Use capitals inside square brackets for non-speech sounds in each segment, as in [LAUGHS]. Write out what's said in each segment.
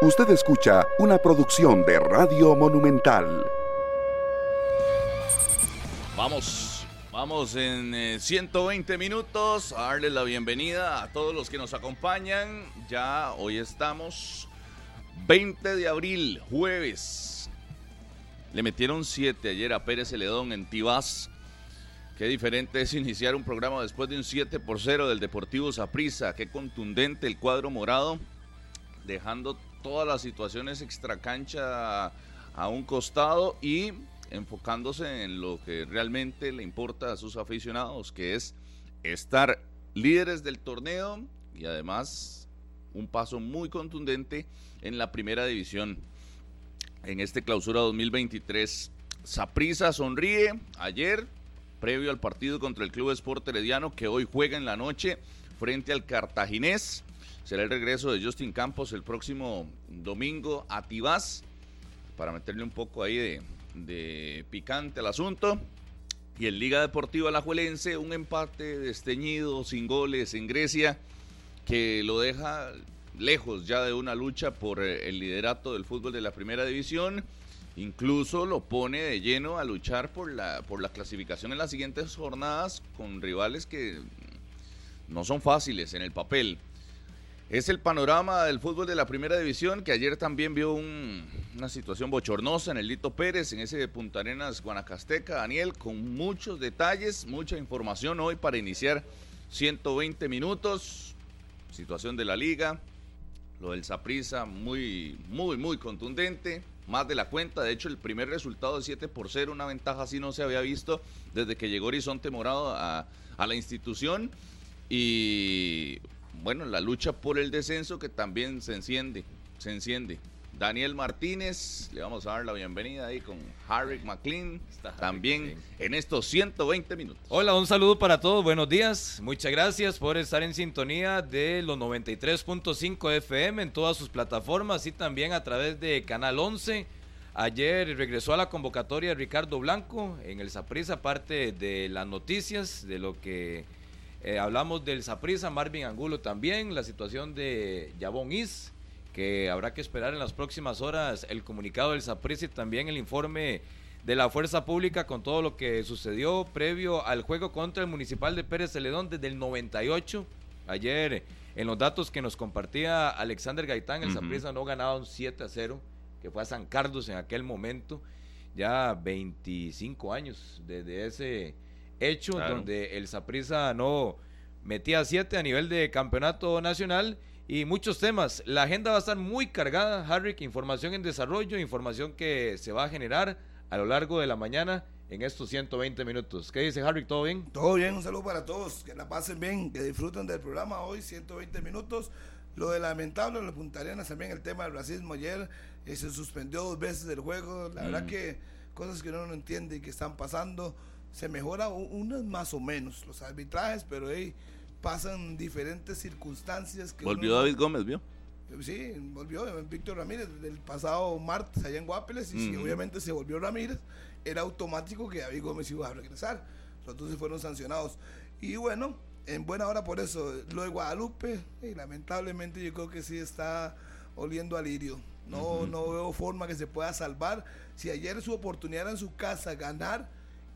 Usted escucha una producción de Radio Monumental. Vamos, vamos en 120 eh, minutos a darles la bienvenida a todos los que nos acompañan. Ya hoy estamos 20 de abril, jueves. Le metieron 7 ayer a Pérez Celedón en Tibás. Qué diferente es iniciar un programa después de un 7 por 0 del Deportivo Saprissa. Qué contundente el cuadro morado, dejando todas las situaciones extracancha a un costado y enfocándose en lo que realmente le importa a sus aficionados, que es estar líderes del torneo y además un paso muy contundente en la primera división en este clausura 2023. Saprisa sonríe ayer, previo al partido contra el Club Sport Herediano, que hoy juega en la noche frente al Cartaginés. Será el regreso de Justin Campos el próximo domingo a Tibás para meterle un poco ahí de, picante al asunto. Y el Liga Deportiva Alajuelense, un empate desteñido, sin goles en Grecia, que lo deja lejos ya de una lucha por eh, el liderato del fútbol de la primera división. Incluso lo pone de lleno a luchar por la, por la clasificación en las siguientes jornadas con rivales que no son fáciles en el papel. Es el panorama del fútbol de la primera división que ayer también vio una situación bochornosa en el Lito Pérez, en ese de Punta Arenas, Guanacasteca, Daniel, con muchos detalles, mucha información hoy para iniciar 120 minutos. Situación de la liga, lo del Saprisa, muy, muy, muy contundente, más de la cuenta. De hecho, el primer resultado de 7 por 0, una ventaja así no se había visto desde que llegó Horizonte Morado a, a la institución. Y bueno, la lucha por el descenso que también se enciende, se enciende. Daniel Martínez, le vamos a dar la bienvenida ahí con Harry McLean, también en estos 120 minutos. Hola, un saludo para todos, buenos días, muchas gracias por estar en sintonía de los 93.5 FM en todas sus plataformas y también a través de Canal 11. Ayer regresó a la convocatoria Ricardo Blanco en el Saprissa, parte de las noticias, de lo que eh, hablamos del Saprisa, Marvin Angulo también, la situación de Yabón Is, que habrá que esperar en las próximas horas el comunicado del Saprisa y también el informe de la Fuerza Pública con todo lo que sucedió previo al juego contra el Municipal de Pérez Celedón desde el 98. Ayer, en los datos que nos compartía Alexander Gaitán, el Saprisa no ganaba un 7 a 0, que fue a San Carlos en aquel momento, ya 25 años desde ese hecho donde el Saprissa no metía siete a nivel de campeonato nacional y muchos temas. La agenda va a estar muy cargada, Harry, información en desarrollo, información que se va a generar a lo largo de la mañana en estos 120 minutos. ¿Qué dice Harry? ¿Todo bien? Todo bien, un saludo para todos, que la pasen bien, que disfruten del programa hoy, 120 minutos. Lo de lamentable, lo puntarían también el tema del racismo ayer, eh, se suspendió dos veces el juego, la verdad mm. que cosas que uno no entiende y que están pasando se mejora unas más o menos los arbitrajes, pero ahí pasan diferentes circunstancias. Que volvió David Gómez, ¿vio? Sí, volvió Víctor Ramírez del pasado martes allá en Guapeles y si obviamente se volvió Ramírez, era automático que David Gómez iba a regresar. Entonces fueron sancionados. Y bueno, en buena hora por eso, lo de Guadalupe, y lamentablemente yo creo que sí está oliendo al lirio. No, no veo forma que se pueda salvar. Si ayer su oportunidad era en su casa ganar,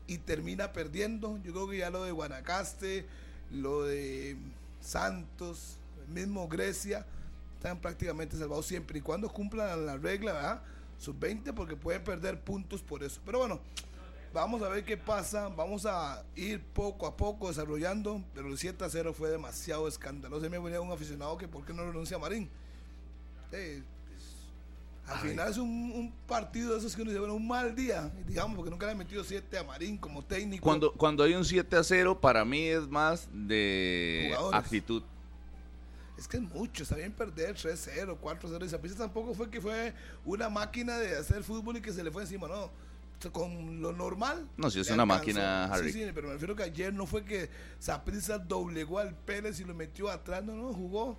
y termina perdiendo. Yo creo que ya lo de Guanacaste, lo de Santos, el mismo Grecia, están prácticamente salvados siempre y cuando cumplan la regla, ¿verdad? Sub 20 porque pueden perder puntos por eso. Pero bueno, vamos a ver qué pasa, vamos a ir poco a poco desarrollando, pero el 7 a 0 fue demasiado escandaloso. Se me venía un aficionado que por qué no renuncia a Marín. Eh, al final es un, partido de esos que uno dice, bueno, un mal día, digamos, porque nunca le han metido 7 a Marín como técnico. Cuando, cuando hay un 7 a 0, para mí es más de actitud. Es que es mucho, está bien perder 3-0, 4-0. Y Zapisa tampoco fue que fue una máquina de hacer fútbol y que se le fue encima, no. Con lo normal. No, si es una máquina, Harry. Sí, sí, pero me refiero que ayer no fue que Zaprisa doblegó al Pérez y lo metió atrás, no, no, jugó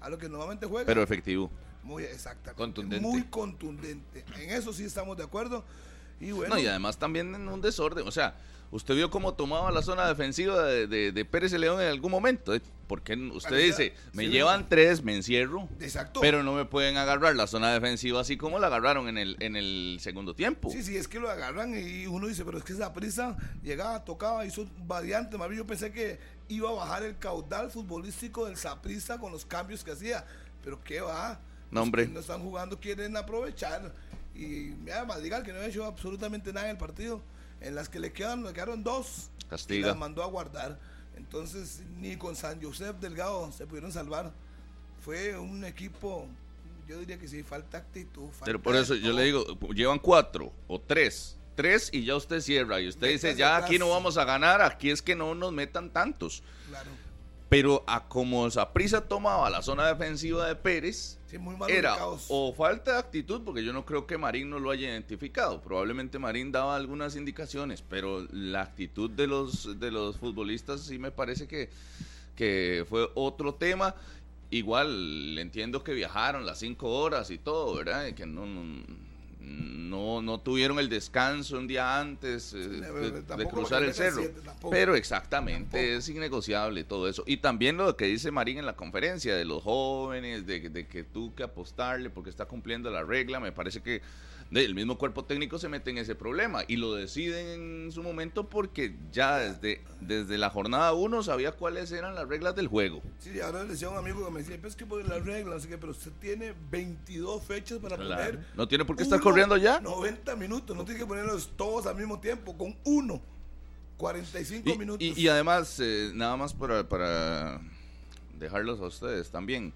a lo que normalmente juega. Pero efectivo. Muy exacta. Contundente. Muy contundente. En eso sí estamos de acuerdo. Y bueno, No, y además también en un desorden. O sea, usted vio cómo tomaba la zona defensiva de, de- de Pérez de León en algún momento. ¿eh? Porque usted Parecía- dice, me sí, llevan tres, me encierro. exacto. Pero no me pueden agarrar la zona defensiva así como la agarraron en el, en el segundo tiempo. Sí, sí, es que lo agarran y uno dice, pero es que esa prisa llegaba, tocaba, hizo variantes. Más bien yo pensé que iba a bajar el caudal futbolístico del Saprissa con los cambios que hacía. Pero qué va. No, Los hombre. que no están jugando, quieren aprovechar. Y mira, Madrigal, que no ha hecho absolutamente nada en el partido. En las que le quedan, le quedaron dos. Castiga. Y las mandó a guardar. Entonces, ni con San Josep Delgado se pudieron salvar. Fue un equipo, yo diría que sí, falta actitud. Pero falta por eso yo le digo, llevan cuatro o tres. Tres y ya usted cierra. Y usted dice, ya atrás. aquí no vamos a ganar, aquí es que no nos metan tantos. Claro. Pero a como Saprisa tomaba la zona defensiva de Pérez, Sí, muy malos era ubicados. o falta de actitud, porque yo no creo que Marín no lo haya identificado. Probablemente Marín daba algunas indicaciones, pero la actitud de los, de los futbolistas sí me parece que, que fue otro tema. Igual entiendo que viajaron las cinco horas y todo, ¿verdad? Y que no, no, no, no tuvieron el descanso un día antes eh, de, cruzar el cerro. siete, tampoco. Pero exactamente, Tampoco. es innegociable todo eso. Y también lo que dice Marín en la conferencia de los jóvenes, de, de que tú que apostarle porque está cumpliendo la regla, me parece que el mismo cuerpo técnico se mete en ese problema y lo deciden en su momento porque ya desde, desde la jornada 1 sabía cuáles eran las reglas del juego. Sí, ahora le decía a un amigo que me decía, pues que por las reglas, no sé qué, pero usted tiene 22 fechas para Claro. poner. No tiene por qué estar corriendo ya. 90 minutos, no tiene que ponerlos todos al mismo tiempo, con uno. 45 Y, minutos. y- y además, eh, nada más para, para dejarlos a ustedes también.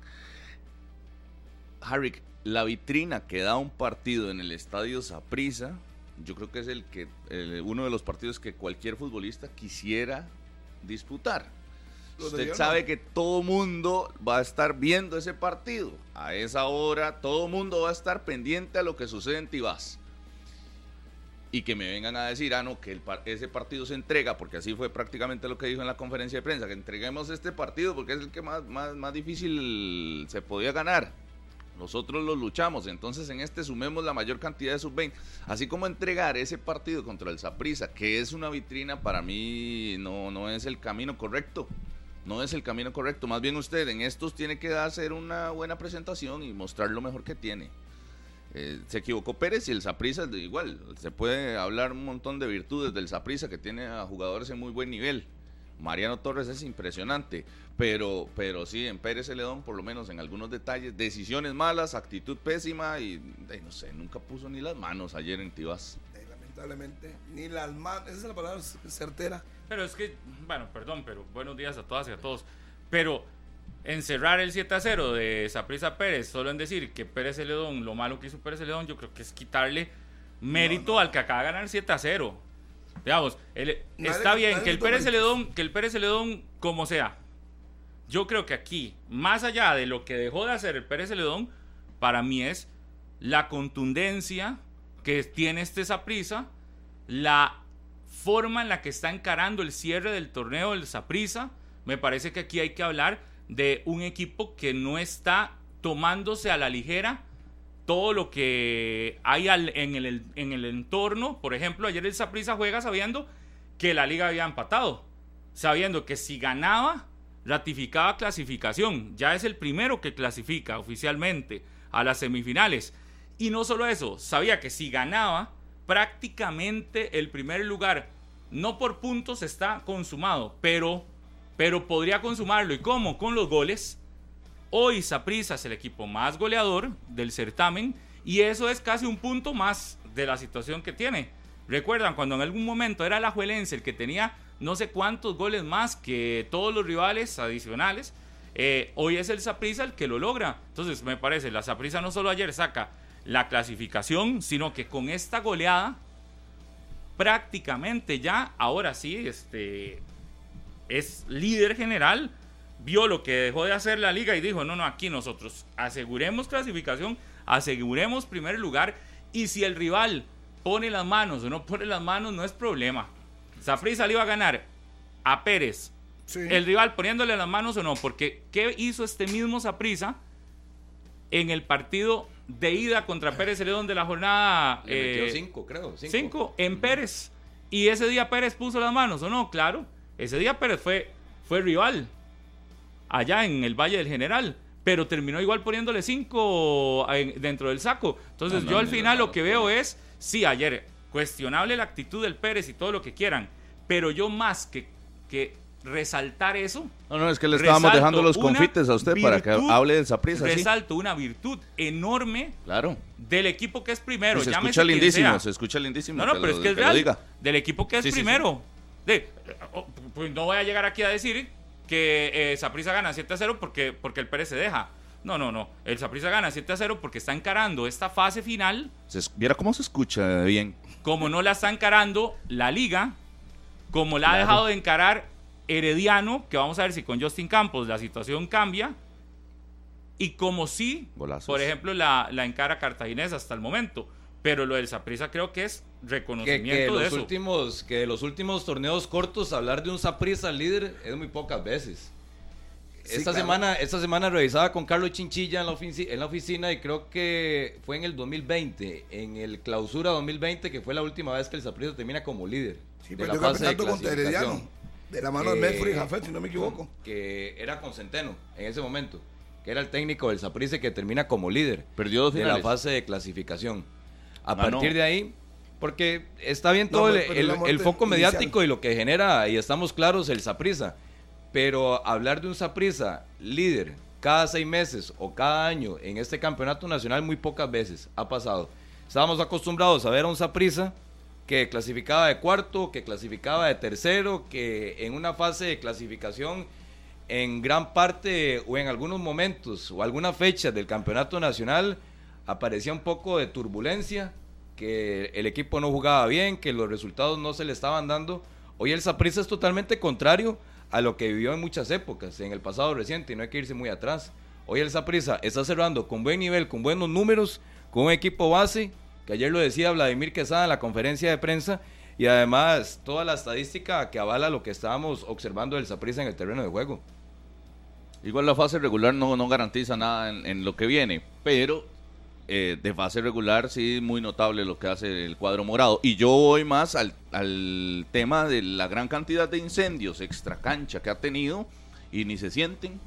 Harry, la vitrina que da un partido en el estadio Saprissa, yo creo que es el que el- uno de los partidos que cualquier futbolista quisiera disputar. Usted sabe que todo mundo va a estar viendo ese partido. A esa hora, todo mundo va a estar pendiente a lo que sucede en Tibás y que me vengan a decir, ah, no, que el ese partido se entrega, porque así fue prácticamente lo que dijo en la conferencia de prensa, que entreguemos este partido porque es el que más, más, más difícil se podía ganar. Nosotros lo luchamos, entonces en este sumemos la mayor cantidad de sub-20. Así como entregar ese partido contra el Saprissa, que es una vitrina, para mí no, no es el camino correcto. No es el camino correcto. Más bien usted en estos tiene que hacer una buena presentación y mostrar lo mejor que tiene. Eh, se equivocó Pérez y el Saprissa igual. Se puede hablar un montón de virtudes del Saprissa que tiene a jugadores en muy buen nivel. Mariano Torres es impresionante, pero, pero sí, en Pérez Celedón, por lo menos en algunos detalles, decisiones malas, actitud pésima y eh, no sé, nunca puso ni las manos ayer en Tibás. Eh, lamentablemente, ni las manos, esa es la palabra certera. Pero es que, bueno, perdón, pero buenos días a todas y a todos. Pero encerrar el 7 a 0 de Saprisa Pérez, solo en decir que Pérez Celedón, lo malo que hizo Pérez Celedón, yo creo que es quitarle mérito al que acaba de ganar 7 a 0. Digamos, el- Nadie- está bien que el Pérez. Celedón, que el Pérez Celedón, como sea. Yo creo que aquí, más allá de lo que dejó de hacer el Pérez Celedón, para mí es la contundencia que tiene este Saprisa, la forma en la que está encarando el cierre del torneo del Saprisa. Me parece que aquí hay que hablar de un equipo que no está tomándose a la ligera todo lo que hay al- en, el, en el entorno. Por ejemplo, ayer el Saprissa juega sabiendo que la liga había empatado, sabiendo que si ganaba, ratificaba clasificación. Ya es el primero que clasifica oficialmente a las semifinales. Y no solo eso, sabía que si ganaba, prácticamente el primer lugar, no por puntos está consumado, pero, pero podría consumarlo. ¿Y cómo? Con los goles. Hoy Saprissa es el equipo más goleador del certamen y eso es casi un punto más de la situación que tiene. Recuerdan cuando en algún momento era la Juelense el que tenía no sé cuántos goles más que todos los rivales adicionales. eh, hoy es el Saprissa el que lo logra. Entonces me parece, la Saprissa no solo ayer saca la clasificación, sino que con esta goleada prácticamente ya, ahora sí, este, es líder general, vio lo que dejó de hacer la liga y dijo, no, no, aquí nosotros aseguremos clasificación, aseguremos primer lugar y si el rival pone las manos o no pone las manos, no es problema. Saprissa le iba a ganar a Pérez, Sí. el rival poniéndole las manos o no, porque ¿qué hizo este mismo Saprissa en el partido de ida contra Pérez Celedón de la jornada Le metió eh, cinco, creo. Cinco. cinco en Pérez. Y ese día Pérez puso las manos, ¿o no? Claro. Ese día Pérez fue, fue rival allá en el Valle del General. Pero terminó igual poniéndole cinco en- dentro del saco. Entonces No, no, yo al final lo lo que veo es, sí, ayer, cuestionable la actitud del Pérez y todo lo que quieran. Pero yo más que, que resaltar eso, No, no, es que le estábamos dejando los confites a usted para que hable del Saprissa, sí. resalto una virtud enorme Claro. del equipo que es primero. Y se llámese escucha lindísimo, sea. se escucha lindísimo. No, no, que pero lo- es que es real. diga. Del equipo que es Sí, sí, sí. primero. De, oh, pues no voy a llegar aquí a decir que eh, Saprissa gana 7 a 0 porque, porque el Pérez se deja. No, no, no. El Saprissa gana 7 a 0 porque está encarando esta fase final Se Viera cómo se escucha bien. como no la está encarando la liga, como la ha dejado de encarar Herediano, que vamos a ver si con Justin Campos la situación cambia, y como sí, Golazos. por ejemplo, la, la encara Cartaginés hasta el momento. Pero lo del Saprissa creo que es Que, reconocimiento que de los eso. últimos, que los últimos torneos cortos, hablar de un Saprissa líder es muy pocas veces. Sí, esta, claro. semana, esta semana revisaba con Carlos Chinchilla en la, ofici- en la oficina y creo que fue en el 2020, en el clausura 2020, que fue la última vez que el Saprissa termina como líder. Sí, de perdió la fase de campeonato contra. Herediano. De la mano de Medford y Jafet, si no me equivoco. Que era con Centeno en ese momento, que era el técnico del Saprissa que termina como líder Perdió dos de la finales. fase de clasificación. A Ganó. partir de ahí, porque está bien todo el, foco inicial. mediático y lo que genera, y estamos claros, el Saprisa. Pero hablar de un Saprisa líder cada seis meses o cada año en este campeonato nacional muy pocas veces ha pasado. Estábamos acostumbrados a ver a un Saprisa que clasificaba de cuarto, que clasificaba de tercero, que en una fase de clasificación en gran parte o en algunos momentos o algunas fechas del campeonato nacional aparecía un poco de turbulencia, que el equipo no jugaba bien, que los resultados no se le estaban dando. Hoy el Saprissa es totalmente contrario a lo que vivió en muchas épocas, en el pasado reciente, y no hay que irse muy atrás. Hoy el Saprissa está cerrando con buen nivel, con buenos números, con un equipo base, que ayer lo decía Vladimir Quesada en la conferencia de prensa, y además toda la estadística que avala lo que estábamos observando del Saprissa en el terreno de juego. Igual la fase regular no, no garantiza nada en, en lo que viene, pero eh, de fase regular sí muy notable lo que hace el cuadro morado. Y yo voy más al, al tema de la gran cantidad de incendios extra cancha que ha tenido y ni se sienten.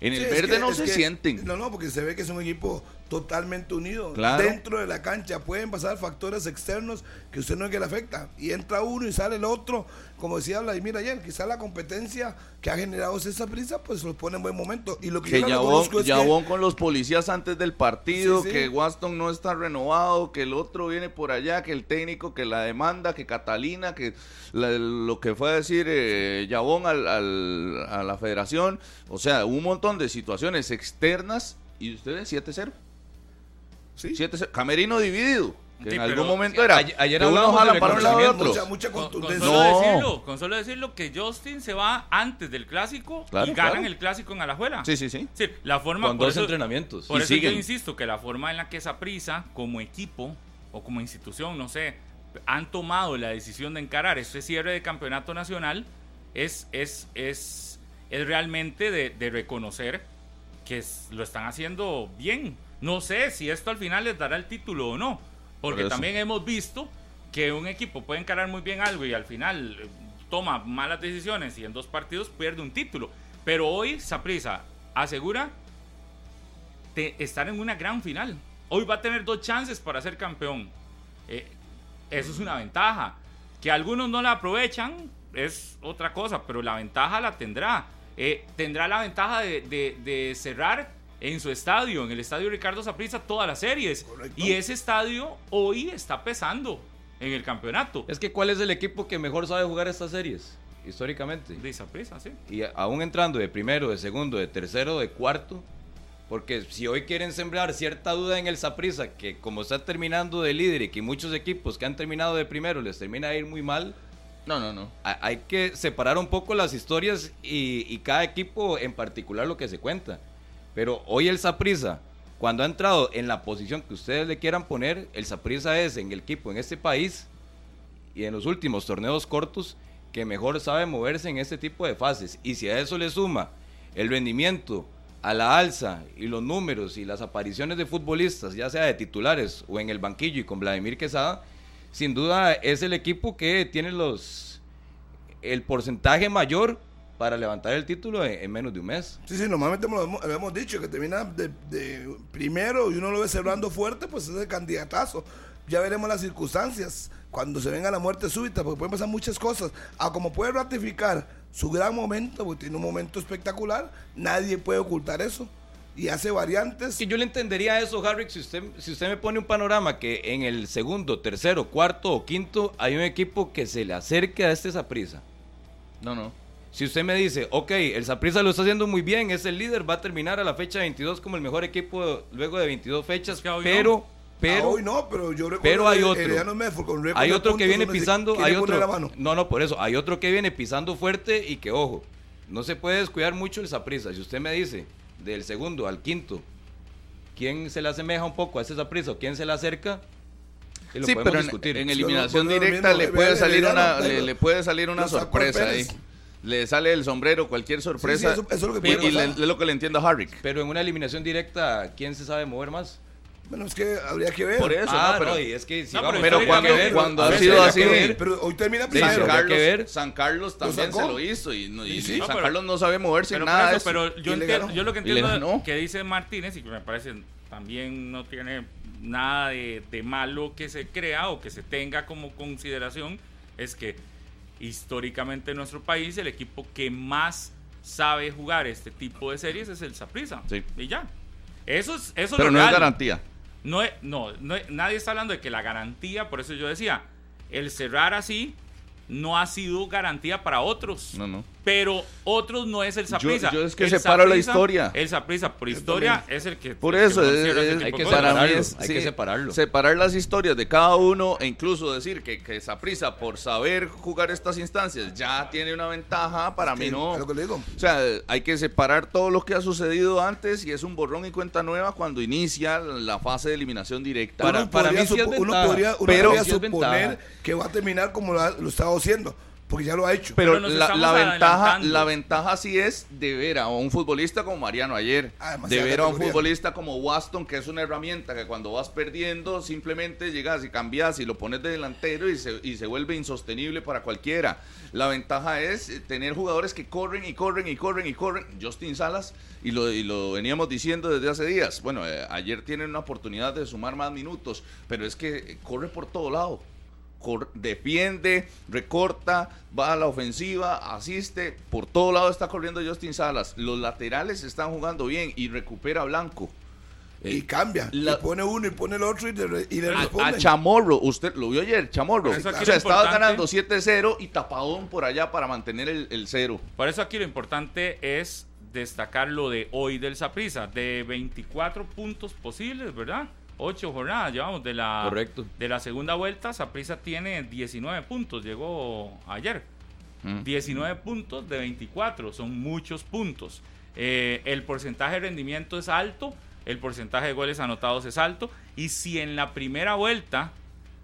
En el Sí, verde que- no se que- sienten. No, no, porque se ve que es un equipo totalmente unido. Claro. Dentro de la cancha pueden pasar factores externos que usted no es que le afecta. Y entra uno y sale el otro. Como decía Vladimir ayer, quizá la competencia que ha generado esa prisa, pues los pone en buen momento. Y lo que, Que yo Yabón, reconozco es que- con los policías antes del partido, Sí, sí. que Waston no está renovado, que el otro viene por allá, que el técnico, que la demanda, que Catalina, que la- lo que fue a decir eh, Yabón al, al- a la federación. O sea, un montón de situaciones externas y ustedes 7-0. Sí. 7-0. Camerino dividido. Que Sí, en pero- algún momento era. Ayer- uno jala para un lado otro. Mucha, mucha Con, con contundencia. solo No. decirlo, con solo decirlo que Justin se va antes del clásico Claro, y ganan claro. el clásico en Alajuela. Sí, sí, sí. Sí, la forma Con por dos eso- entrenamientos. Por Y eso yo insisto que la forma en la que esa prisa, como equipo o como institución, no sé, han tomado la decisión de encarar este cierre de campeonato nacional es, es, es, es realmente de, de reconocer que es- lo están haciendo bien. No sé si esto al final les dará el título o no, porque Por también hemos visto que un equipo puede encarar muy bien algo y al final eh, toma malas decisiones y en dos partidos pierde un título. Pero hoy Saprisa asegura de estar en una gran final. Hoy va a tener dos chances para ser campeón. Eh, eso es una ventaja. Que algunos no la aprovechan es otra cosa, pero la ventaja la tendrá. Eh, tendrá la ventaja de, de- de cerrar en su estadio, en el estadio Ricardo Saprissa, todas las series. Correcto. Y ese estadio hoy está pesando en el campeonato. Es que ¿cuál es el equipo que mejor sabe jugar estas series? Históricamente. De Saprissa, sí. Y aún entrando de primero, de segundo, de tercero, de cuarto. Porque si hoy quieren sembrar cierta duda en el Saprissa, que como está terminando de líder y que muchos equipos que han terminado de primero les termina de ir muy mal, No, no, no. ha- hay que separar un poco las historias y, y cada equipo en particular lo que se cuenta. Pero hoy el Saprissa, cuando ha entrado en la posición que ustedes le quieran poner, el Saprissa es en el equipo en este país y en los últimos torneos cortos que mejor sabe moverse en este tipo de fases. Y si a eso le suma el rendimiento a la alza y los números y las apariciones de futbolistas, ya sea de titulares o en el banquillo y con Vladimir Quesada, sin duda es el equipo que tiene los el porcentaje mayor para levantar el título en, en menos de un mes. Sí, sí, normalmente lo hemos, lo hemos dicho, que termina de, de primero y uno lo ve cerrando fuerte, pues es el candidatazo. Ya veremos las circunstancias cuando se venga la muerte súbita, porque pueden pasar muchas cosas. A como puede ratificar su gran momento, porque tiene un momento espectacular, nadie puede ocultar eso. Y hace variantes. Y yo le entendería eso, Harry, si usted, si usted me pone un panorama que en el segundo, tercero, cuarto o quinto hay un equipo que se le acerque a este Saprisa. No, no. Si usted me dice, ok, el Saprissa lo está haciendo muy bien, es el líder, va a terminar a la fecha 22 como el mejor equipo luego de 22 fechas, Es que hoy pero, no. pero, Ah, hoy no, pero yo recuerdo pero hay otro. con hay otro que viene pisando, hay otro, mano. no, no, por eso, hay otro que viene pisando fuerte y que, ojo, no se puede descuidar mucho el Saprissa. Si usted me dice, del segundo al quinto, ¿quién se le asemeja un poco a ese Saprissa o quién se le acerca? Lo Sí, podemos pero en, discutir. en Sí, eliminación lo directa le puede salir una le, puede salir una sorpresa ahí. Le sale el sombrero, cualquier sorpresa. eso- eso es lo que y puede y le- lo que le entiendo a Harrick. Pero en una eliminación directa, ¿quién se sabe mover más? Bueno, es que habría que ver. Por eso, ah, no, pero, no, y es que si No, vamos, pero cuando- que ver, cuando ha sido así, ver. Pero hoy termina San, primero. habría Carlos, que ver. San Carlos también se lo hizo y, no- y- Sí, sí. y No, San pero- Carlos no sabe moverse Pero, nada eso, eso. pero yo, entiendo- yo lo que entiendo que dice Martínez y que me parece también no tiene nada de, de malo que se crea o que se tenga como consideración es que históricamente en nuestro país el equipo que más sabe jugar este tipo de series es el Saprissa Sí. y ya eso es eso es Pero no es garantía. No, es- no, no es- nadie está hablando de que la garantía, por eso yo decía, el cerrar así no ha sido garantía para otros. No, no. Pero otros no es el Saprissa. yo es que El separo la historia. El Saprissa, por historia, es el que. Por que eso, mejor es- es- hay que cosas. para mí separarlo, es- hay sí, que separarlo. Separar las historias de cada uno e incluso decir que, que Saprissa, por saber jugar estas instancias, ya tiene una ventaja, para mí no. es lo que le digo. O sea, hay que separar todo lo que ha sucedido antes y es un borrón y cuenta nueva cuando inicia la fase de eliminación directa. Para- uno para podría mí sí es uno ventaja. podría, uno Pero- podría suponer que va a terminar como lo ha, lo estaba haciendo, porque ya lo ha hecho. Pero la, ventaja, la ventaja sí es de ver a un futbolista como Mariano ayer, Ah, de ver a un futbolista como Waston, que es una herramienta que cuando vas perdiendo simplemente llegas y cambias y lo pones de delantero y se, y se vuelve insostenible para cualquiera. La ventaja es tener jugadores que corren y corren y corren y corren. Justin Salas, y lo, y lo veníamos diciendo desde hace días. Bueno, eh, ayer tienen una oportunidad de sumar más minutos, pero es que corre por todo lado defiende, recorta, va a la ofensiva, asiste, por todo lado está corriendo Justin Salas. Los laterales están jugando bien y recupera Blanco. y Eh, cambia. la- y pone uno y pone el otro y le, y le a, a. Chamorro, usted lo vio ayer, Chamorro. O sea, estaba ganando 7-0 y tapadón por allá para mantener el, el cero. Por eso aquí lo importante es destacar lo de hoy del Saprissa, de 24 puntos posibles, ¿verdad? 8 jornadas llevamos de la, Correcto. de la segunda vuelta. Saprissa tiene 19 puntos, llegó ayer. Mm. 19 puntos de 24, son muchos puntos. Eh, el porcentaje de rendimiento es alto, el porcentaje de goles anotados es alto, y si en la primera vuelta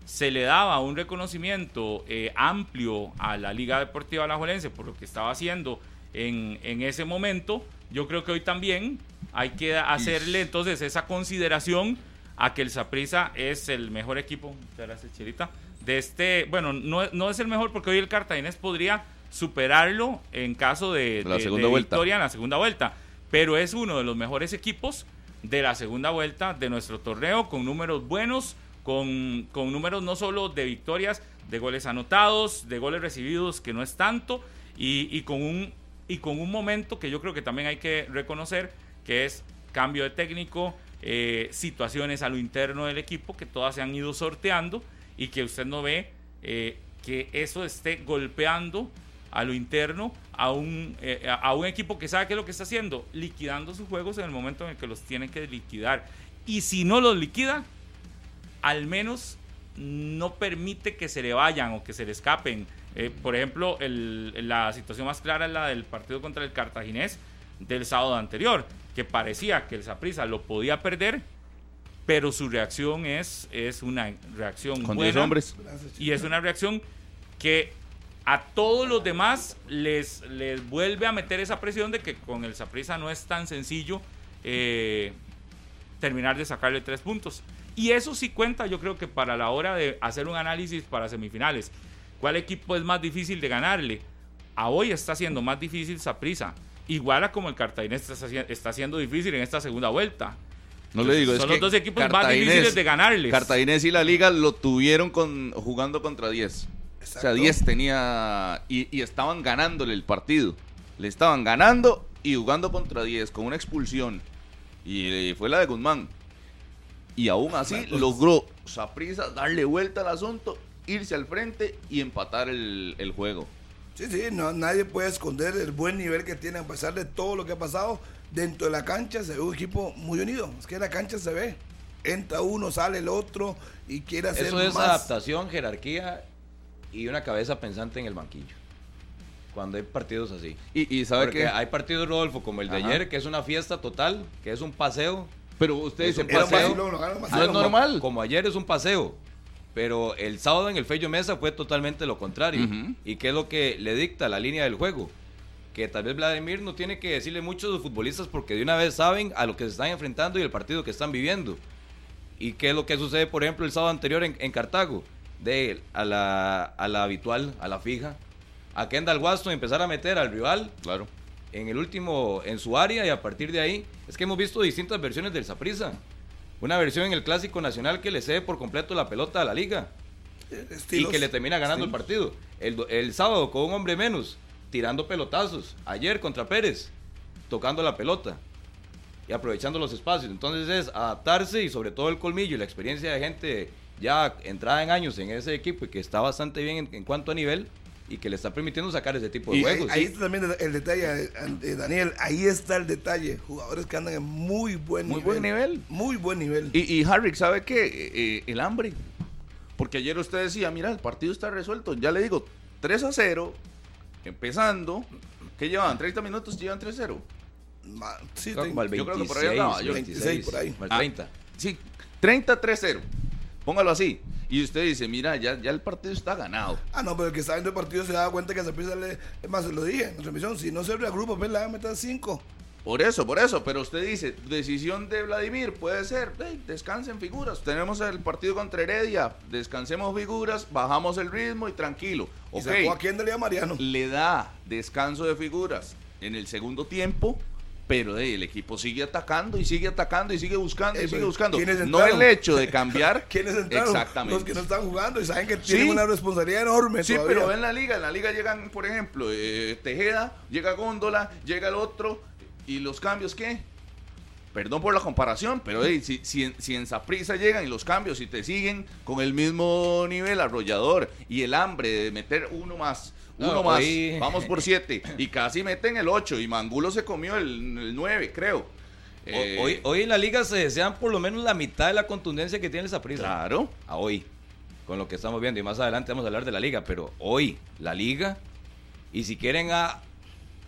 se le daba un reconocimiento eh, amplio a la Liga Deportiva Alajuelense por lo que estaba haciendo en, en ese momento, yo creo que hoy también hay que hacerle entonces esa consideración a que el Saprissa es el mejor equipo, muchas gracias Chirita, de este, bueno, no, no es el mejor porque hoy el Cartaginés podría superarlo en caso de, La de- segunda de vuelta. victoria en la segunda vuelta, pero es uno de los mejores equipos de la segunda vuelta de nuestro torneo, con números buenos, con, con números no solo de victorias, de goles anotados, de goles recibidos, que no es tanto, y, y con un, y con un momento que yo creo que también hay que reconocer, que es cambio de técnico, eh, situaciones a lo interno del equipo, que todas se han ido sorteando y que usted no ve eh, que eso esté golpeando a lo interno a un, eh, a- un equipo que sabe qué es lo que está haciendo, liquidando sus juegos en el momento en el que los tiene que liquidar. Y si no los liquida, al menos no permite que se le vayan o que se le escapen. Eh, por ejemplo, el- la situación más clara es la del partido contra el Cartaginés del sábado anterior, que parecía que el Saprissa lo podía perder, pero su reacción es, es una reacción Con buena 10 hombres. y es una reacción que a todos los demás les, les vuelve a meter esa presión de que con el Saprissa no es tan sencillo eh, terminar de sacarle tres puntos. Y eso sí cuenta, yo creo que para la hora de hacer un análisis para semifinales. ¿Cuál equipo es más difícil de ganarle? A hoy está siendo más difícil Saprissa. Igual a como el Cartaginés está, está siendo difícil en esta segunda vuelta. No le digo, Son es los que dos equipos más difíciles de ganarles. Cartaginés y la Liga lo tuvieron con, jugando contra 10. O sea, Exacto. 10 tenía. Y, y estaban ganándole el partido. Le estaban ganando y jugando contra 10 con una expulsión. Y eh, fue la de Guzmán. Y aún así logró Saprissa darle vuelta al asunto, irse al frente y empatar el, el juego. Sí, sí, no, nadie puede esconder el buen nivel que tiene a pesar de todo lo que ha pasado. Dentro de la cancha se ve un equipo muy unido. Es que en la cancha se ve. Entra uno, sale el otro y quiere hacer Eso es más. adaptación, jerarquía y una cabeza pensante en el banquillo. Cuando hay partidos así. Y, y sabe Porque que. hay partidos, Rodolfo, como el de Ajá. ayer, que es una fiesta total, que es un paseo. Pero usted dice, paseo. vacilón, No es normal. Como ayer es un paseo. Pero el sábado en el Fello Mesa fue totalmente lo contrario. ¿Y qué es lo que le dicta la línea del juego? Que tal vez Vladimir no tiene que decirle mucho a los futbolistas porque de una vez saben a lo que se están enfrentando y el partido que están viviendo. ¿Y qué es lo que sucede, por ejemplo, el sábado anterior en, en Cartago? De a la, a la habitual, a la fija. A Kendall Waston empezar a meter al rival Claro. en el último, en su área y a partir de ahí, es que hemos visto distintas versiones del Saprissa. Una versión en el Clásico Nacional que le cede por completo la pelota a la liga Estilos. y que le termina ganando el partido. El, el sábado con un hombre menos, tirando pelotazos. Ayer contra Pérez, tocando la pelota y aprovechando los espacios. Entonces es adaptarse y sobre todo el colmillo y la experiencia de gente ya entrada en años en ese equipo y que está bastante bien en, en cuanto a nivel y que le está permitiendo sacar ese tipo de Y juegos. Ahí está también el detalle, eh, Daniel. Ahí está el detalle. Jugadores que andan en muy buen Muy nivel. buen nivel. Muy buen nivel. Y, y Harry, ¿sabe qué? Eh, eh, el hambre. Porque ayer usted decía, mira, el partido está resuelto. Ya le digo, 3 a 0, empezando. ¿Qué llevan? ¿30 minutos? ¿Llevan 3 a 0? Ma- sí, al yo 26, creo que por ahí andaba, yo- 26, por ahí. al Ah, 30. Sí, 30 3 0. Póngalo así. Y usted dice, mira, ya, ya el partido está ganado. Ah, no, pero el que está viendo el partido se da cuenta que se empieza le. Es más, se lo dije en la transmisión. Si no se reagrupa, pues le van a meter 5. Por eso, por eso. Pero usted dice, decisión de Vladimir, puede ser. "Ey, descansen figuras. Tenemos el partido contra Heredia. Descansemos figuras, bajamos el ritmo y tranquilo. Y Ok. sacó a Kendall y a Mariano. le da descanso de figuras en el segundo tiempo, pero eh, el equipo sigue atacando y sigue atacando y sigue buscando y sigue buscando. ¿quiénes No el hecho de cambiar. [LAUGHS] ¿Quiénes entraron? Exactamente. Los que no están jugando y saben que tienen Sí. una responsabilidad enorme. Sí, todavía. pero en la liga, en la liga llegan, por ejemplo, eh, Tejeda, llega Góndola, llega el otro, y los cambios, ¿qué? Perdón por la comparación, pero eh, si, si, en, si en Saprissa llegan y los cambios y te siguen con el mismo nivel arrollador y el hambre de meter uno más, uno No, más, hoy- vamos por siete, y casi meten el ocho, y Mangulo se comió el, el nueve, creo. Eh, Hoy, hoy en la liga se desean por lo menos la mitad de la contundencia que tiene el Saprissa. Claro. A hoy, con lo que estamos viendo. Y más adelante vamos a hablar de la liga. Pero hoy, la liga, y si quieren a-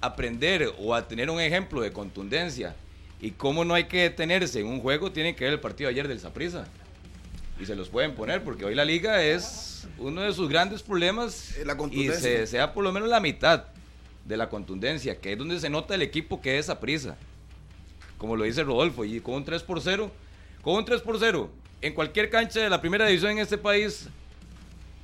aprender o a tener un ejemplo de contundencia y cómo no hay que detenerse en un juego, tienen que ver el partido de ayer del Saprissa. Y se los pueden poner, porque hoy la liga es uno de sus grandes problemas. Eh, la y contundencia. se desea por lo menos la mitad de la contundencia, que es donde se nota el equipo que es Saprissa como lo dice Rodolfo, y con un 3 por 0, con un 3 por 0, en cualquier cancha de la primera división en este país,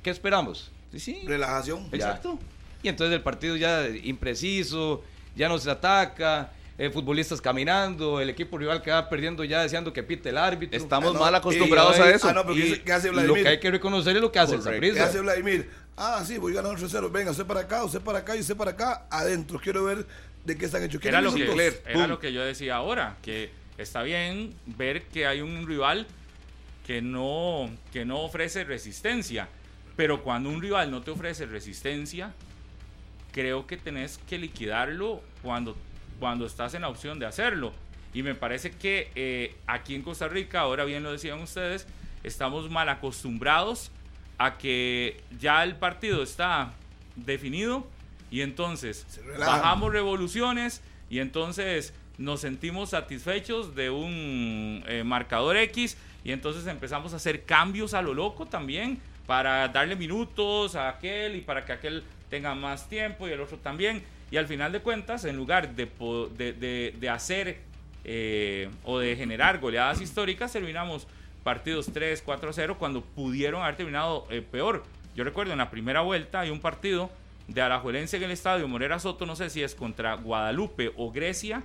¿qué esperamos? Sí, sí. Relajación. Ya. Exacto. Y entonces el partido ya impreciso, ya no se ataca, eh, futbolistas caminando, el equipo rival que va perdiendo ya deseando que pite el árbitro. Estamos Ah, no, mal acostumbrados a eso. Ah, no, ¿qué, Y hace- qué hace lo Vladimir? que hay que reconocer es lo que hace Correcto. el ¿Qué Saprissa. hace Vladimir? Ah, sí, voy ganando 3-0. Venga, usted para acá, usted para acá y usted para acá. Adentro. Quiero ver de qué están hechos. Era lo, ¿Quieren que, era lo que yo decía ahora, que está bien ver que hay un rival que no, que no ofrece resistencia, pero cuando un rival no te ofrece resistencia, creo que tenés que liquidarlo cuando, cuando estás en la opción de hacerlo. Y me parece que eh, aquí en Costa Rica, ahora bien lo decían ustedes, estamos mal acostumbrados a que ya el partido está definido y entonces bajamos revoluciones y entonces nos sentimos satisfechos de un eh, marcador X y entonces empezamos a hacer cambios a lo loco también para darle minutos a aquel y para que aquel tenga más tiempo y el otro también. Y al final de cuentas, en lugar de, de, hacer eh, o de generar goleadas históricas, terminamos partidos 3, 4, 0 cuando pudieron haber terminado eh, peor. Yo recuerdo en la primera vuelta hay un partido de Alajuelense en el estadio Morera Soto, no sé si es contra Guadalupe o Grecia,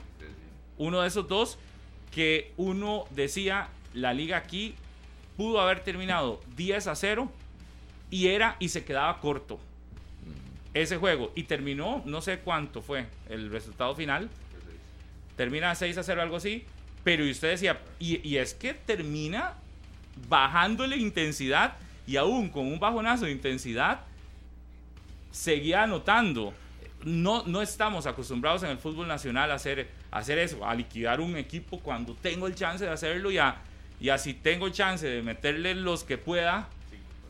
uno de esos dos, que uno decía, la liga aquí pudo haber terminado 10 a 0 y era y se quedaba corto ese juego. Y terminó, no sé cuánto fue el resultado final, termina 6 a 0 algo así, pero y usted decía, y, y es que termina bajándole intensidad y aún con un bajonazo de intensidad, seguía anotando. No, no estamos acostumbrados en el fútbol nacional a hacer, hacer eso, a liquidar un equipo cuando tengo el chance de hacerlo y, a, y así tengo chance de meterle los que pueda,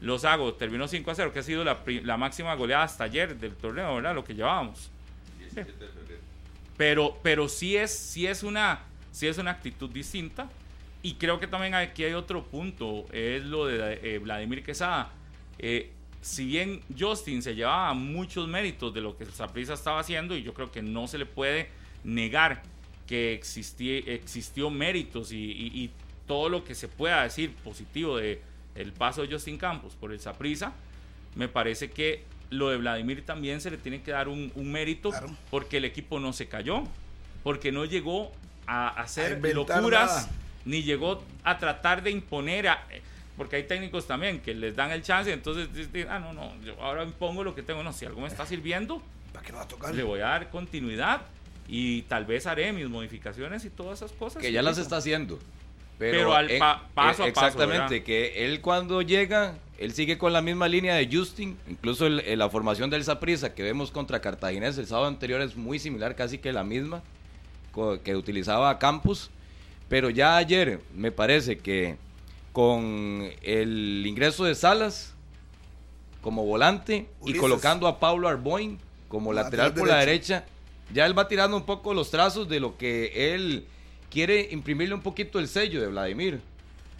los hago. Terminó 5 a 0, que ha sido la, la máxima goleada hasta ayer del torneo, ¿verdad? Lo que llevábamos. Pero, pero sí es, sí es una, sí es una actitud distinta y creo que también aquí hay otro punto, es lo de eh, Vladimir Quesada. Eh, si bien Justin se llevaba muchos méritos de lo que Saprissa estaba haciendo, y yo creo que no se le puede negar que existió méritos y, todo lo que se pueda decir positivo de el paso de Justin Campos por el Saprissa, me parece que lo de Vladimir también se le tiene que dar un, mérito porque el equipo no se cayó, porque no llegó a hacer locuras ni llegó a tratar de imponer, porque hay técnicos también que les dan el chance, entonces dicen, ah, no, no, yo ahora impongo lo que tengo, no, si algo me está sirviendo, le voy a dar continuidad y tal vez haré mis modificaciones y todas esas cosas. Que ya las está haciendo. Pero, al paso a paso. Exactamente, que él cuando llega, él sigue con la misma línea de Justin, incluso la formación del Saprisa que vemos contra Cartaginés el sábado anterior es muy similar, casi que la misma que utilizaba Campus pero ya ayer me parece que con el ingreso de Salas como volante y colocando a Pablo Arboin como lateral, por la derecha, ya él va tirando un poco los trazos de lo que él quiere imprimirle un poquito el sello de Vladimir.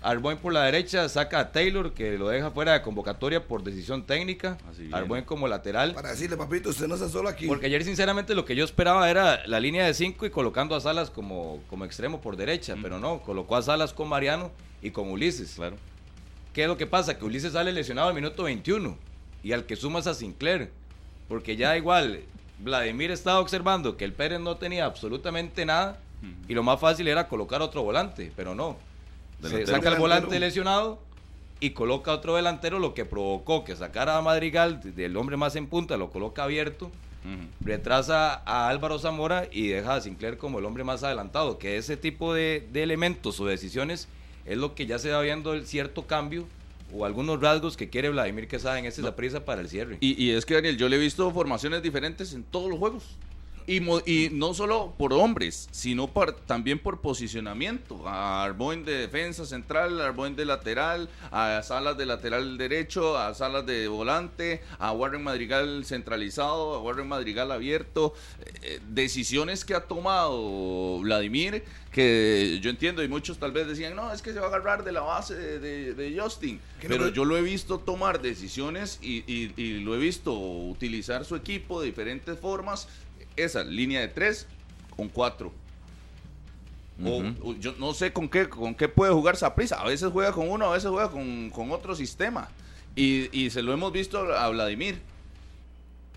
Arboin por la derecha saca a Taylor, que lo deja fuera de convocatoria por decisión técnica. Arboin como lateral. Para decirle, papito, usted no está solo aquí. Porque ayer, sinceramente, lo que yo esperaba era la línea de 5 y colocando a Salas como, como extremo por derecha. Pero no, colocó a Salas con Mariano y con Ulises. Claro. ¿Qué es lo que pasa? Que Ulises sale lesionado al minuto 21 y al que sumas a Sinclair. Porque ya igual, Vladimir estaba observando que el Pérez no tenía absolutamente nada y lo más fácil era colocar otro volante, pero no se saca el volante lesionado y coloca otro delantero, lo que provocó que sacara a Madrigal del hombre más en punta, lo coloca abierto, retrasa a Álvaro Zamora y deja a Sinclair como el hombre más adelantado, que ese tipo de, elementos o decisiones es lo que ya se va viendo el cierto cambio o algunos rasgos que quiere Vladimir Quesada en esta prisa para el cierre. Y, y, es que Daniel, yo le he visto formaciones diferentes en todos los juegos. Y, no solo por hombres, sino también por posicionamiento. A Arboin de defensa central, a Arboin de lateral, a Salas de lateral derecho, a Salas de volante, a Warren Madrigal centralizado, a Warren Madrigal abierto. Eh, decisiones que ha tomado Vladimir que yo entiendo y muchos tal vez decían, no, es que se va a agarrar de la base de, Justin. Pero yo lo he visto tomar decisiones y, y, lo he visto utilizar su equipo de diferentes formas esa línea de tres con cuatro. o, yo no sé con qué, con qué puede jugar Saprisa. A veces juega con uno, a veces juega con, otro sistema. Y, se lo hemos visto a Vladimir.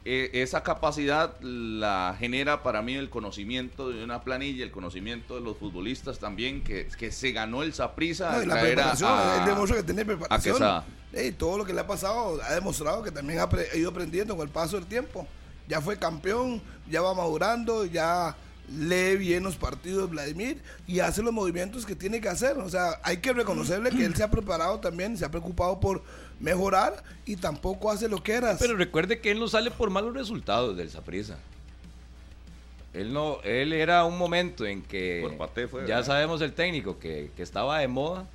E, esa capacidad la genera para mí el conocimiento de una planilla, el conocimiento de los futbolistas también, que, que se ganó el Saprisa. No, la preparación, que tiene preparación. todo lo que le ha pasado ha demostrado que también ha ido aprendiendo con el paso del tiempo ya fue campeón, ya va madurando, ya lee bien los partidos Vladimir y hace los movimientos que tiene que hacer. O sea, hay que reconocerle que él se ha preparado también, se ha preocupado por mejorar y tampoco hace lo que era. Pero recuerde que él no sale por malos resultados del Saprisa. Él no, él era un momento en que ya sabemos el técnico que, estaba de moda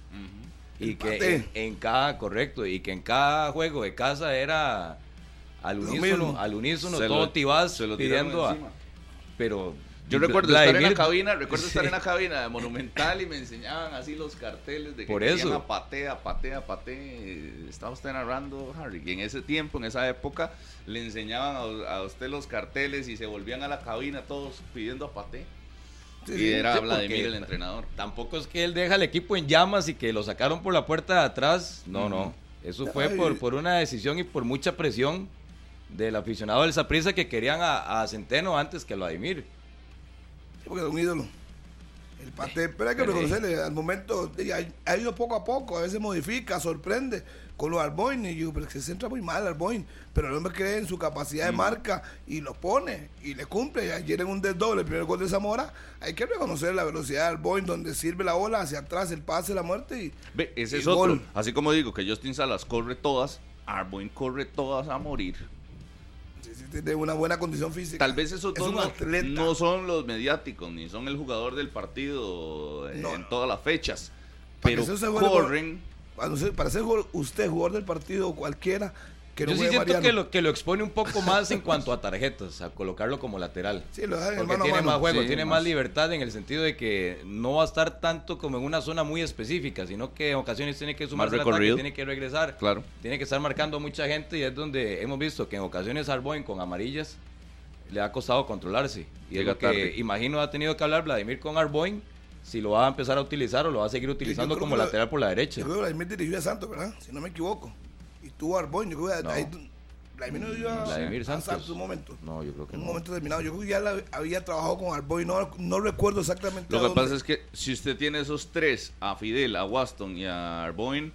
y que en, cada correcto y que en cada juego de casa era al unísono, al unísono, todo tibás pidiendo a, pero Yo recuerdo estar en la Vladimir- cabina, [LAUGHS] recuerdo estar Sí. en la cabina de Monumental y me enseñaban así los carteles de que Por eso. a patea, patea, patea. Estaba usted narrando, Harry, y en ese tiempo, en esa época, le enseñaban a, a usted los carteles y se volvían a la cabina todos pidiendo a paté. Sí, y era Sí, Vladimir el entrenador. Tampoco es que él deja el equipo en llamas y que lo sacaron por la puerta de atrás. No, no. Eso fue Ay. por, por una decisión y por mucha presión del aficionado del Saprissa que querían a, a Centeno antes que a Vladimir. Sí, porque es un ídolo. El pate, pero hay que Pero, reconocerle, al momento ha, ido poco a poco, a veces modifica, sorprende con los Arboin. Y yo, pero es que se entra muy mal Arboin. Pero el hombre cree en su capacidad de marca y lo pone y le cumple. Y ayer en un desdoble, el primer gol de Zamora, hay que reconocer la velocidad de Arboin, donde sirve la bola hacia atrás, el pase, la muerte. Y, Ve, ese y es otro. gol. Así como digo que Justin Salas corre todas, Arboin corre todas a morir. Tiene una buena condición física. Tal vez esos es dos no, son los mediáticos, ni son el jugador del partido No, en todas las fechas. Para Pero corren. Cuando se- para ser usted jugador del partido o cualquiera que no Yo sí siento Mariano. que lo, que lo expone un poco más en cuanto a tarjetas, a colocarlo como lateral. Sí, lo Porque mano tiene mano. más juego, Sí, tiene más. más libertad en el sentido de que no va a estar tanto como en una zona muy específica, sino que en ocasiones tiene que sumarse al ataque, tiene que regresar, Claro. tiene que estar marcando a mucha gente y es donde hemos visto que en ocasiones Arboin con amarillas le ha costado controlarse. Y es Llega lo que tarde. imagino ha tenido que hablar Vladimir con Arboin si lo va a empezar a utilizar o lo va a seguir utilizando como lateral por la derecha. Yo creo que Vladimir dirigió a Santos, ¿verdad? Si no me equivoco. Tuvo Arboin. Yo creo que No. ahí, Vladimir no dio a, Vladimir a Santos. un momento. No, yo creo que En un no. momento determinado. Yo creo que ya la- había trabajado con Arboin. No, no recuerdo exactamente. Lo que dónde. pasa es que si usted tiene esos tres, a Fidel, a Waston y a Arboin,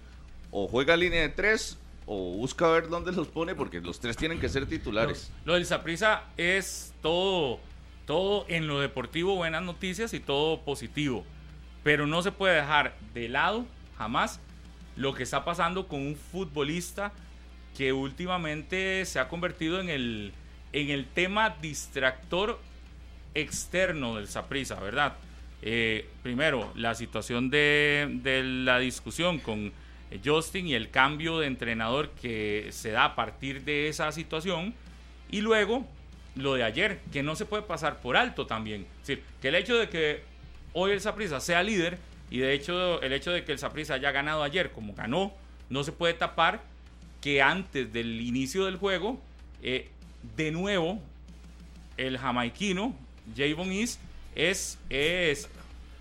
o juega línea de tres, o busca ver dónde los pone, porque los tres tienen que ser titulares. Lo del Saprissa es todo, todo en lo deportivo, buenas noticias y todo positivo. Pero no se puede dejar de lado jamás lo que está pasando con un futbolista que últimamente se ha convertido en el, en el tema distractor externo del Saprissa, ¿verdad? Eh, primero, la situación de, de la discusión con Justin y el cambio de entrenador que se da a partir de esa situación. Y luego, lo de ayer, que no se puede pasar por alto también. Es decir, que el hecho de que hoy el Saprissa sea líder y de hecho el hecho de que el Saprissa haya ganado ayer como ganó, no se puede tapar que antes del inicio del juego, eh, de nuevo, el jamaiquino, Javon East, es, es,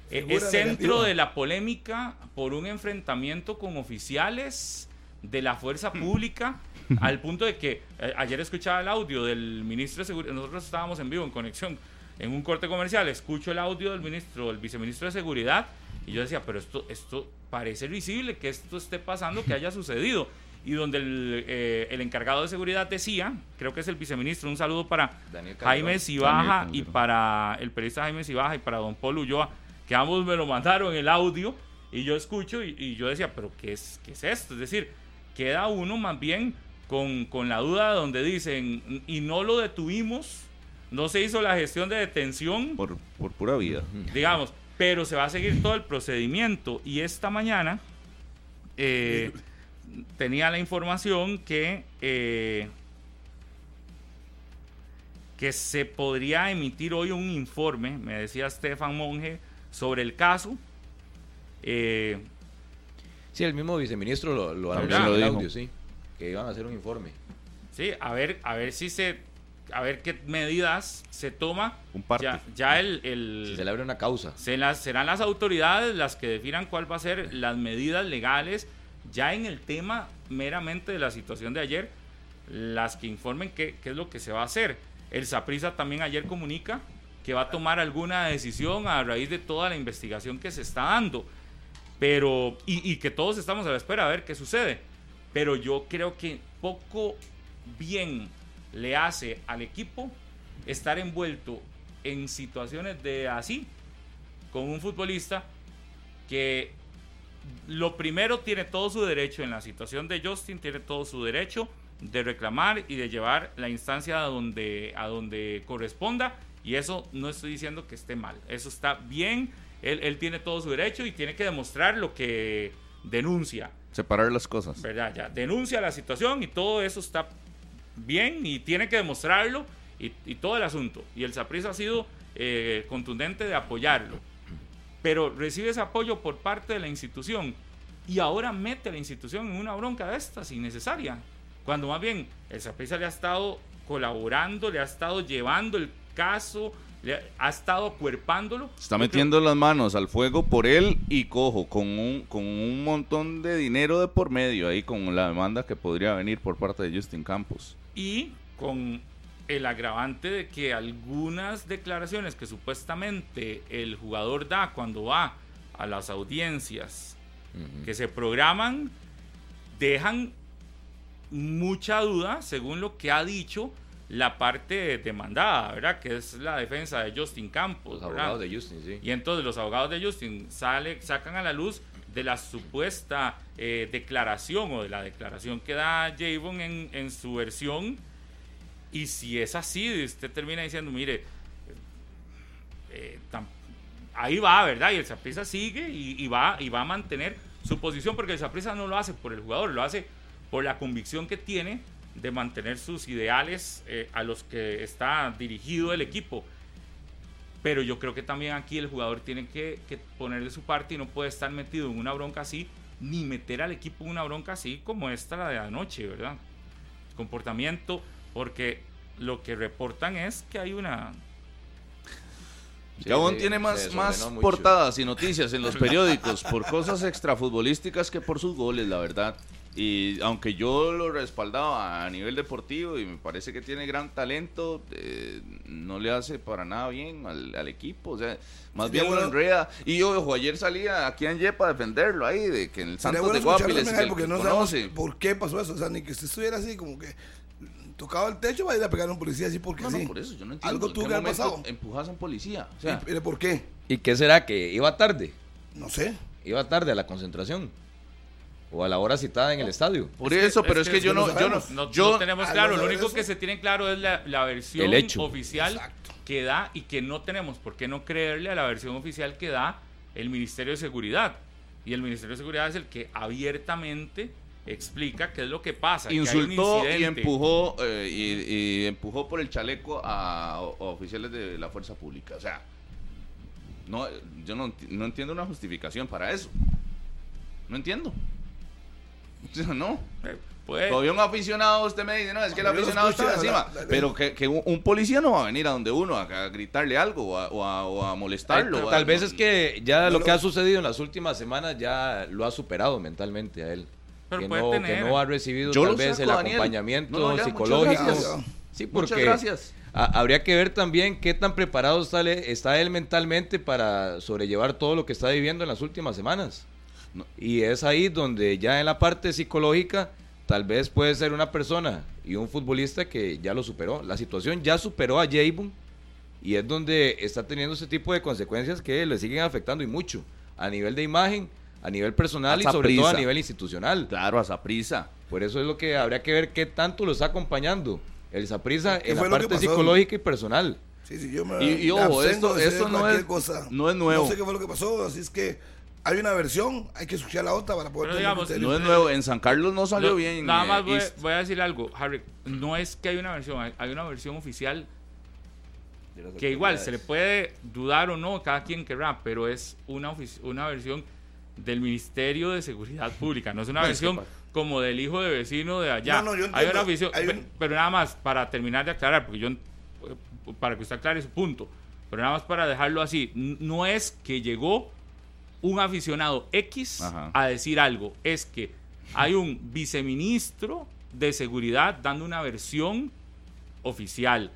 Figura es centro de la polémica por un enfrentamiento con oficiales de la fuerza pública, [LAUGHS] al punto de que eh, ayer escuchaba el audio del ministro de Seguridad, nosotros estábamos en vivo en conexión en un corte comercial, escucho el audio del ministro, del viceministro de Seguridad, y yo decía, pero esto, esto parece risible que esto esté pasando, que haya sucedido. Y donde el, eh, el encargado de seguridad decía, creo que es el viceministro, un saludo para. Jaime Cibaja y para el periodista Jaime Cibaja y para don Paul Ulloa, que ambos me lo mandaron el audio y yo escucho y, y yo decía, pero ¿qué es, ¿qué es esto? Es decir, queda uno más bien con, con la duda donde dicen, y no lo detuvimos, no se hizo la gestión de detención, Por, por pura vida. digamos, pero se va a seguir todo el procedimiento y esta mañana eh, tenía la información que eh, que se podría emitir hoy un informe, me decía Stefan Monge, sobre el caso. Eh, Sí, el mismo viceministro lo, lo anunció lo en el dijo. audio, sí. Que iban a hacer un informe. sí, a ver, a ver si se, a ver qué medidas se toma. Un parte. Ya, ya el, el- Si se le abre una causa. Se las- serán las autoridades las que definan cuál va a ser las medidas legales ya en el tema meramente de la situación de ayer, las que informen qué, qué es lo que se va a hacer. El Saprisa también ayer comunica que va a tomar alguna decisión a raíz de toda la investigación que se está dando. Pero, y, y que todos estamos a la espera a ver qué sucede. Pero yo creo que poco bien le hace al equipo estar envuelto en situaciones de así, con un futbolista que lo primero tiene todo su derecho en la situación de Justin, tiene todo su derecho de reclamar y de llevar la instancia a donde, a donde corresponda. Y eso no estoy diciendo que esté mal, eso está bien, él, él tiene todo su derecho y tiene que demostrar lo que denuncia. Separar las cosas. ¿verdad? Ya denuncia la situación y todo eso está bien y tiene que demostrarlo y, todo el asunto. Y el Saprissa ha sido eh, contundente de apoyarlo. Pero recibe ese apoyo por parte de la institución y ahora mete a la institución en una bronca de estas innecesaria. Cuando más bien el Saprissa le ha estado colaborando, le ha estado llevando el caso, le ha estado acuerpándolo. Está metiendo las manos al fuego por él y cojo, con un, con un montón de dinero de por medio ahí, con la demanda que podría venir por parte de Justin Campos. Y con el agravante de que algunas declaraciones que supuestamente el jugador da cuando va a las audiencias que se programan dejan mucha duda según lo que ha dicho la parte demandada, ¿verdad? Que es la defensa de Justin Campos. Los abogados de Justin, sí. Y entonces los abogados de Justin sale, sacan a la luz de la supuesta eh, declaración o de la declaración que da Javon en, su versión. Y si es así, usted termina diciendo, mire, eh, ahí va, ¿verdad? Y el Saprissa sigue y, va, y va a mantener su posición porque el Saprissa no lo hace por el jugador, lo hace por la convicción que tiene de mantener sus ideales eh, a los que está dirigido el equipo. Pero yo creo que también aquí el jugador tiene que, que poner de su parte y no puede estar metido en una bronca así, ni meter al equipo en una bronca así como esta la de anoche, ¿verdad? Comportamiento, porque lo que reportan es que hay una Sí, tiene más, más portadas y noticias en los [LAUGHS] periódicos por cosas extrafutbolísticas que por sus goles, la verdad. Y aunque yo lo respaldaba a nivel deportivo y me parece que tiene gran talento, eh, no le hace para nada bien al, equipo. O sea, más bien lo enreda. Y yo, ojo, ayer salía aquí en Yepa a defenderlo ahí, de que en el Santos de Guapiles. porque no sabemos por qué pasó eso. O sea, ni que usted estuviera así como que tocaba el techo, va a ir a pegar a un policía así porque no, sí. No, por eso yo no entiendo. Algo tuvo que haber pasado. Empujas a un policía. O sea, ¿Y, ¿Por qué? ¿Y qué será? ¿Que iba tarde? No sé. Iba tarde a la concentración o a la hora citada en el estadio. Por eso, pero es que, yo no, yo no, yo tenemos claro. Lo único que se tiene claro es la, versión oficial que da y que no tenemos por qué no creerle a la versión oficial que da el Ministerio de Seguridad. Y el Ministerio de Seguridad es el que abiertamente explica qué es lo que pasa. Insultó y empujó eh, y, empujó por el chaleco a, oficiales de la fuerza pública. O sea, no, yo no, no entiendo una justificación para eso. No entiendo. [LAUGHS] No. Eh, pues, Todavía un aficionado, usted me dice, no, es que el aficionado está encima. pero que, un, policía no va a venir a donde uno a, gritarle algo o a, molestarlo. tal vez es que ya lo que ha sucedido en las últimas semanas ya lo ha superado mentalmente a él. que, no, ha recibido tal vez el acompañamiento psicológico. Sí, porque gracias. habría que ver también qué tan preparado está, está él mentalmente para sobrellevar todo lo que está viviendo en las últimas semanas. Y es ahí donde ya en la parte psicológica tal vez puede ser una persona y un futbolista que ya lo superó. La situación ya superó a Jayvon y es donde está teniendo ese tipo de consecuencias que le siguen afectando y mucho a nivel de imagen, a nivel personal y sobre todo a nivel institucional. Claro, a Saprisa. Por eso es lo que habría que ver qué tanto lo está acompañando el Saprisa en la parte psicológica y personal. Sí, sí, yo me y, ojo, esto, esto no, es, no es nuevo. No sé qué fue lo que pasó, así es que hay una versión, hay que escuchar la otra para poder digamos, No es nuevo, en San Carlos no salió bien. Nada más eh, voy, a decir algo, Harry. No es que hay una versión, hay, una versión oficial que igual se le puede dudar o no, cada quien querrá, pero es una, una versión del Ministerio de Seguridad Pública, no es una versión como del hijo de vecino de allá. No, no, yo hay una visión, pero nada más para terminar de aclarar, porque yo para que usted aclare su punto, pero nada más para dejarlo así, no es que llegó un aficionado X a decir algo. Es que hay un viceministro de seguridad dando una versión oficial.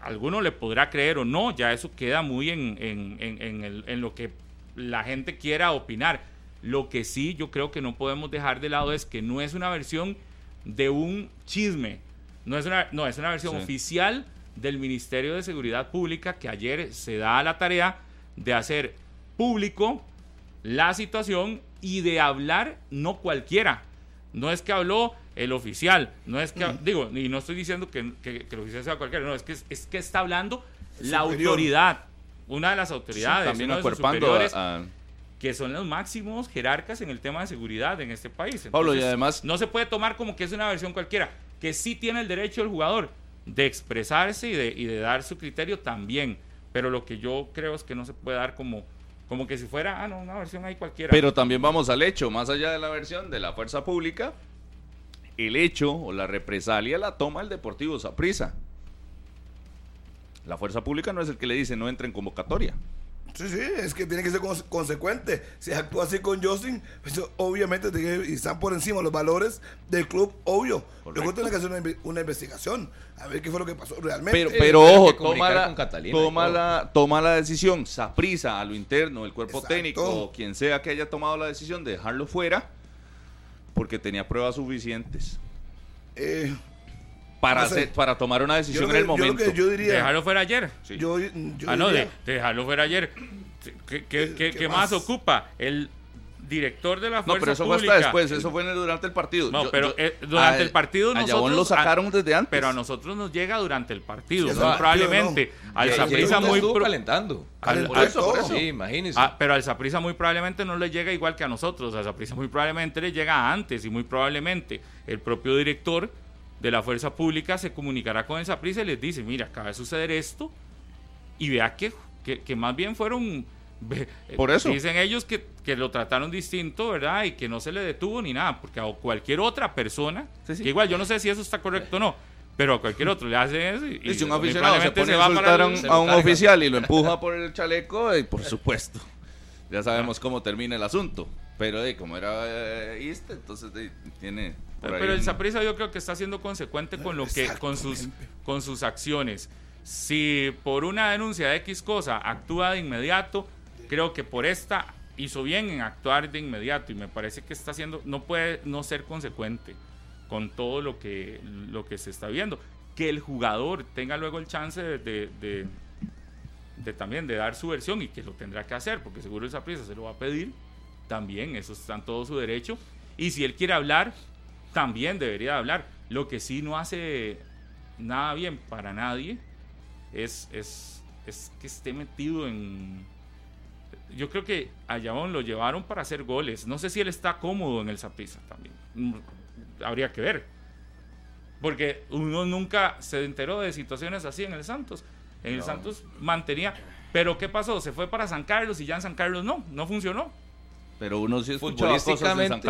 Alguno le podrá creer o no, ya eso queda muy en, en, lo que la gente quiera opinar. Lo que sí yo creo que no podemos dejar de lado es que no es una versión de un chisme, no es una, no, es una versión oficial del Ministerio de Seguridad Pública que ayer se da la tarea de hacer público la situación y de hablar no cualquiera. No es que habló el oficial, no es que, digo, y no estoy diciendo que, el oficial sea cualquiera, no, es que, es que está hablando la autoridad, una de las autoridades, también superiores, que son los máximos jerarcas en el tema de seguridad en este país. Pablo, y además... No se puede tomar como que es una versión cualquiera, que sí tiene el derecho el jugador de expresarse y de, y de dar su criterio también Pero lo que yo creo es que no se puede dar como, como que si fuera, ah, no, una versión ahí cualquiera. Pero también vamos al hecho, más allá de la versión de la fuerza pública, el hecho o la represalia la toma el Deportivo Saprissa. La fuerza pública no es el que le dice no entra en convocatoria. Sí, sí, es que tiene que ser cons- consecuente. Si actúa así con Justin, pues, obviamente tiene que- y están por encima los valores del club, obvio. Correcto. Luego tiene que hacer una, inve- una investigación, a ver qué fue lo que pasó realmente. Pero, Sí, pero ojo, toma la, con Catalina y toma, la, toma la decisión, Saprisa a lo interno, el cuerpo Exacto. técnico, o quien sea que haya tomado la decisión de dejarlo fuera, porque tenía pruebas suficientes Eh, para, No sé. hacer- para tomar una decisión en el momento. yo diría. Dejarlo fuera ayer. Sí. Yo, yo ah, no, diría- de dejarlo fuera ayer. ¿Qué, qué- qué- ¿Qué qué más? más? ocupa? El director de la no, fuerza pero eso fue pública. hasta después, eso fue en el- durante el partido. No, Yo- pero yo- eh, durante a- el partido a nosotros... Lo sacaron desde antes. Pero a nosotros nos llega durante el partido, Sí, probablemente. Al usted muy estuvo pro- calentando. al- Por al- eso, por eso. Sí, imagínese. Ah, pero al Saprissa muy probablemente no le llega igual que a nosotros. Al Saprissa muy probablemente le llega antes y muy probablemente el propio director de la fuerza pública se comunicará con el Saprissa y les dice, mira, acaba de suceder esto y vea que, que, que más bien fueron... eh, Por eso. Dicen ellos que, que lo trataron distinto, ¿verdad? Y que no se le detuvo ni nada, porque a cualquier otra persona, Sí, sí. que igual yo no sé si eso está correcto o no, pero a cualquier otro le hacen eso y, Y si un aficionado se pone a va para insultar a un, se a un oficial y lo [LAUGHS] empuja por el chaleco, y por supuesto. Ya sabemos cómo termina el asunto. Pero eh, como era eh, East, entonces eh, tiene. Por Pero el Saprissa yo creo que está siendo consecuente con lo que con sus con sus acciones. Si por una denuncia de X cosa actúa de inmediato, creo que por esta hizo bien en actuar de inmediato y me parece que está haciendo no puede no ser consecuente con todo lo que lo que se está viendo. Que el jugador tenga luego el chance de, de- de- de también de dar su versión y que lo tendrá que hacer, porque seguro el Saprissa se lo va a pedir, también, eso está en todo su derecho. Y si él quiere hablar, también debería hablar. Lo que sí no hace nada bien para nadie es, es, es que esté metido en... Yo creo que a Yabón lo llevaron para hacer goles. No sé si él está cómodo en el Saprissa también. Mm, Habría que ver. Porque uno nunca se enteró de situaciones así en el Santos. En el Santos mantenía... Pero ¿qué pasó? Se fue para San Carlos y ya en San Carlos no, no funcionó. Pero uno sí escuchaba cosas en San Futbolísticamente-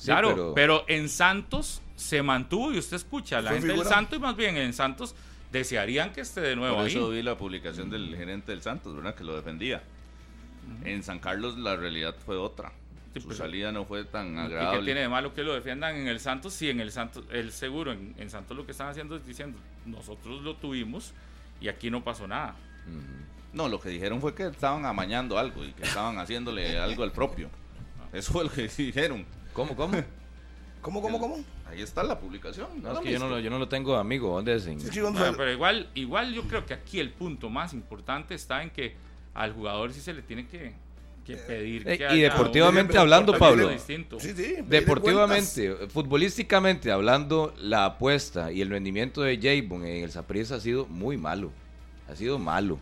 Sí, claro, pero- pero... en Santos se mantuvo y usted escucha a la gente del. Santos y más bien en Santos desearían que esté de nuevo Por ahí. eso vi la publicación del gerente del Santos, ¿verdad? Que lo defendía. En San Carlos la realidad fue otra. Sí, Su salida no fue tan ¿Y qué agradable. tiene de malo que lo defiendan en el Santos? Sí, en el Santos, el seguro, en, en Santos lo que están haciendo es diciendo, nosotros lo tuvimos y aquí no pasó nada. No, lo que dijeron fue que estaban amañando algo y que estaban haciéndole algo al propio. [LAUGHS] Eso fue lo que dijeron. ¿Cómo, cómo? [LAUGHS] ¿Cómo, cómo, cómo? Ahí está la publicación. No, ¿no es que yo no, lo, yo no lo tengo amigo. ¿Dónde es? En- Sí, sí, Bueno, pero igual, igual yo creo que aquí el punto más importante está en que al jugador sí se le tiene que, que pedir Eh, que y haya deportivamente un hablando, Pablo. distinto. Sí, Deportivamente, futbolísticamente hablando, la apuesta y el rendimiento de Javon en el Saprissa ha sido muy malo. Ha sido malo.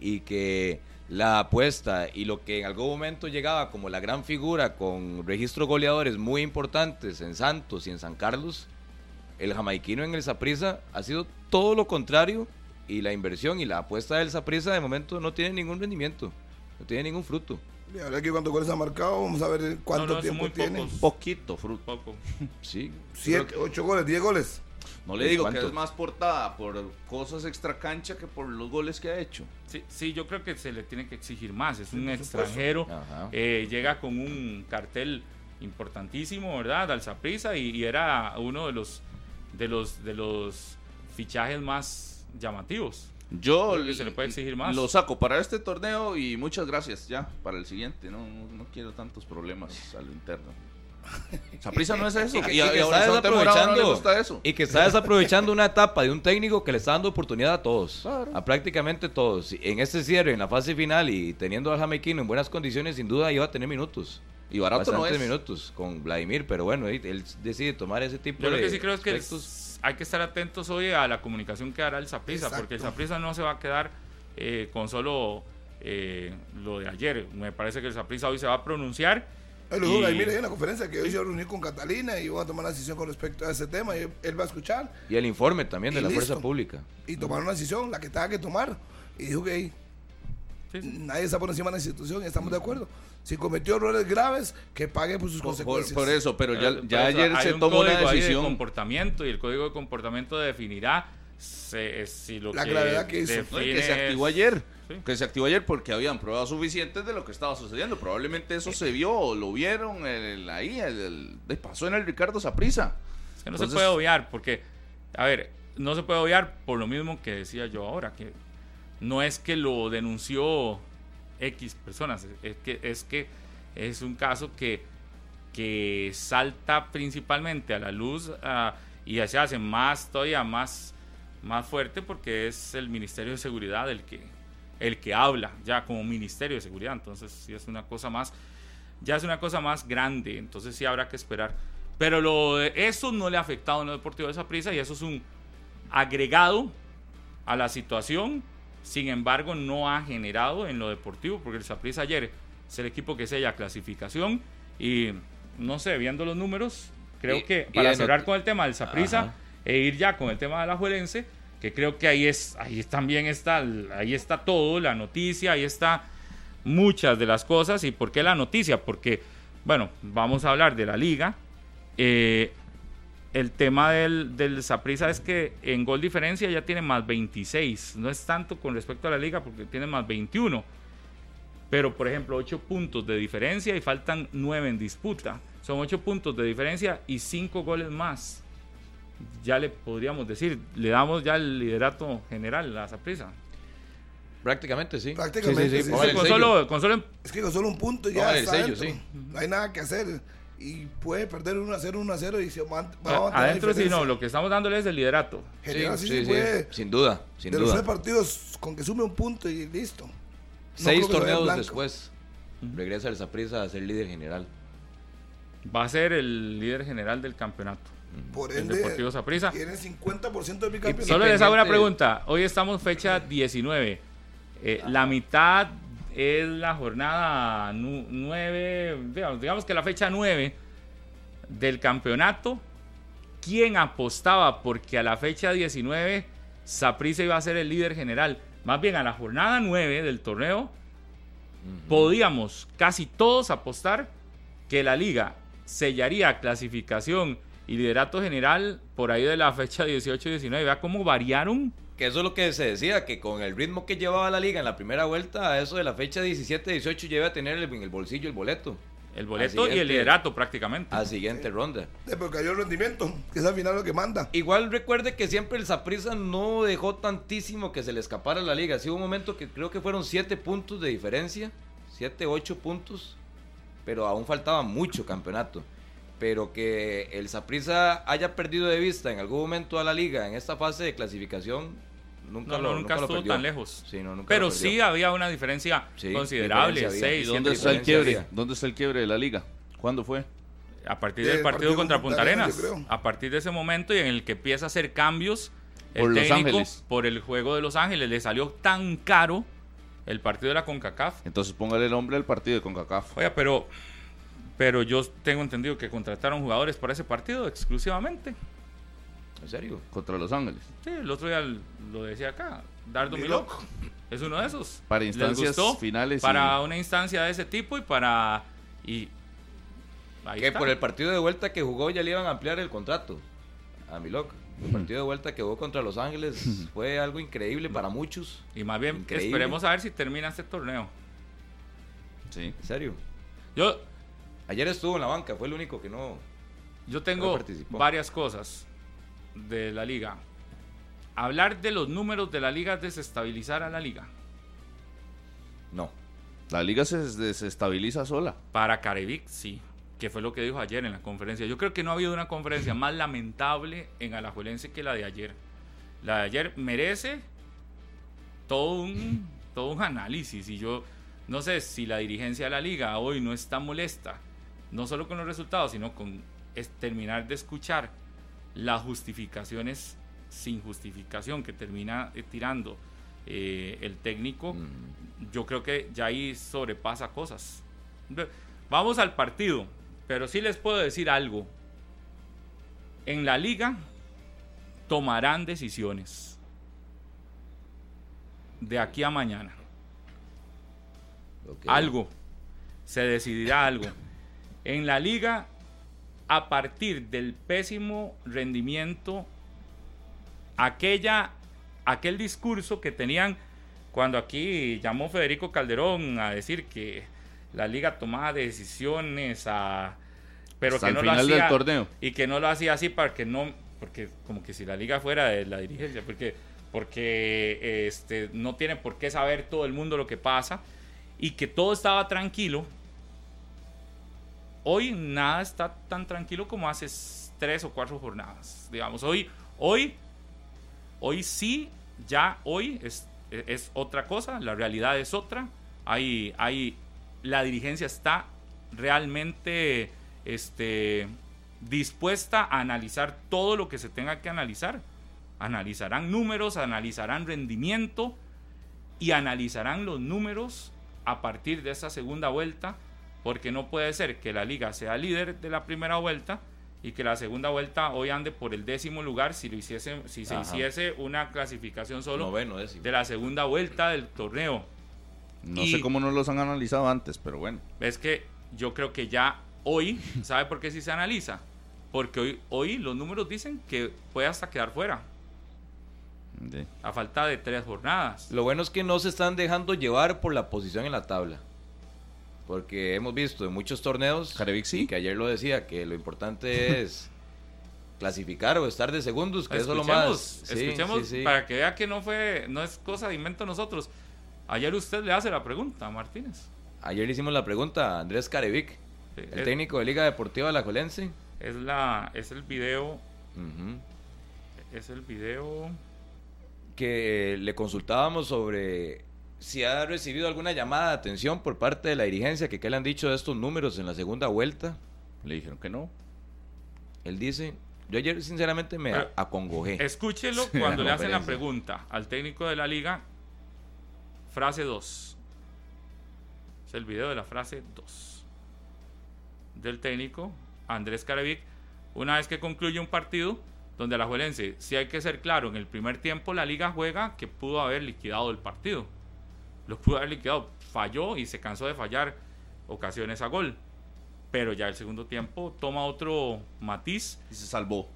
Y que la apuesta y lo que en algún momento llegaba como la gran figura con registros goleadores muy importantes en Santos y en San Carlos, el jamaiquino en el Saprissa ha sido todo lo contrario y la inversión y la apuesta del Saprissa de momento no tiene ningún rendimiento, no tiene ningún fruto. La verdad que cuántos goles ha marcado, vamos a ver cuánto No, no, son tiempo tiene. pocos. Poquito fruto. Poco. Sí, Siete, ocho goles, diez goles. No le digo que es más portada por cosas extra cancha que por los goles que ha hecho. Sí, sí, yo creo que se le tiene que exigir más. Es un extranjero, eh, llega con un cartel importantísimo, ¿verdad? Al Saprissa y, y era uno de los de los de los fichajes más llamativos. Yo que se le puede exigir más. lo saco para este torneo y muchas gracias ya para el siguiente. No, no, no quiero tantos problemas a lo interno. Saprissa no es eso. Y que, Y, a- y que y a está no le desaprovechando gusta eso. y que está desaprovechando una etapa de un técnico que le está dando oportunidad a todos, Claro. a prácticamente todos. En este cierre, en la fase final y teniendo al Jamequino en buenas condiciones, sin duda iba a tener minutos. Y barato no Bastantes es. minutos con Vladimir, pero bueno, él, decide tomar ese tipo Yo de lo que sí creo es que es- hay que estar atentos hoy a la comunicación que hará el Saprissa, Exacto. porque el Saprissa no se va a quedar eh, con solo eh, lo de ayer. Me parece que el Saprissa hoy se va a pronunciar. Él lo dijo, Y- ahí, mire, en la conferencia que hoy se va a reunir con Catalina y van a tomar una decisión con respecto a ese tema. Y él, va a escuchar Y el informe también de Y la listo. fuerza pública. y tomar una decisión, la que tenga que tomar. y dijo que "Ey, Sí, sí. nadie está por encima de la institución y estamos de acuerdo. Si cometió errores graves, que pague por sus Por, consecuencias. por eso, pero ya, eso ayer hay se un tomó una ahí de decisión. comportamiento y el código de comportamiento definirá se- si lo La que gravedad que hizo. No, que se activó ayer. Sí. Que se activó ayer porque habían pruebas suficientes de lo que estaba sucediendo. Probablemente eso se vio lo vieron el- el- ahí. El, pasó en el Ricardo Saprisa. Es que no Entonces- se puede obviar, porque, a ver, no se puede obviar por lo mismo que decía yo ahora, que no es que lo denunció X personas, es que es, que es un caso que, que salta principalmente a la luz y se hace más, todavía más, más fuerte porque es el Ministerio de Seguridad el que, el que habla ya como Ministerio de Seguridad, entonces sí es una cosa más, ya es una cosa más grande, entonces sí habrá que esperar. Pero lo de eso no le ha afectado en lo deportivo de esa prisa y eso es un agregado a la situación. Sin embargo, no ha generado en lo deportivo, porque el Saprissa ayer es el equipo que sella clasificación y no sé, viendo los números, creo Y- que para cerrar con el tema del Saprissa e ir ya con el tema de la Juelense, que creo que ahí es, ahí también está, ahí está todo, la noticia, ahí está muchas de las cosas. ¿Y por qué la noticia? Porque, bueno, vamos a hablar de la liga. Eh, el tema del, del es que en gol diferencia ya tiene más 26. No es tanto con respecto a la liga porque tiene más 21. Pero, por ejemplo, 8 puntos de diferencia y faltan 9 en disputa. Son 8 puntos de diferencia y 5 goles más. Ya le podríamos decir, le damos ya el liderato general a Saprissa. Prácticamente sí. Prácticamente, Sí, sí, sí. sí, Póngale el con, sello. solo, con solo Es que con solo un punto ya el está sello, adentro. sí. No hay nada que hacer. Y puede perder 1 a 0, 1 a 0 y se va a adentro sí, no, lo que estamos dándole es el liderato. General, sí, sí, sí, sí, puede. sin duda, sin de los tres partidos, con que sume un punto y listo. No Seis torneos después, regresa el Saprissa a ser líder general. Va a ser el líder general del campeonato. Por El ende, Deportivo Saprissa. tiene 50% del bicampeonato. Solo les hago una pregunta. Hoy estamos fecha 19. Eh, la mitad es la jornada 9, digamos, digamos que la fecha 9 del campeonato. ¿Quién apostaba porque a la fecha 19 Saprissa iba a ser el líder general? Más bien a la jornada 9 del torneo podíamos casi todos apostar que la liga sellaría clasificación y liderato general por ahí de la fecha 18-19. Vea cómo variaron. Que eso es lo que se decía, que con el ritmo que llevaba la liga en la primera vuelta, a eso de la fecha 17-18 lleva a tener el- en el bolsillo el boleto. El boleto y el liderato prácticamente. A siguiente ronda. Eh, Pero cayó el rendimiento, que es al final lo que manda. Igual recuerde que siempre el Saprissa no dejó tantísimo que se le escapara a la liga. Sí hubo un momento que creo que fueron 7 puntos de diferencia, 7, 8 puntos, pero aún faltaba mucho campeonato. Pero que el Saprissa haya perdido de vista en algún momento a la liga en esta fase de clasificación, nunca No, lo no, nunca lo estuvo perdió. tan lejos. Sí, no, nunca Pero sí había una diferencia Sí, considerable. diferencia seis, ¿Y ¿Dónde está el quiebre? había. ¿Dónde está el quiebre de la liga? ¿Cuándo fue? a partir Del del partido, partido contra con Punta Arenas. A partir de ese momento y en el que empieza a hacer cambios el Por Los técnico Ángeles. por el juego de Los Ángeles le salió tan caro el partido de la CONCACAF. Entonces póngale el nombre al partido de CONCACAF. Oiga, pero pero yo tengo entendido que contrataron jugadores para ese partido exclusivamente. ¿En serio? Contra Los Ángeles. Sí, el otro día lo decía acá, Dardo Mi Milok. Es uno de esos. Para instancias gustó finales y- Para una instancia de ese tipo y para y Que está. por el partido de vuelta que jugó ya le iban a ampliar el contrato a Milok. El partido de vuelta que jugó contra Los Ángeles fue algo increíble para muchos. y más bien Increíble. esperemos a ver si termina este torneo. Sí. En serio. Yo Ayer estuvo en la banca, fue el único que no. Yo No tengo participó. varias cosas de la liga. Hablar de los números de la liga es desestabilizar a la liga. No. La liga se des- desestabiliza sola. Para Carevic, sí. Que fue lo que dijo ayer en la conferencia. Yo creo que no ha habido una conferencia más lamentable en Alajuelense que la de ayer. La de ayer merece todo un, todo un análisis. Y yo no sé si la dirigencia de la liga hoy no está molesta, no solo con los resultados, sino con es terminar de escuchar las justificaciones sin justificación que termina eh, tirando eh, el técnico Mm. yo creo que ya ahí sobrepasa cosas. Vamos al partido, pero sí les puedo decir algo. En la liga tomarán decisiones. de aquí a mañana. Algo. Se decidirá algo. En la liga, a partir del pésimo rendimiento, aquella, aquel discurso que tenían cuando aquí llamó Federico Calderón a decir que la liga tomaba decisiones a pero Hasta que el no final lo del hacía torneo. y que no lo hacía así para que no porque como que si la liga fuera de la dirigencia porque porque este no tiene por qué saber todo el mundo lo que pasa y que todo estaba tranquilo hoy nada está tan tranquilo como hace tres o cuatro jornadas digamos hoy hoy hoy sí ya hoy es, es otra cosa la realidad es otra hay hay la dirigencia está realmente este, dispuesta a analizar todo lo que se tenga que analizar. Analizarán números, analizarán rendimiento y analizarán los números a partir de esa segunda vuelta, porque no puede ser que la liga sea líder de la primera vuelta y que la segunda vuelta hoy ande por el décimo lugar si, lo hiciese, si se Ajá. hiciese una clasificación solo Noveno, de la segunda vuelta del torneo. No Y- sé cómo no los han analizado antes, pero bueno. Es que yo creo que ya hoy, [LAUGHS] ¿sabe por qué sí se analiza? Porque hoy, hoy los números dicen que puede hasta quedar fuera, a falta de tres jornadas. Lo bueno es que no se están dejando llevar por la posición en la tabla. Porque hemos visto en muchos torneos, Carevic sí. que ayer lo decía, que lo importante es [LAUGHS] clasificar o estar de segundos, que eso es lo más. Sí, escuchemos sí, para que vea que no fue, no es cosa de invento nosotros. Ayer usted le hace la pregunta a Martínez. Ayer le hicimos la pregunta a Andrés Carevic, el es, técnico de Liga Deportiva de la Jolense. es la, es el video, es el video. que le consultábamos sobre si ha recibido alguna llamada de atención por parte de la dirigencia, que qué le han dicho de estos números en la segunda vuelta. Le dijeron que no. Él dice, yo ayer sinceramente me Pero- acongojé. Escúchelo [LAUGHS] cuando le hacen la pregunta al técnico de la liga. Frase 2. Es el video de la frase 2. Del técnico Andrés Carevic. Una vez que concluye un partido donde la Juelense, si hay que ser claro, en el primer tiempo la liga juega que pudo haber liquidado el partido. Lo pudo haber liquidado. Falló y se cansó de fallar ocasiones a gol. Pero ya el segundo tiempo toma otro matiz Y se salvó.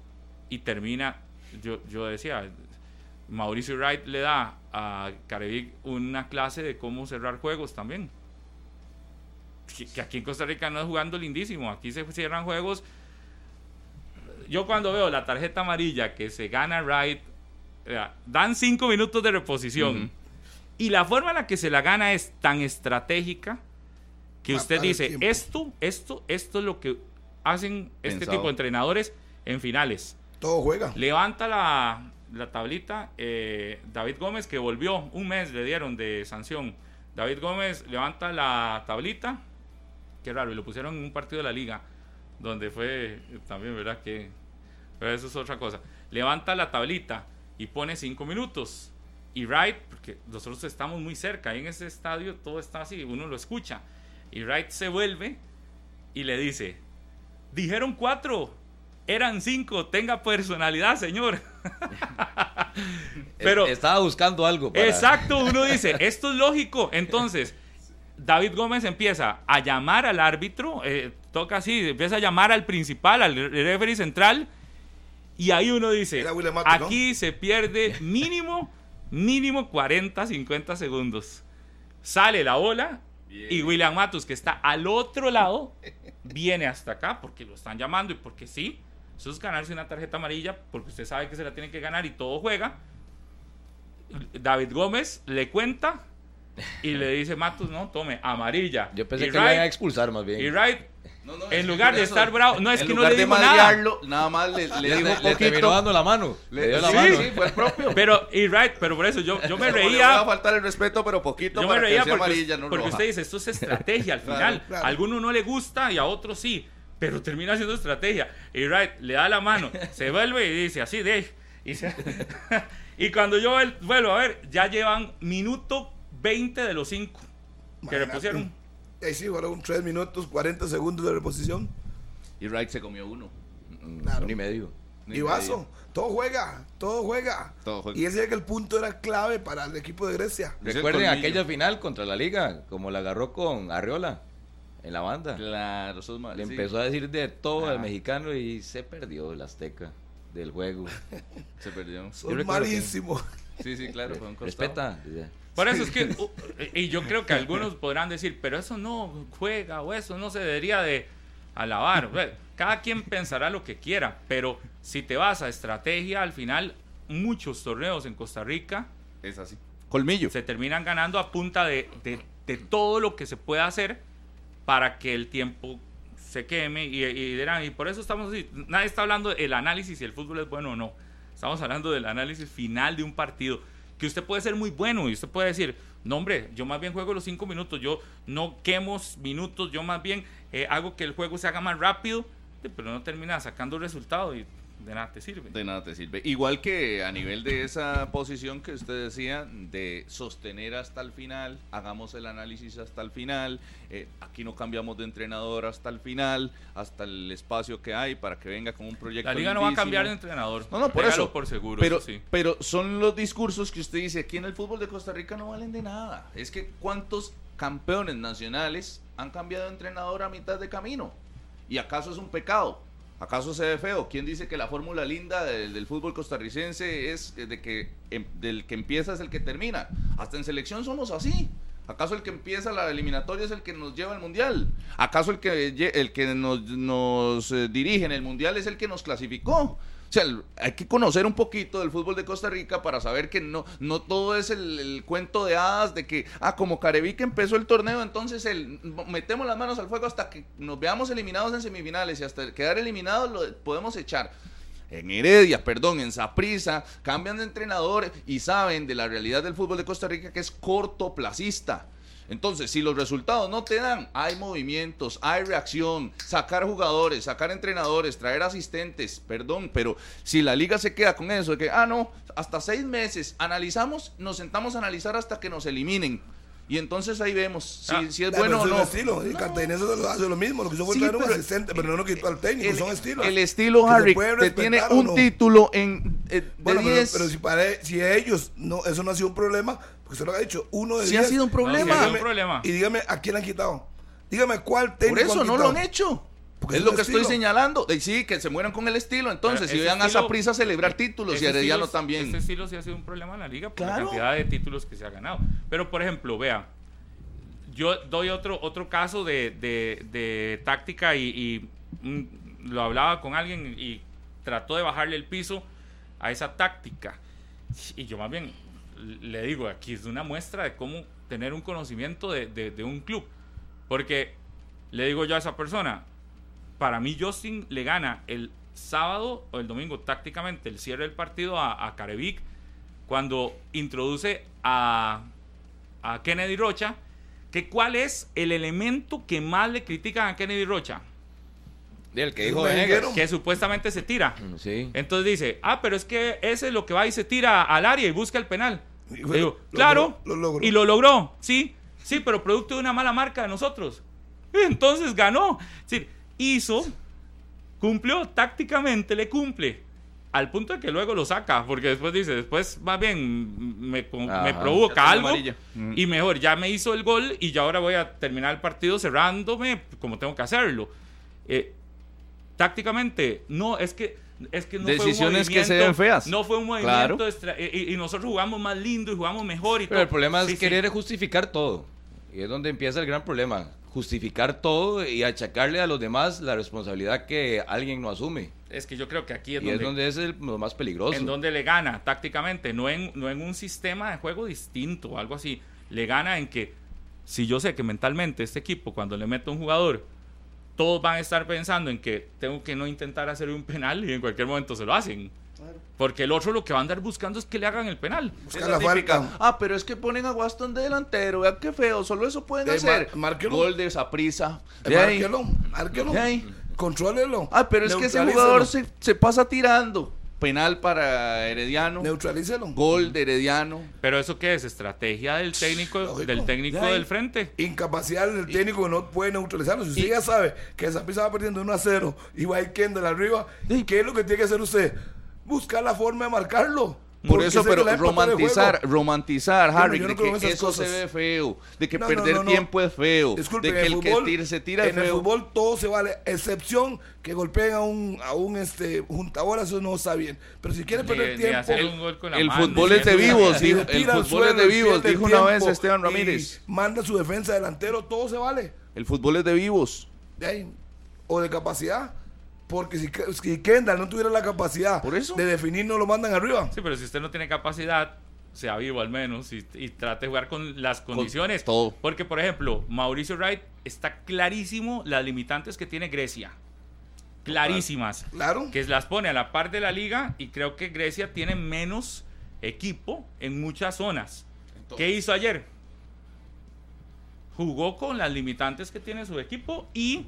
y termina, yo, yo decía, Mauricio Wright le da a Carevic una clase de cómo cerrar juegos también. Que, que aquí en Costa Rica no es jugando lindísimo, aquí se cierran juegos. Yo cuando veo la tarjeta amarilla que se gana Wright, dan cinco minutos de reposición. Y la forma en la que se la gana es tan estratégica que Matar usted dice, esto, esto, esto es lo que hacen este Pensado. tipo de entrenadores en finales. Todo juega. Levanta la, la tablita eh, David Gómez, que volvió, un mes le dieron de sanción. David Gómez levanta la tablita, qué raro, y lo pusieron en un partido de la liga, donde fue también, ¿verdad? Que pero eso es otra cosa. Levanta la tablita y pone cinco minutos. Y Wright, porque nosotros estamos muy cerca, ahí en ese estadio todo está así, uno lo escucha. Y Wright se vuelve y le dice, dijeron cuatro, eran cinco, tenga personalidad, señor. [LAUGHS] Pero Es- Estaba buscando algo. para- Exacto, uno [LAUGHS] dice, esto es lógico. Entonces, David Gómez empieza a llamar al árbitro, eh, toca así, empieza a llamar al principal, al referee central, y ahí uno dice, aquí se pierde mínimo, mínimo 40, 50 segundos. Sale la bola y William Matos, que está al otro lado, viene hasta acá porque lo están llamando y porque sí, eso es ganarse una tarjeta amarilla porque usted sabe que se la tiene que ganar y todo juega. David Gómez le cuenta y le dice Matos, no, tome, amarilla. Yo pensé y que lo iban a Wright- expulsar más bien. Y Wright, No, no, en lugar de estar bravo, no es en que no le de digo nada. nada más le, le le, dijo le poquito. terminó dando la mano. Le, dio la sí, mano. sí, fue el propio. Pero, y Wright, pero por eso yo, yo me le va a reía. faltar el respeto, pero poquito Yo me reía porque, amarilla, no porque usted dice, esto es estrategia al [LAUGHS] Claro, final. claro. A alguno no le gusta y a otro sí, pero termina siendo estrategia. Y Wright le da la mano, se [LAUGHS] vuelve y dice así de... Y, se- [LAUGHS] y cuando yo vuel- vuelvo a ver, ya llevan minuto 20 de los 5 que Imagínate. repusieron. Ahí sí, fueron 3 minutos, 40 segundos de reposición. Y Wright se comió uno. Mm, Claro. y medio. y Vaso. Todo juega, todo juega. Todo juega. Y ese decía que el punto era clave para el equipo de Grecia. Es Recuerden aquella final contra la Liga, como la agarró con Arriola en la banda. Claro, sos mal. Le sí. empezó a decir de todo al Ah. mexicano y se perdió el Azteca del juego. [LAUGHS] Se perdió. Son recuerdo que-. Sí, sí, claro. fue un. Respeta. Por eso es que, y yo creo que algunos podrán decir, pero eso no juega o eso no se debería de alabar. Cada quien pensará lo que quiera, pero si te vas a estrategia, al final muchos torneos en Costa Rica Es así. Colmillo. se terminan ganando a punta de, de- de todo lo que se pueda hacer para que el tiempo se queme y, y dirán, y por eso estamos así. Nadie está hablando del análisis si el fútbol es bueno o no. Estamos hablando del análisis final de un partido. Que usted puede ser muy bueno y usted puede decir, no hombre, yo más bien juego los cinco minutos, yo no quemo minutos, yo más bien eh, hago que el juego se haga más rápido, pero no termina sacando resultado y de nada te sirve. De nada te sirve. Igual que a nivel de esa posición que usted decía, de sostener hasta el final, hagamos el análisis hasta el final, eh, aquí no cambiamos de entrenador hasta el final, hasta el espacio que hay para que venga con un proyecto. La liga no va a cambiar de entrenador. No, no, por eso. por seguro, pero, sí. pero son los discursos que usted dice, aquí en el fútbol de Costa Rica no valen de nada. Es que cuántos campeones nacionales han cambiado de entrenador a mitad de camino. ¿Y acaso es un pecado? ¿Acaso se ve feo? ¿Quién dice que la fórmula linda del, fútbol costarricense es de que em- del que empieza es el que termina? Hasta en selección somos así. ¿Acaso el que empieza la eliminatoria es el que nos lleva al mundial? ¿Acaso el que, el que nos, nos eh, dirige en el mundial es el que nos clasificó? O sea, hay que conocer un poquito del fútbol de Costa Rica para saber que no, no todo es el, cuento de hadas de que, ah, como Carevique empezó el torneo, entonces el, metemos las manos al fuego hasta que nos veamos eliminados en semifinales y hasta quedar eliminados lo podemos echar. En Heredia, perdón, en Saprissa, cambian de entrenador y saben de la realidad del fútbol de Costa Rica que es cortoplacista. Entonces, si los resultados no te dan, hay movimientos, hay reacción, sacar jugadores, sacar entrenadores, traer asistentes, perdón, pero si la liga se queda con eso de que, ah, no, hasta seis meses, analizamos, nos sentamos a analizar hasta que nos eliminen. Y entonces ahí vemos si, Ah, si es bueno o pero no. es un estilo. Y Cartaginés hace lo mismo. Lo que hizo fue Sí, traer un pero- asistente, pero no lo quitó al técnico. el, son estilos. el estilo se Harry respetar tiene un no. título en eh, de Bueno, pero, 10. pero si para si ellos no, eso no ha sido un problema, porque usted lo ha dicho, uno de Sí ha 10. sido un problema. No, sí ha sido Dígame- un problema. Y dígame a quién han quitado. Dígame cuál técnico Por eso han no lo han hecho. Porque es lo que estoy señalando. Y sí, que se mueran con el estilo. Entonces, si ese vean a esa prisa celebrar títulos y Ese Herediano estilo- también. Este estilo sí ha sido un problema en la liga por Claro. la cantidad de títulos que se ha ganado. Pero, por ejemplo, vea, yo doy otro, otro caso de, de- de táctica y, y, mm, lo hablaba con alguien y trató de bajarle el piso a esa táctica. Y yo más bien le digo, aquí es una muestra de cómo tener un conocimiento de, de- de un club. Porque le digo yo a esa persona, para mí Justin le gana el sábado o el domingo tácticamente el cierre del partido a, a Carevic cuando introduce a, a Kennedy Rocha. Que ¿Cuál es el elemento que más le critican a Kennedy Rocha? Del que Es dijo Venegas. Que supuestamente se tira. Sí. Entonces dice, ah, pero es que ese es lo que va y se tira al área y busca el penal. Y Le fue- digo, lo claro, logró, lo logró. y lo logró, sí, sí, pero producto de una mala marca de nosotros. Entonces ganó. Es decir, hizo, cumplió, tácticamente le cumple. Al punto de que luego lo saca, porque después dice, después más bien me, provoca algo amarilla. Mm. y mejor, ya me hizo el gol y ya ahora voy a terminar el partido cerrándome como tengo que hacerlo. Eh, tácticamente, no, es que, es que no Decisiones fue que un se movimiento, ven feas. No fue un Claro. movimiento extra- y, y nosotros jugamos más lindo y jugamos mejor y Pero todo. el problema es Sí, sí. querer justificar todo. Y es donde empieza el gran problema. Justificar todo y achacarle a los demás la responsabilidad que alguien no asume. Es que yo creo que aquí es Y donde, es donde es el- lo más peligroso. en donde le gana tácticamente, no en, no en un sistema de juego distinto o algo así. Le gana en que si yo sé que mentalmente este equipo, cuando le meto a un jugador, todos van a estar pensando en que tengo que no intentar hacer un penal y en cualquier momento se lo hacen. Porque el otro lo que va a andar buscando es que le hagan el penal. Busca la falta. Ah, pero es que ponen a Waston de delantero. Vean qué feo. Solo eso pueden Eh, hacer. mar- márquelo. Gol de esa prisa. Eh, Márquelo, márquelo. Contrólelo. Ah, pero es que ese jugador se, se pasa tirando. penal para Herediano, Neutralícelo. gol de Herediano. Pero eso qué es estrategia del técnico Lógico. del técnico del frente. Incapacidad del técnico que no puede neutralizarlo. Si usted ya sabe que esa va perdiendo 1 a 0 y va a ir Kendall arriba, ¿qué es lo que tiene que hacer usted? Buscar la forma de marcarlo. Por eso, pero romantizar, romantizar, no- Harry, no de que eso cosas. se ve feo, de que No, perder no, no, no. tiempo es feo, Disculpe, de que el el fútbol, que tira- se tira es en el fútbol todo se vale, excepción que golpeen a un, a un este, juntabola, eso no está bien. Pero si quiere perder tiempo, hacer un gol con la el mano, fútbol es de vivos, dijo- el fútbol es de vivos, dijo una vez Esteban Ramírez. Manda su defensa delantero, todo se vale. El fútbol es de vivos. De ahí, o de capacidad. Porque si, si Kendall no tuviera la capacidad Por eso. de definir, no lo mandan arriba. Sí, pero si usted no tiene capacidad, sea vivo al menos y, y trate de jugar con las condiciones. todo. Porque, por ejemplo, Mauricio Wright está clarísimo las limitantes que tiene Grecia. Clarísimas. Claro. Que las pone a la par de la liga y creo que Grecia tiene menos equipo en muchas zonas. ¿Qué hizo ayer? Jugó con las limitantes que tiene su equipo y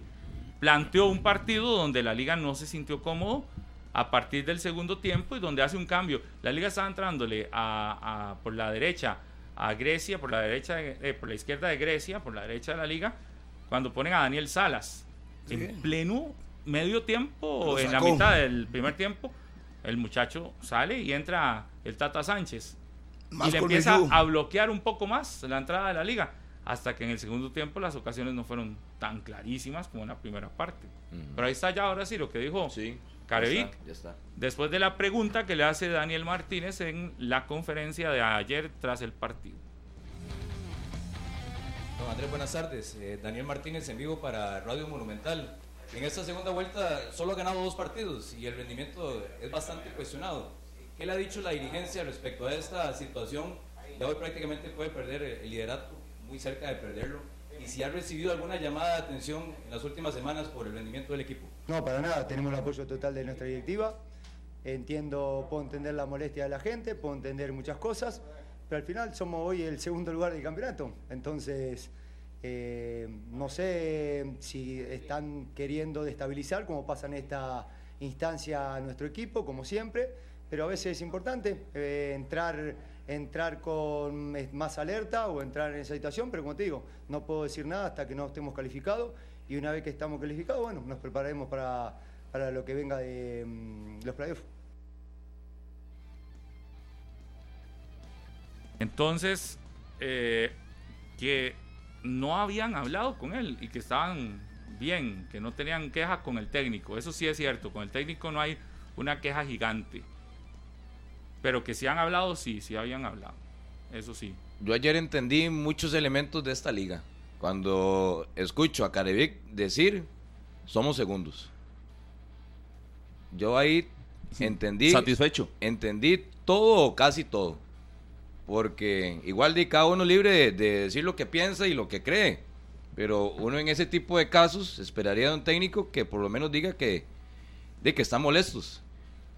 planteó un partido donde la liga no se sintió cómodo a partir del segundo tiempo y donde hace un cambio. La liga estaba entrándole a, a- por la derecha a Grecia, por la derecha, de- eh, por la izquierda de Grecia, por la derecha de la liga, cuando ponen a Daniel Salas Sí. en pleno medio tiempo, en la mitad del primer tiempo, el muchacho sale y entra el Tata Sánchez Más y le empieza a bloquear un poco más la entrada de la liga. Hasta que en el segundo tiempo las ocasiones no fueron tan clarísimas como en la primera parte. Pero ahí está ya ahora sí lo que dijo Sí. Carevic. Ya está, ya está. Después de la pregunta que le hace Daniel Martínez en la conferencia de ayer tras el partido. Don Andrés, buenas tardes. Eh, Daniel Martínez en vivo para Radio Monumental. En esta segunda vuelta solo ha ganado dos partidos y el rendimiento es bastante cuestionado. ¿Qué le ha dicho la dirigencia respecto a esta situación? Ya hoy prácticamente puede perder el liderato, muy cerca de perderlo. Y si ha recibido alguna llamada de atención en las últimas semanas por el rendimiento del equipo. No, para nada, tenemos el apoyo total de nuestra directiva. Entiendo, puedo entender la molestia de la gente, puedo entender muchas cosas, pero al final somos hoy el segundo lugar del campeonato. Entonces, eh, no sé si están queriendo destabilizar, como pasa en esta instancia a nuestro equipo, como siempre, pero a veces es importante eh, entrar, entrar con más alerta o entrar en esa situación, pero como te digo, no puedo decir nada hasta que no estemos calificados y una vez que estamos calificados, bueno, nos prepararemos para, para lo que venga de mm, los playoffs. Entonces, eh, que no habían hablado con él y que estaban bien, que no tenían queja con el técnico. Eso sí es cierto, con el técnico no hay una queja gigante. Pero que sí han hablado, sí, sí habían hablado. Eso sí. Yo ayer entendí muchos elementos de esta liga. Cuando escucho a Carevic decir, somos segundos. Yo ahí entendí. Satisfecho. Entendí todo o casi todo. Porque igual de cada uno libre de, de decir lo que piensa y lo que cree. Pero uno en ese tipo de casos esperaría de un técnico que por lo menos diga que, de que están molestos.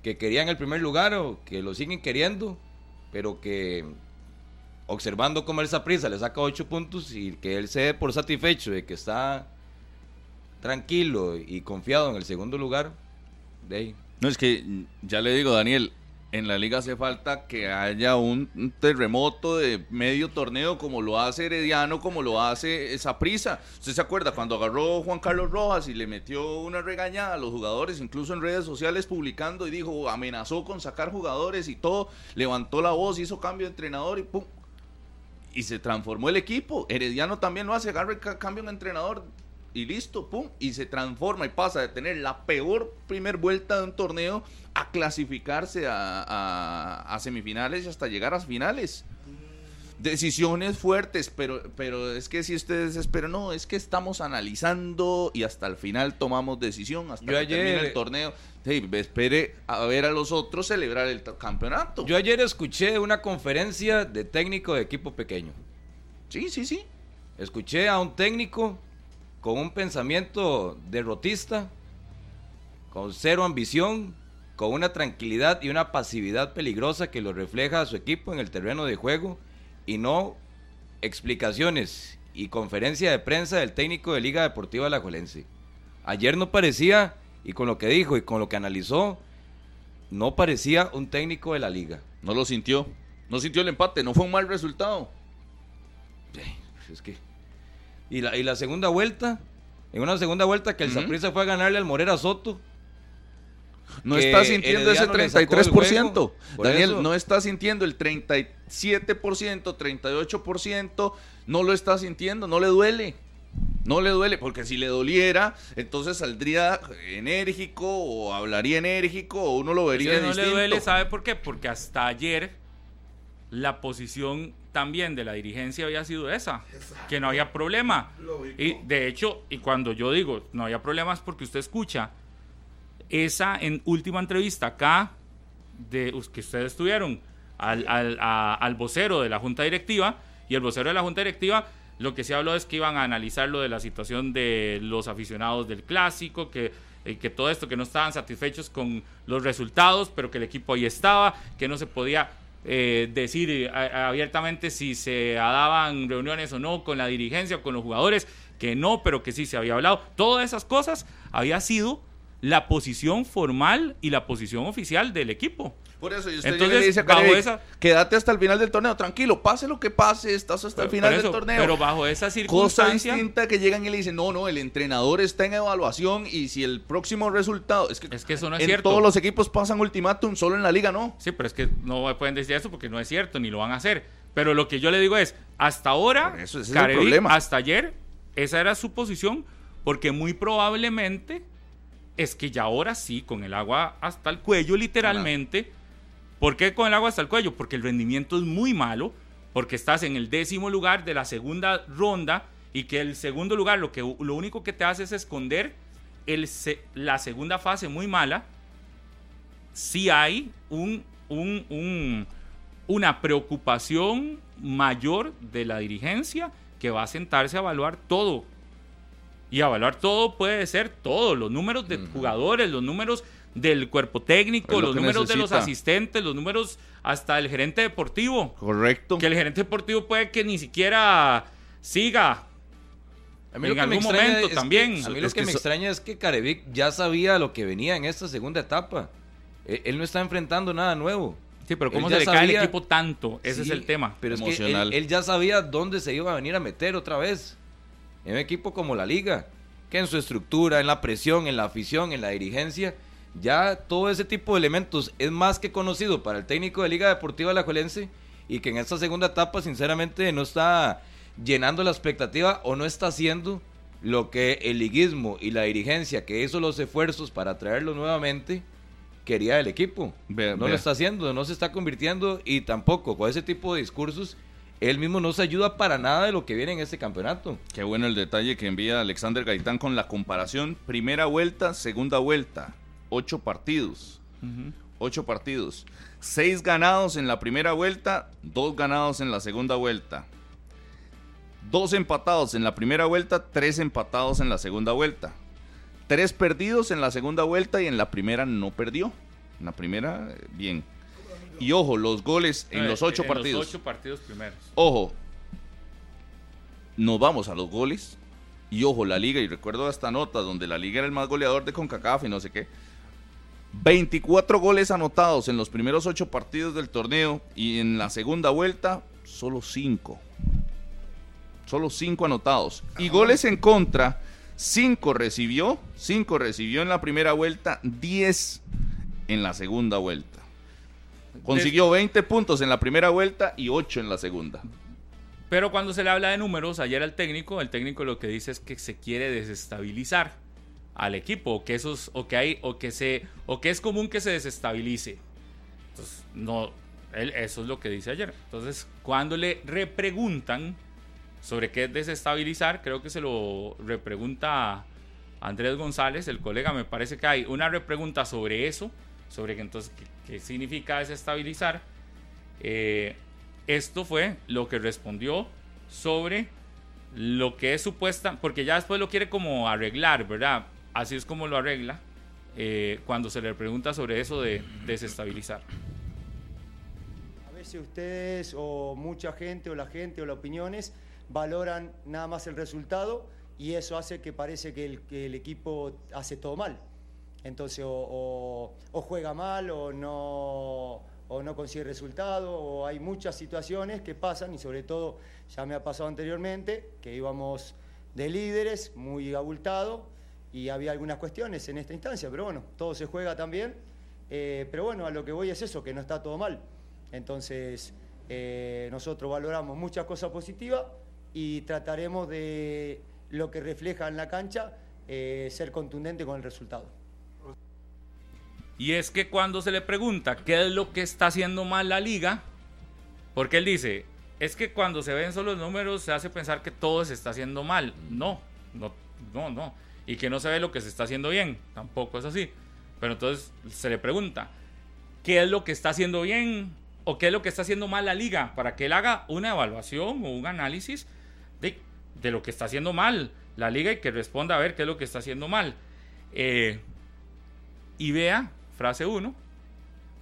Que querían el primer lugar o que lo siguen queriendo. Pero que observando cómo el Saprissa le saca ocho puntos y que él se dé por satisfecho de que está tranquilo y confiado en el segundo lugar, de ahí. No, es que ya le digo, Daniel, en la liga hace falta que haya un, un terremoto de medio torneo como lo hace Herediano, como lo hace esa prisa. ¿Usted se acuerda cuando agarró Juan Carlos Rojas y le metió una regañada a los jugadores, incluso en redes sociales publicando y dijo, amenazó con sacar jugadores y todo, levantó la voz, hizo cambio de entrenador y pum. Y se transformó el equipo. Herediano también lo hace, agarra el ca- cambio de entrenador y listo, pum, y se transforma y pasa de tener la peor primer vuelta de un torneo a clasificarse a, a- a semifinales y hasta llegar a finales. Decisiones fuertes, pero, pero es que si ustedes esperan, no, es que estamos analizando y hasta el final tomamos decisión, hasta Yo que ayer- termine el torneo. Sí, espere a ver a los otros celebrar el campeonato. Yo ayer escuché una conferencia de técnico de equipo pequeño. sí, sí, sí. Escuché a un técnico con un pensamiento derrotista, con cero ambición, con una tranquilidad y una pasividad peligrosa que lo refleja a su equipo en el terreno de juego y no explicaciones y conferencia de prensa del técnico de Liga Deportiva Alajuelense. Ayer no parecía, y con lo que dijo y con lo que analizó, no parecía un técnico de la liga. No lo sintió. No sintió el empate. No fue un mal resultado. Es que... Y la, y la segunda vuelta, en una segunda vuelta que el. Saprissa fue a ganarle al Morera Soto. No está sintiendo ese Herediano le sacó del 33%. juego. Por Daniel, eso- no está sintiendo el 37%, 38%. No lo está sintiendo, no le duele. No le duele, porque si le doliera, entonces saldría enérgico o hablaría enérgico o uno lo vería que no distinto. le duele, ¿sabe por qué? Porque hasta ayer la posición también de la dirigencia había sido esa, que no había problema. Lógico. Y de hecho, y cuando yo digo no había problemas porque usted escucha esa en última entrevista acá de que ustedes tuvieron al, al, a- al vocero de la junta directiva y el vocero de la junta directiva lo que se habló es que iban a analizar lo de la situación de los aficionados del clásico, que, eh, que todo esto, que no estaban satisfechos con los resultados, pero que el equipo ahí estaba, que no se podía eh, decir eh, abiertamente si se daban reuniones o no con la dirigencia o con los jugadores, que no, pero que sí se había hablado. Todas esas cosas había sido la posición formal y la posición oficial del equipo. Por eso, y usted Entonces, le dice a esa- quédate hasta el final del torneo, tranquilo, pase lo que pase, estás hasta el final eso, del torneo. Pero bajo esa Cosa circunstancia, distinta que llegan y le dicen, no, no, el entrenador está en evaluación y si el próximo resultado... Es que, Es que eso no es en cierto. todos los equipos pasan ultimátum, solo en la liga no. Sí, pero es que no pueden decir eso porque no es cierto, ni lo van a hacer. Pero lo que yo le digo es, hasta ahora, eso, ese es el Carevic, problema. hasta ayer, esa era su posición, porque muy probablemente es que ya ahora sí, con el agua hasta el cuello, literalmente. ¿Por qué con el agua hasta el cuello? Porque el rendimiento es muy malo, porque estás en el décimo lugar de la segunda ronda y que el segundo lugar lo, que, lo único que te hace es esconder el, la segunda fase muy mala sí hay un, un- un- una preocupación mayor de la dirigencia que va a sentarse a evaluar todo. Y evaluar todo puede ser todo, los números de jugadores, los números del cuerpo técnico, lo los números de los asistentes, los números hasta el gerente deportivo. Correcto. Que el gerente deportivo puede que ni siquiera siga A mí En lo que me algún extraña momento es que- también. a mí lo Es que, que me so- extraña es que Carevic ya sabía lo que venía en esta segunda etapa. E- Él, no está enfrentando nada nuevo. Sí, pero ¿cómo se le cae el equipo tanto? Ese es el tema. Pero es que Emocional. él, él ya sabía dónde se iba a venir a meter otra vez. En un equipo como la Liga, que en su estructura, en la presión, en la afición, en la dirigencia, ya todo ese tipo de elementos es más que conocido para el técnico de Liga Deportiva Alajuelense y que en esta segunda etapa, sinceramente, no está llenando la expectativa o no está haciendo lo que el liguismo y la dirigencia que hizo los esfuerzos para traerlo nuevamente quería del equipo. No lo está haciendo, no se está convirtiendo y tampoco con ese tipo de discursos él mismo no se ayuda para nada de lo que viene en este campeonato. Qué bueno el detalle que envía Alexander Gaitán con la comparación. Primera vuelta, segunda vuelta. Ocho partidos. Ocho partidos. Seis ganados en la primera vuelta, dos ganados en la segunda vuelta. Dos empatados en la primera vuelta, tres empatados en la segunda vuelta. Tres perdidos en la segunda vuelta y en la primera no perdió. En la primera, eh, bien. Y ojo, los goles en Eh, los ocho en partidos. Los ocho partidos primeros. Ojo, nos vamos a los goles. Y ojo, la liga, y recuerdo esta nota donde la liga era el más goleador de CONCACAF y no sé qué. 24 goles anotados en los primeros 8 partidos del torneo y en la segunda vuelta solo 5. Solo 5 anotados. Y goles en contra, 5 recibió, 5 recibió en la primera vuelta, 10 en la segunda vuelta. Consiguió 20 puntos en la primera vuelta y 8 en la segunda. Pero cuando se le habla de números, ayer al técnico, el técnico lo que dice es que se quiere desestabilizar al equipo, o que esos, o que hay, o que se, o que es común que se desestabilice. Entonces, no, eso es lo que dice ayer. Entonces, cuando le repreguntan sobre qué es desestabilizar, creo que se lo repregunta Andrés González, el colega, me parece que hay una repregunta sobre eso, sobre que entonces qué, qué significa desestabilizar. Eh, esto fue lo que respondió sobre lo que es supuesta, porque ya después lo quiere como arreglar, ¿verdad? Así es como lo arregla eh, cuando se le pregunta sobre eso de desestabilizar. A veces ustedes o mucha gente o la gente o las opiniones valoran nada más el resultado y eso hace que parece que el, que el equipo hace todo mal. Entonces o, juega mal o no, o no consigue resultado o hay muchas situaciones que pasan y sobre todo ya me ha pasado anteriormente que íbamos de líderes muy abultados y había algunas cuestiones en esta instancia, pero bueno, todo se juega también. Eh, pero bueno, a lo que voy es eso, que no está todo mal. Entonces, eh, nosotros valoramos muchas cosas positivas y trataremos de lo que refleja en la cancha eh, ser contundente con el resultado. Y es que cuando se le pregunta qué es lo que está haciendo mal la liga, porque él dice, es que cuando se ven solo los números se hace pensar que todo se está haciendo mal. No, no, no, no. Y que no se ve lo que se está haciendo bien. Tampoco es así. Pero entonces se le pregunta, ¿qué es lo que está haciendo bien o qué es lo que está haciendo mal la liga? Para que él haga una evaluación o un análisis de, de lo que está haciendo mal la liga y que responda a ver qué es lo que está haciendo mal. Eh, y vea, frase 1,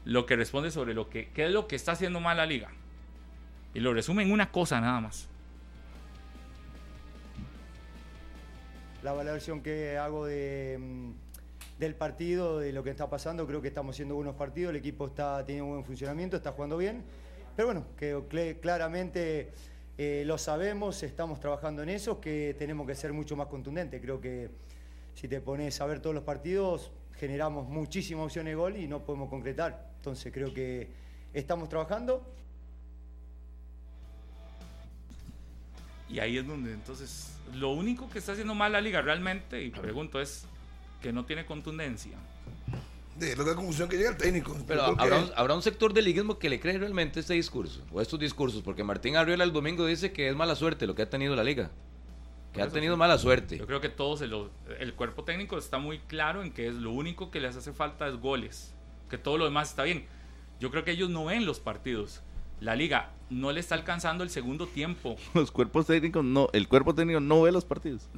lo que responde sobre lo que, qué es lo que está haciendo mal la liga. Y lo resume en una cosa nada más. La valoración que hago de, mm, del partido, de lo que está pasando, creo que estamos haciendo buenos partidos, el equipo está teniendo un buen funcionamiento, está jugando bien. Pero bueno, que claramente eh, lo sabemos, estamos trabajando en eso, que tenemos que ser mucho más contundentes. Creo que si te pones a ver todos los partidos, generamos muchísimas opciones de gol y no podemos concretar. Entonces creo que estamos trabajando. Y ahí es donde entonces lo único que está haciendo mal la liga realmente, y pregunto, es que no tiene contundencia de lo que confusión que llega el técnico. Pero ¿habrá un, sector del liguismo que le cree realmente este discurso o estos discursos, porque Martín Arriola el domingo dice que es mala suerte lo que ha tenido la liga. Que ha tenido mala suerte. Yo creo que todos, el, el cuerpo técnico está muy claro en que es lo único que les hace falta es goles. Que todo lo demás está bien. Yo creo que ellos no ven los partidos. La liga no le está alcanzando el segundo tiempo. [LAUGHS] Los cuerpos técnicos no, el cuerpo técnico no ve los partidos.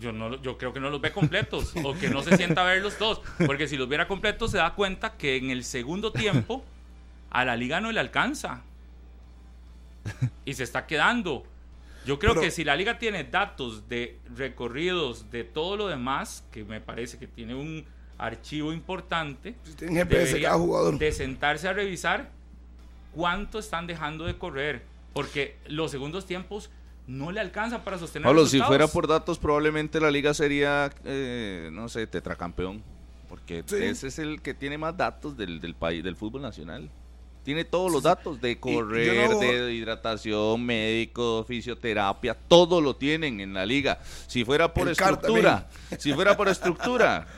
yo no, yo creo que no los ve completos [LAUGHS] o que no se sienta a verlos todos, porque si los viera completos se da cuenta que en el segundo tiempo a la liga no le alcanza y se está quedando. Yo creo que si la liga tiene datos de recorridos de todo lo demás, que me parece que tiene un archivo importante, de sentarse a revisar cuánto están dejando de correr, porque los segundos tiempos no le alcanzan para sostener. Pablo, si fuera por datos, probablemente la liga sería, eh, no sé, tetracampeón, porque ese es el que tiene más datos del, del país, del fútbol nacional. Tiene todos los datos de correr, de hidratación, médico, fisioterapia, todo lo tienen en la liga. Si fuera por estructura, si fuera por estructura. [LAUGHS]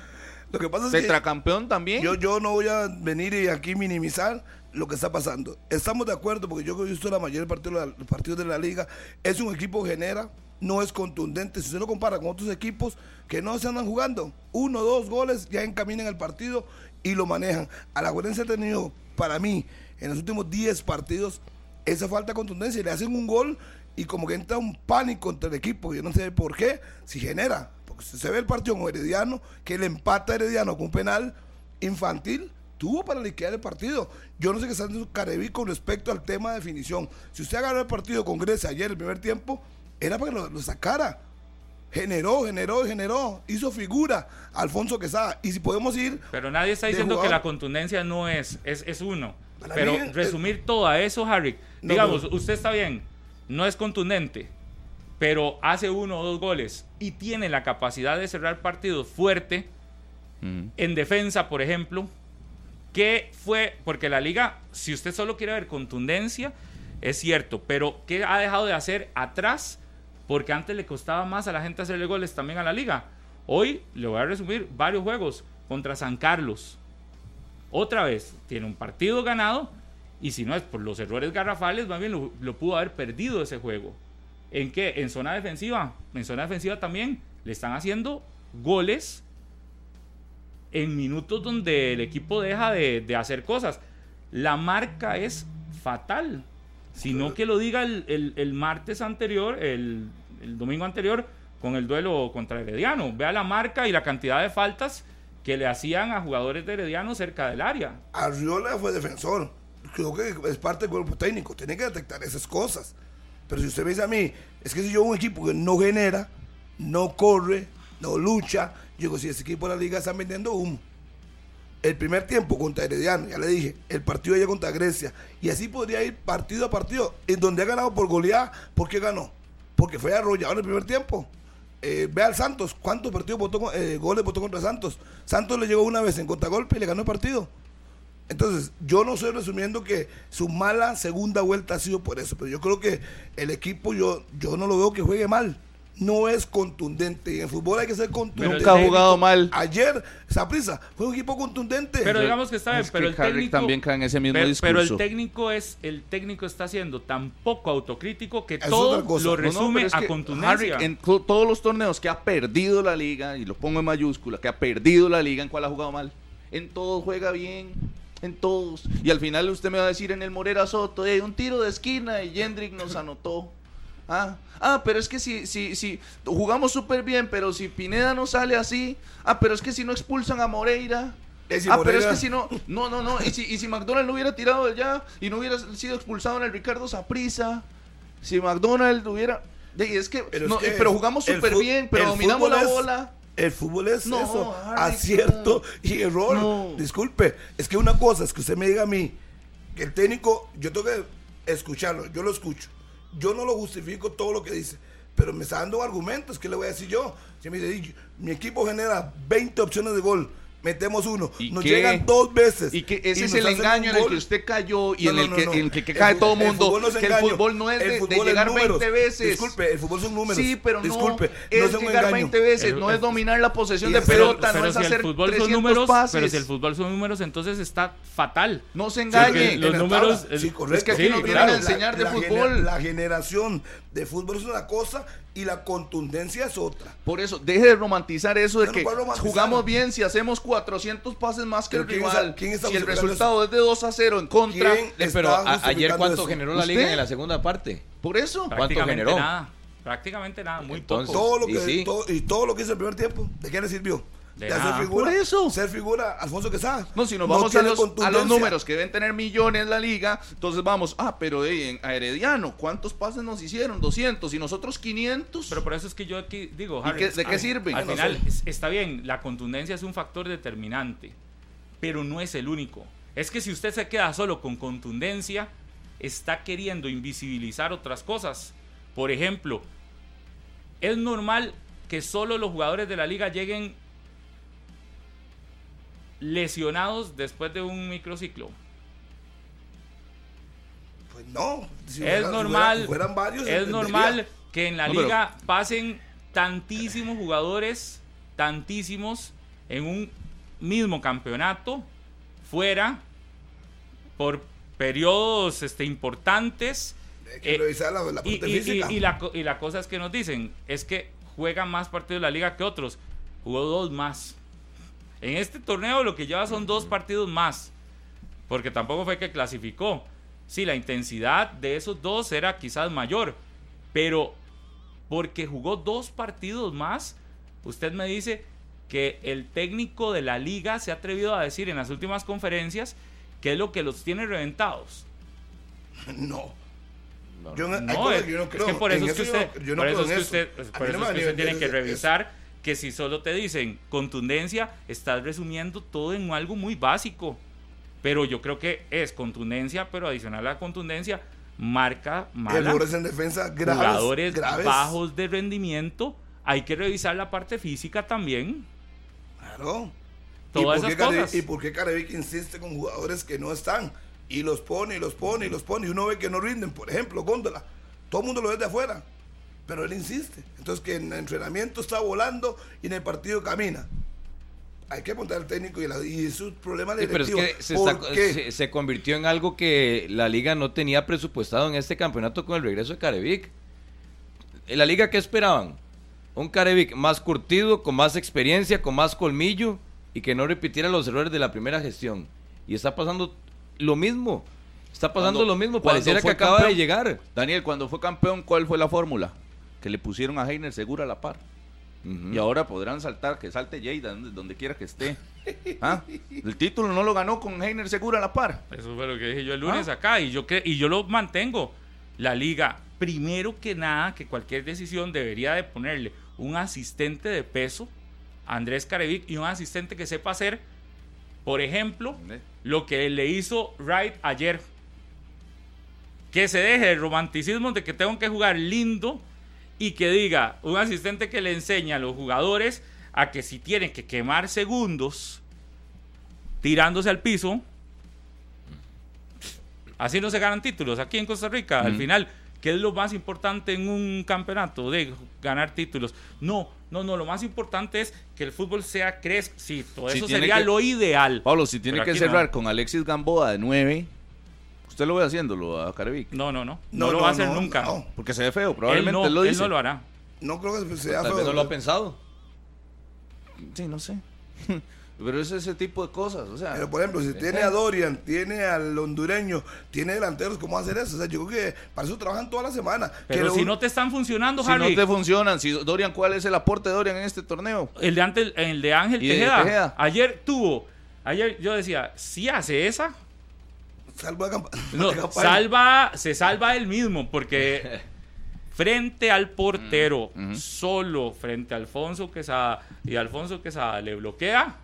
Lo que pasa es tetracampeón también. Yo, yo no voy a venir y aquí minimizar lo que está pasando. Estamos de acuerdo, porque yo he visto la mayoría de los partidos de la liga, es un equipo que genera, no es contundente. Si usted lo compara con otros equipos que no se andan jugando, uno, dos goles, ya encaminan el partido y lo manejan. A la se ha tenido, para mí, en los últimos 10 partidos, esa falta de contundencia. Le hacen un gol y como que entra un pánico contra el equipo. Yo no sé por qué, si genera. Porque se ve el partido con Herediano, que le empata a Herediano con un penal infantil, tuvo para liquidar el partido. Yo no sé qué está haciendo Careví con respecto al tema de definición. Si usted agarró el partido con Grecia ayer, el primer tiempo, era para que lo, sacara. Generó, generó, generó. Hizo figura Alfonso Quesada. Y si podemos ir. Pero nadie está diciendo que la contundencia no es, es, uno. Pero resumir todo a eso, Harry. digamos, usted está bien, no es contundente, pero hace uno o dos goles y tiene la capacidad de cerrar partidos fuerte. En defensa, por ejemplo, ¿Qué fue? Porque la liga, si usted solo quiere ver contundencia, es cierto, pero ¿qué ha dejado de hacer atrás? Porque antes le costaba más a la gente hacerle goles también a la liga. Hoy le voy a resumir varios juegos contra San Carlos. Otra vez, tiene un partido ganado y si no es por los errores garrafales, más bien lo, lo pudo haber perdido ese juego. ¿En qué? En zona defensiva. En zona defensiva también le están haciendo goles en minutos donde el equipo deja de, hacer cosas. La marca es fatal. Sino que lo diga el, martes anterior, el, domingo anterior, con el duelo contra Herediano. Vea la marca y la cantidad de faltas que le hacían a jugadores de Herediano cerca del área. Arriola fue defensor. Creo que es parte del cuerpo técnico. Tiene que detectar esas cosas. Pero si usted me dice a mí, es que si yo un equipo que no genera, no corre, no lucha, Yo digo, si ese equipo de la liga están vendiendo humo. El primer tiempo contra Herediano, ya le dije, el partido ya contra Grecia. Y así podría ir partido a partido. En donde ha ganado por goleada, ¿por qué ganó? Porque fue arrollado en el primer tiempo. Eh, ve al Santos, ¿cuántos partidos votó, eh, goles votó contra Santos? Santos le llegó una vez en contragolpe y le ganó el partido. Entonces, yo no estoy resumiendo que su mala segunda vuelta ha sido por eso, pero yo creo que el equipo, yo, yo no lo veo que juegue mal. No es contundente. Y en fútbol hay que ser contundente. Nunca ha jugado mal. Ayer, Saprisa fue un equipo contundente. Pero digamos que está bien, Es pero que el Harry técnico también cae en ese mismo pero, discurso. pero el técnico es el técnico está siendo tan poco autocrítico que Es todo lo No, no, resume a contundencia. Harry, en to- todos los torneos que ha perdido la liga, y lo pongo en mayúscula, que ha perdido la liga, ¿en cuál ha jugado mal? En todos juega bien, en todos. Y al final usted me va a decir en el Morera Soto, "Eh, un tiro de esquina y Jendrick nos anotó. Ah, ah, pero es que si, si, si jugamos súper bien, pero si Pineda no sale así, ah, pero es que si no expulsan a Moreira. Si ah, pero es que si no, no, no, no, y si, y si McDonald no hubiera tirado allá y no hubiera sido expulsado en el Ricardo Saprisa, si McDonald hubiera... es que, Pero es que eh, pero jugamos súper bien, pero dominamos la es- bola. El fútbol es No, eso, Harry, acierto y error. No. Disculpe, es que una cosa es que usted me diga a mí que el técnico, yo tengo que escucharlo, yo lo escucho. Yo no lo justifico todo lo que dice, pero me está dando argumentos, ¿qué le voy a decir yo? Si me dice, "Y- mi equipo genera 20 opciones de gol, metemos uno, ¿Y nos qué? llegan dos veces. Y que ese es nos el engaño en el que usted cayó y No, en no, el no, que, no. en el que, que El cae todo el el mundo. fútbol no es que el fútbol no es El de, de es llegar números. 20 veces. Disculpe, el fútbol son números. Sí, pero no. Disculpe, no es es llegar engaño. 20 veces, El- no es el- dominar la posesión y de es- pelota, pero no es si hacer el fútbol 300 son números, pases. pero si el fútbol son números, entonces está fatal. No se engañe. los números- sí, el- correcto. es que aquí nos vienen a enseñar de fútbol. la generación de fútbol es una cosa y la contundencia es otra. Por eso, deje de romantizar eso de No, que jugamos bien si hacemos 400 pases más que el Pero ¿quién rival. está- quién está si el resultado es de 2 a 0 en contra. ¿Quién Eh, pero está a- ayer cuánto eso? generó la ¿Usted? liga en la segunda parte. Por eso. ¿Cuánto Prácticamente generó? nada. Prácticamente nada, muy Entonces, poco. Todo lo Y que, sí. todo- y todo lo que hizo el primer tiempo, ¿de qué le sirvió? De hacer figura. Por eso. Ser figura Alfonso Quesada. No, si nos vamos a, los, a los números que deben tener millones la liga, entonces vamos, ah, pero eh, en a Herediano, ¿cuántos pases nos hicieron? 200 y nosotros 500. Pero por eso es que yo aquí digo, ¿Y Harry, qué- de qué al- sirve? Al No final sé. está bien, la contundencia es un factor determinante, pero no es el único. Es que si usted se queda solo con contundencia, está queriendo invisibilizar otras cosas. Por ejemplo, es normal que solo los jugadores de la liga lleguen lesionados después de un microciclo. Pues no. si es fuera- normal, fuera- fueran varios, es entendería. normal que en la No, pero- liga pasen tantísimos jugadores, tantísimos en un mismo campeonato, fuera por periodos este, importantes. Que eh, revisar la, la y, parte y- y- física. y la, y la cosa es que nos dicen es que juega más partidos de la liga que otros. Jugó dos más. En este torneo lo que lleva son dos partidos más. Porque tampoco fue que clasificó. Sí, la intensidad de esos dos era quizás mayor. Pero porque jugó dos partidos más, usted me dice que el técnico de la liga se ha atrevido a decir en las últimas conferencias que es lo que los tiene reventados. No. Yo no, hay No, cosas es, yo no es creo. que por eso es que yo no- usted, yo no por eso es que usted, por no eso es que usted tiene que es- revisar que si solo te dicen contundencia, estás resumiendo todo en algo muy básico. Pero yo creo que es contundencia, pero adicional a la contundencia, marca mala, Errores en defensa graves. jugadores graves. bajos de rendimiento. Hay que revisar la parte física también. Claro. Todas ¿Y por, esas qué Care- cosas. ¿Y por qué Carevic insiste con jugadores que no están? Y los pone, y los pone, y los pone. Y uno ve que no rinden. Por ejemplo, Góndola. Todo el mundo lo ve de afuera. Pero él insiste. Entonces, que en el entrenamiento está volando y en el partido camina. Hay que apuntar al técnico y, la, y es un problema Sí, pero es que se, ¿Por está- qué? se- se convirtió en algo que la liga no tenía presupuestado en este campeonato con el regreso de Carevic. ¿En la liga qué esperaban? Un Carevic más curtido, con más experiencia, con más colmillo y que no repitiera los errores de la primera gestión. Y está pasando lo mismo. Está pasando Cuando- lo mismo. Pareciera que acaba de llegar. Daniel, cuando fue campeón, ¿cuál fue la fórmula? Que le pusieron a Heiner segura a la par. Y ahora podrán saltar, que salte Lleida, donde, donde quiera que esté. ¿Ah? El título no lo ganó con Heiner segura a la par. Eso fue lo que dije yo el lunes Ah. acá y yo, y yo lo mantengo. La liga, primero que nada, que cualquier decisión debería de ponerle un asistente de peso Andrés Carevic y un asistente que sepa hacer, por ejemplo, lo que le hizo Wright ayer. Que se deje el romanticismo de que tengo que jugar lindo y que diga un asistente que le enseña a los jugadores a que si tienen que quemar segundos tirándose al piso, así no se ganan títulos aquí en Costa Rica. Al final, ¿qué es lo más importante en un campeonato? De ganar títulos. No, no, no, lo más importante es que el fútbol sea todo eso sería lo ideal. Pablo, si tiene que cerrar con Alexis Gamboa de 9, ¿usted lo ve haciéndolo a Carevic? No, no, no. No, lo va a hacer nunca. Porque se ve feo, probablemente él, lo dice. Él no lo hará. No creo que sea feo. no lo ha pensado. Sí, no sé. [LAUGHS] Pero es ese tipo de cosas, o sea. Pero por ejemplo, si tiene a Dorian, tiene al hondureño, tiene delanteros, ¿cómo hacer eso? O sea, yo creo que para eso trabajan toda la semana. Pero si no te están funcionando, Si no te funcionan, si Dorian, ¿cuál es el aporte de Dorian en este torneo? El de antes, el de Ángel Tejeda. Ayer tuvo, ayer yo decía, si hace esa. Salva no, salva, se salva él mismo, porque [LAUGHS] frente al portero, mm, solo frente a Alfonso Quesada, y Alfonso Quesada le bloquea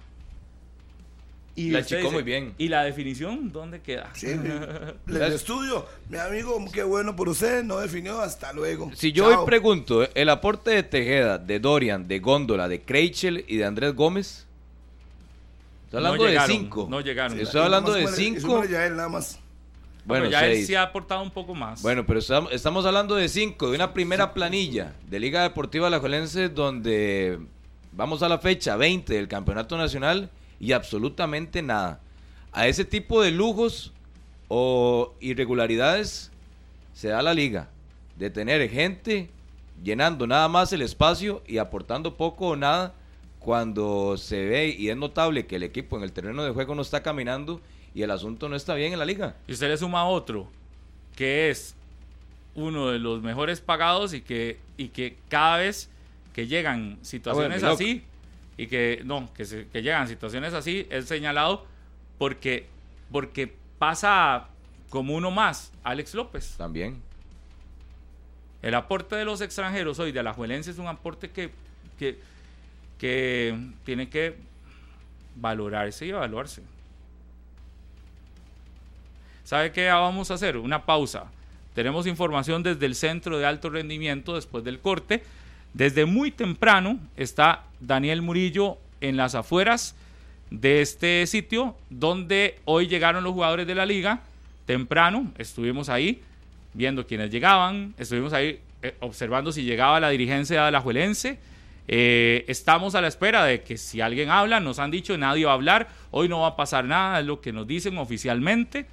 y la chico muy bien. ¿Y la definición dónde queda? Sí, [LAUGHS] el estudio, mi amigo, qué bueno por usted, no definió, hasta luego. Si yo hoy pregunto, el aporte de Tejeda, de Dorian, de Góndola, de Kreichel y de Andrés Gómez, estoy hablando de cinco. No llegaron. Estoy hablando de cinco. Ya él nada más. Bueno, ya él sí ha aportado un poco más. Bueno, pero estamos, hablando de cinco, de una primera planilla de Liga Deportiva Alajuelense donde vamos a la fecha 20 del Campeonato Nacional y absolutamente nada. A ese tipo de lujos o irregularidades se da la liga, de tener gente llenando nada más el espacio y aportando poco o nada cuando se ve y es notable que el equipo en el terreno de juego no está caminando y el asunto no está bien en la liga. Y usted le suma otro, que es uno de los mejores pagados y que, y que cada vez que llegan situaciones ah, así, y que no, que, se, que llegan situaciones así, es señalado porque, porque pasa como uno más, Alex López. También. El aporte de los extranjeros hoy de la Juelense es un aporte que, que, que tiene que valorarse y evaluarse. ¿Sabe qué vamos a hacer? Una pausa. Tenemos información desde el Centro de Alto Rendimiento después del corte. Desde muy temprano está Daniel Murillo en las afueras de este sitio donde hoy llegaron los jugadores de la liga. Temprano estuvimos ahí viendo quiénes llegaban, estuvimos ahí eh, observando si llegaba la dirigencia de la Juelense. Eh, estamos a la espera de que si alguien habla, nos han dicho nadie va a hablar, hoy no va a pasar nada, es lo que nos dicen oficialmente.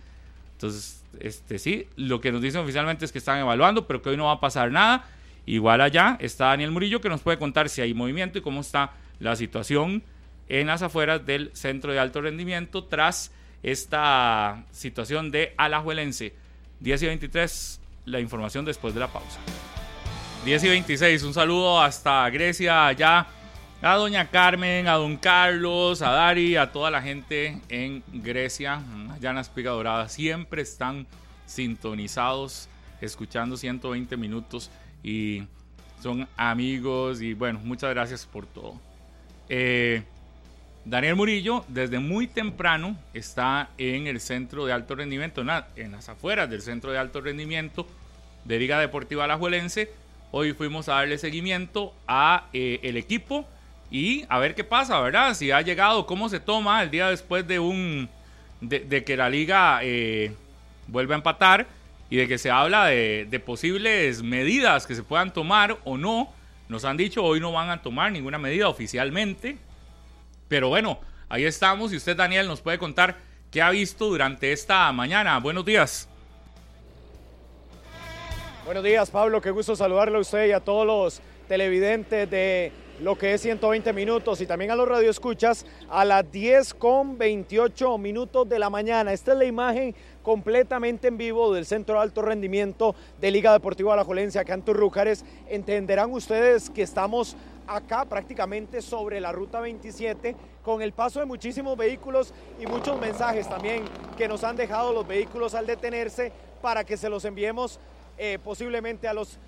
Entonces, este sí, lo que nos dicen oficialmente es que están evaluando, pero que hoy no va a pasar nada. Igual allá está Daniel Murillo que nos puede contar si hay movimiento y cómo está la situación en las afueras del centro de alto rendimiento tras esta situación de Alajuelense. 10 y 23, la información después de la pausa. 10 y 26, un saludo hasta Grecia, allá a doña Carmen, a don Carlos, a Dari, a toda la gente en Grecia, allá en la Espiga Dorada. Siempre están sintonizados, escuchando 120 minutos y son amigos y bueno, muchas gracias por todo. Eh, Daniel Murillo desde muy temprano está en el centro de alto rendimiento, en las afueras del centro de alto rendimiento de Liga Deportiva Alajuelense. Hoy fuimos a darle seguimiento a eh, el equipo y a ver qué pasa, ¿verdad? Si ha llegado, cómo se toma el día después de un de, que la liga eh, vuelve a empatar y de que se habla de, posibles medidas que se puedan tomar o no. Nos han dicho hoy no van a tomar ninguna medida oficialmente. Pero bueno, ahí estamos y usted Daniel nos puede contar qué ha visto durante esta mañana. Buenos días. Buenos días Pablo, qué gusto saludarle a usted y a todos los televidentes de lo que es 120 minutos y también a los radioescuchas a las 10 con 28 minutos de la mañana. Esta es la imagen completamente en vivo del Centro de Alto Rendimiento de Liga Deportiva Alajuelense acá en Turrúcares. Entenderán ustedes que estamos acá prácticamente sobre la ruta 27 con el paso de muchísimos vehículos y muchos mensajes también que nos han dejado los vehículos al detenerse para que se los enviemos eh, posiblemente a los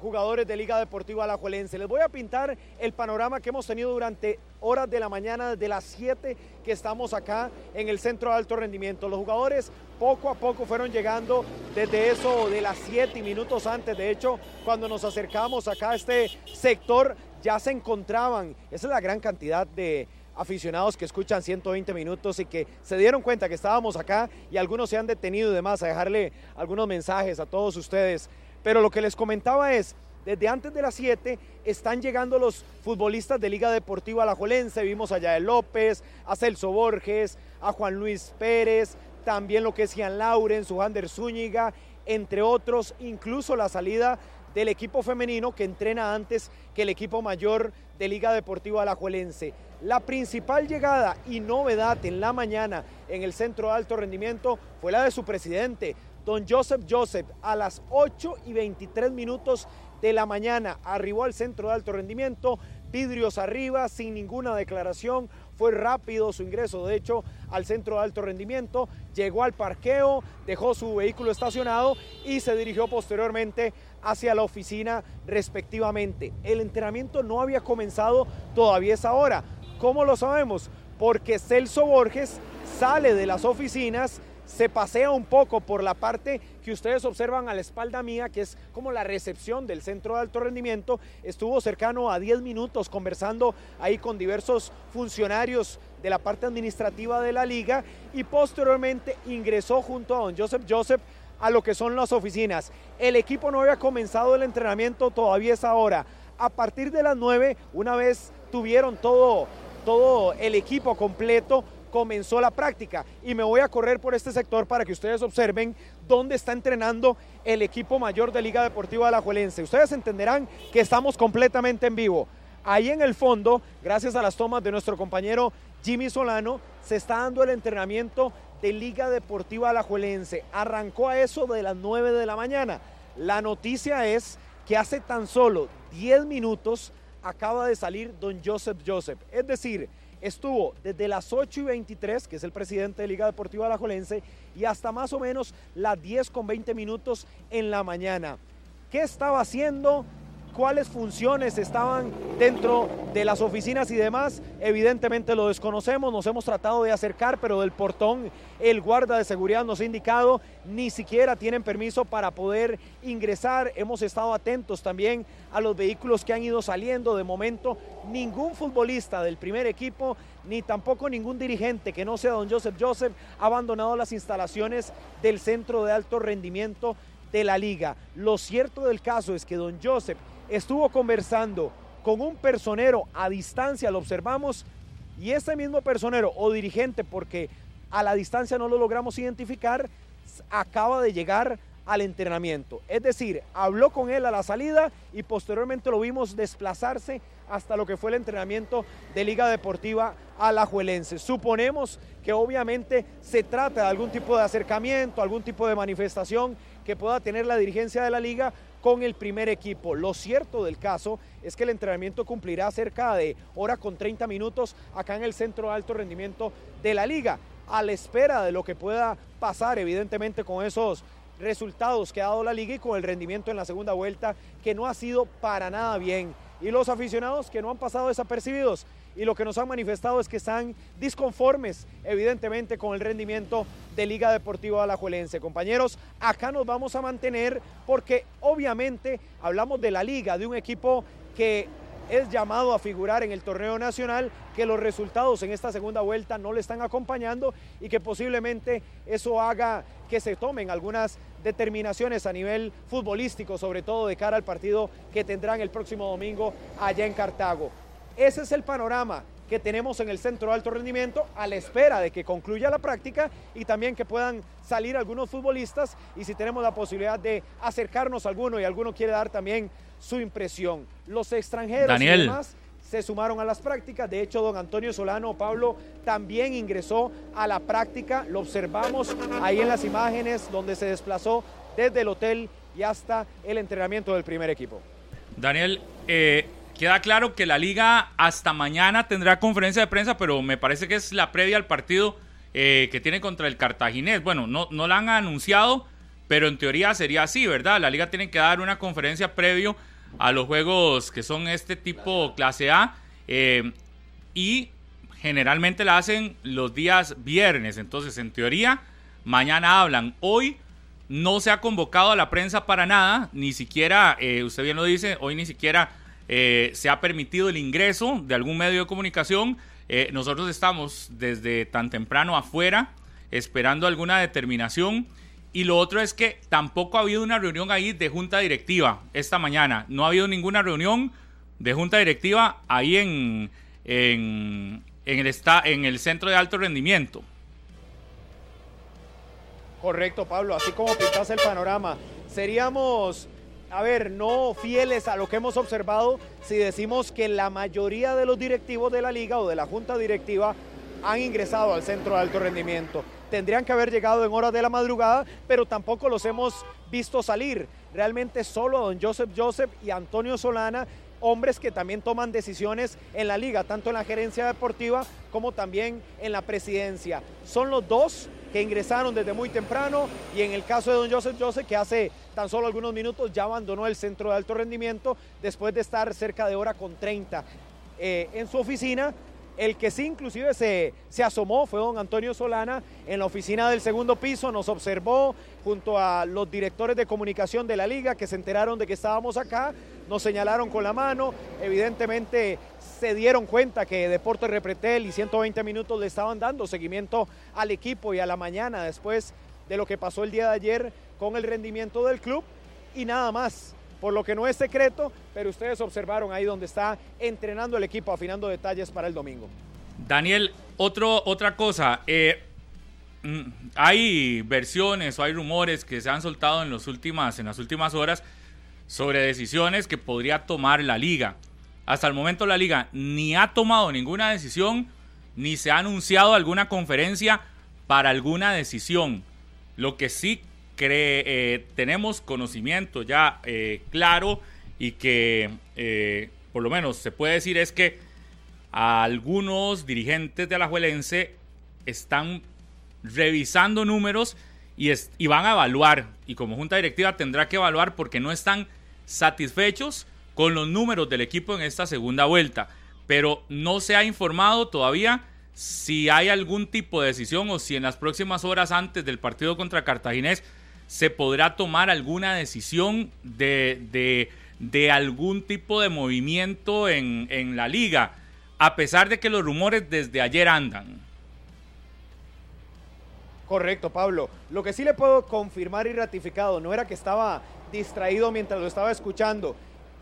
jugadores de Liga Deportiva Alajuelense. Les voy a pintar el panorama que hemos tenido durante horas de la mañana, desde las 7 que estamos acá en el centro de alto rendimiento. Los jugadores poco a poco fueron llegando desde eso de las 7 y minutos antes. De hecho, cuando nos acercamos acá a este sector, ya se encontraban, esa es la gran cantidad de aficionados que escuchan 120 minutos y que se dieron cuenta que estábamos acá y algunos se han detenido y demás a dejarle algunos mensajes a todos ustedes. Pero lo que les comentaba es, desde antes de las 7 están llegando los futbolistas de Liga Deportiva Alajuelense. Vimos a López, a Celso Borges, a Juan Luis Pérez, también lo que es Ian Lauren, Sujander Zúñiga, entre otros, incluso la salida del equipo femenino que entrena antes que el equipo mayor de Liga Deportiva Alajuelense. La principal llegada y novedad en la mañana en el centro de alto rendimiento fue la de su presidente, don Joseph Joseph, a las 8 y 23 minutos de la mañana. Arribó al centro de alto rendimiento, vidrios arriba, sin ninguna declaración. Fue rápido su ingreso, de hecho, al centro de alto rendimiento. Llegó al parqueo, dejó su vehículo estacionado y se dirigió posteriormente hacia la oficina respectivamente. El entrenamiento no había comenzado todavía esa hora. ¿Cómo lo sabemos? Porque Celso Borges sale de las oficinas se pasea un poco por la parte que ustedes observan a la espalda mía, que es como la recepción del centro de alto rendimiento. Estuvo cercano a 10 minutos conversando ahí con diversos funcionarios de la parte administrativa de la liga y posteriormente ingresó junto a don Joseph Joseph a lo que son las oficinas. El equipo no había comenzado el entrenamiento todavía es ahora. A partir de las 9, una vez tuvieron todo, todo el equipo completo, comenzó la práctica y me voy a correr por este sector para que ustedes observen dónde está entrenando el equipo mayor de Liga Deportiva Alajuelense. Ustedes entenderán que estamos completamente en vivo. Ahí en el fondo, gracias a las tomas de nuestro compañero Jimmy Solano, se está dando el entrenamiento de Liga Deportiva Alajuelense. Arrancó a eso de las 9 de la mañana. La noticia es que hace tan solo 10 minutos acaba de salir don Joseph Joseph. Es decir, estuvo desde las 8 y 23, que es el presidente de Liga Deportiva Alajuelense, y hasta más o menos las 10 con 20 minutos en la mañana. ¿Qué estaba haciendo? Cuáles funciones estaban dentro de las oficinas y demás, evidentemente lo desconocemos, nos hemos tratado de acercar, pero del portón el guarda de seguridad nos ha indicado ni siquiera tienen permiso para poder ingresar. Hemos estado atentos también a los vehículos que han ido saliendo. De momento, ningún futbolista del primer equipo, ni tampoco ningún dirigente que no sea don Joseph Joseph, ha abandonado las instalaciones del centro de alto rendimiento de la liga. Lo cierto del caso es que don Joseph estuvo conversando con un personero a distancia, lo observamos, y ese mismo personero o dirigente, porque a la distancia no lo logramos identificar, acaba de llegar al entrenamiento. Es decir, habló con él a la salida y posteriormente lo vimos desplazarse hasta lo que fue el entrenamiento de Liga Deportiva Alajuelense. Suponemos que obviamente se trata de algún tipo de acercamiento, algún tipo de manifestación que pueda tener la dirigencia de la liga con el primer equipo. Lo cierto del caso es que el entrenamiento cumplirá cerca de hora con 30 minutos acá en el centro de alto rendimiento de la liga, a la espera de lo que pueda pasar evidentemente con esos resultados que ha dado la liga y con el rendimiento en la segunda vuelta que no ha sido para nada bien. Y los aficionados que no han pasado desapercibidos y lo que nos han manifestado es que están disconformes, evidentemente, con el rendimiento de Liga Deportiva Alajuelense. Compañeros, acá nos vamos a mantener porque obviamente hablamos de la liga, de un equipo que es llamado a figurar en el torneo nacional, que los resultados en esta segunda vuelta no le están acompañando y que posiblemente eso haga que se tomen algunas determinaciones a nivel futbolístico, sobre todo de cara al partido que tendrán el próximo domingo allá en Cartago. Ese es el panorama que tenemos en el centro de alto rendimiento a la espera de que concluya la práctica y también que puedan salir algunos futbolistas y si tenemos la posibilidad de acercarnos a alguno y alguno quiere dar también su impresión. Los extranjeros y demás se sumaron a las prácticas. De hecho, don Antonio Solano Pablo también ingresó a la práctica. Lo observamos ahí en las imágenes donde se desplazó desde el hotel y hasta el entrenamiento del primer equipo. Daniel, eh, Queda claro que la liga hasta mañana tendrá conferencia de prensa, pero me parece que es la previa al partido eh, que tiene contra el Cartaginés. Bueno, no, la han anunciado, pero en teoría sería así, ¿verdad? La liga tiene que dar una conferencia previo a los juegos que son este tipo clase A eh, y generalmente la hacen los días viernes. Entonces, en teoría, mañana hablan. Hoy no se ha convocado a la prensa para nada, ni siquiera, eh, usted bien lo dice, hoy ni siquiera eh, se ha permitido el ingreso de algún medio de comunicación. Eh, nosotros estamos desde tan temprano afuera esperando alguna determinación. Y lo otro es que tampoco ha habido una reunión ahí de junta directiva esta mañana. No ha habido ninguna reunión de junta directiva ahí en, en, el, en el centro de alto rendimiento. Correcto, Pablo, así como pintas el panorama. Seríamos, a ver, no fieles a lo que hemos observado si decimos que la mayoría de los directivos de la liga o de la junta directiva han ingresado al centro de alto rendimiento. Tendrían que haber llegado en horas de la madrugada, pero tampoco los hemos visto salir. Realmente solo don Joseph Joseph y Antonio Solana hombres que también toman decisiones en la liga, tanto en la gerencia deportiva como también en la presidencia. Son los dos que ingresaron desde muy temprano y en el caso de don Joseph Joseph que hace tan solo algunos minutos ya abandonó el centro de alto rendimiento después de estar cerca de hora con 30 eh, en su oficina. El que sí inclusive se, se asomó fue don Antonio Solana en la oficina del segundo piso, nos observó junto a los directores de comunicación de la liga que se enteraron de que estábamos acá, nos señalaron con la mano, evidentemente se dieron cuenta que Deportes Repretel y 120 minutos le estaban dando seguimiento al equipo y a la mañana después de lo que pasó el día de ayer con el rendimiento del club y nada más. Por lo que no es secreto, pero ustedes observaron ahí donde está entrenando el equipo, afinando detalles para el domingo. Daniel, otra cosa. Eh, mm, hay versiones o hay rumores que se han soltado en, los últimas, en las últimas horas sobre decisiones que podría tomar la liga. Hasta el momento la liga ni ha tomado ninguna decisión, ni se ha anunciado alguna conferencia para alguna decisión. Lo que sí cree, eh, tenemos conocimiento ya eh, claro y que eh, por lo menos se puede decir es que algunos dirigentes de Alajuelense están revisando números y, y van a evaluar. Y como junta directiva tendrá que evaluar porque no están satisfechos con los números del equipo en esta segunda vuelta, pero no se ha informado todavía si hay algún tipo de decisión o si en las próximas horas antes del partido contra Cartaginés se podrá tomar alguna decisión de, de, algún tipo de movimiento en, en la liga, a pesar de que los rumores desde ayer andan. Correcto, Pablo. Lo que sí le puedo confirmar y ratificado, no era que estaba distraído mientras lo estaba escuchando,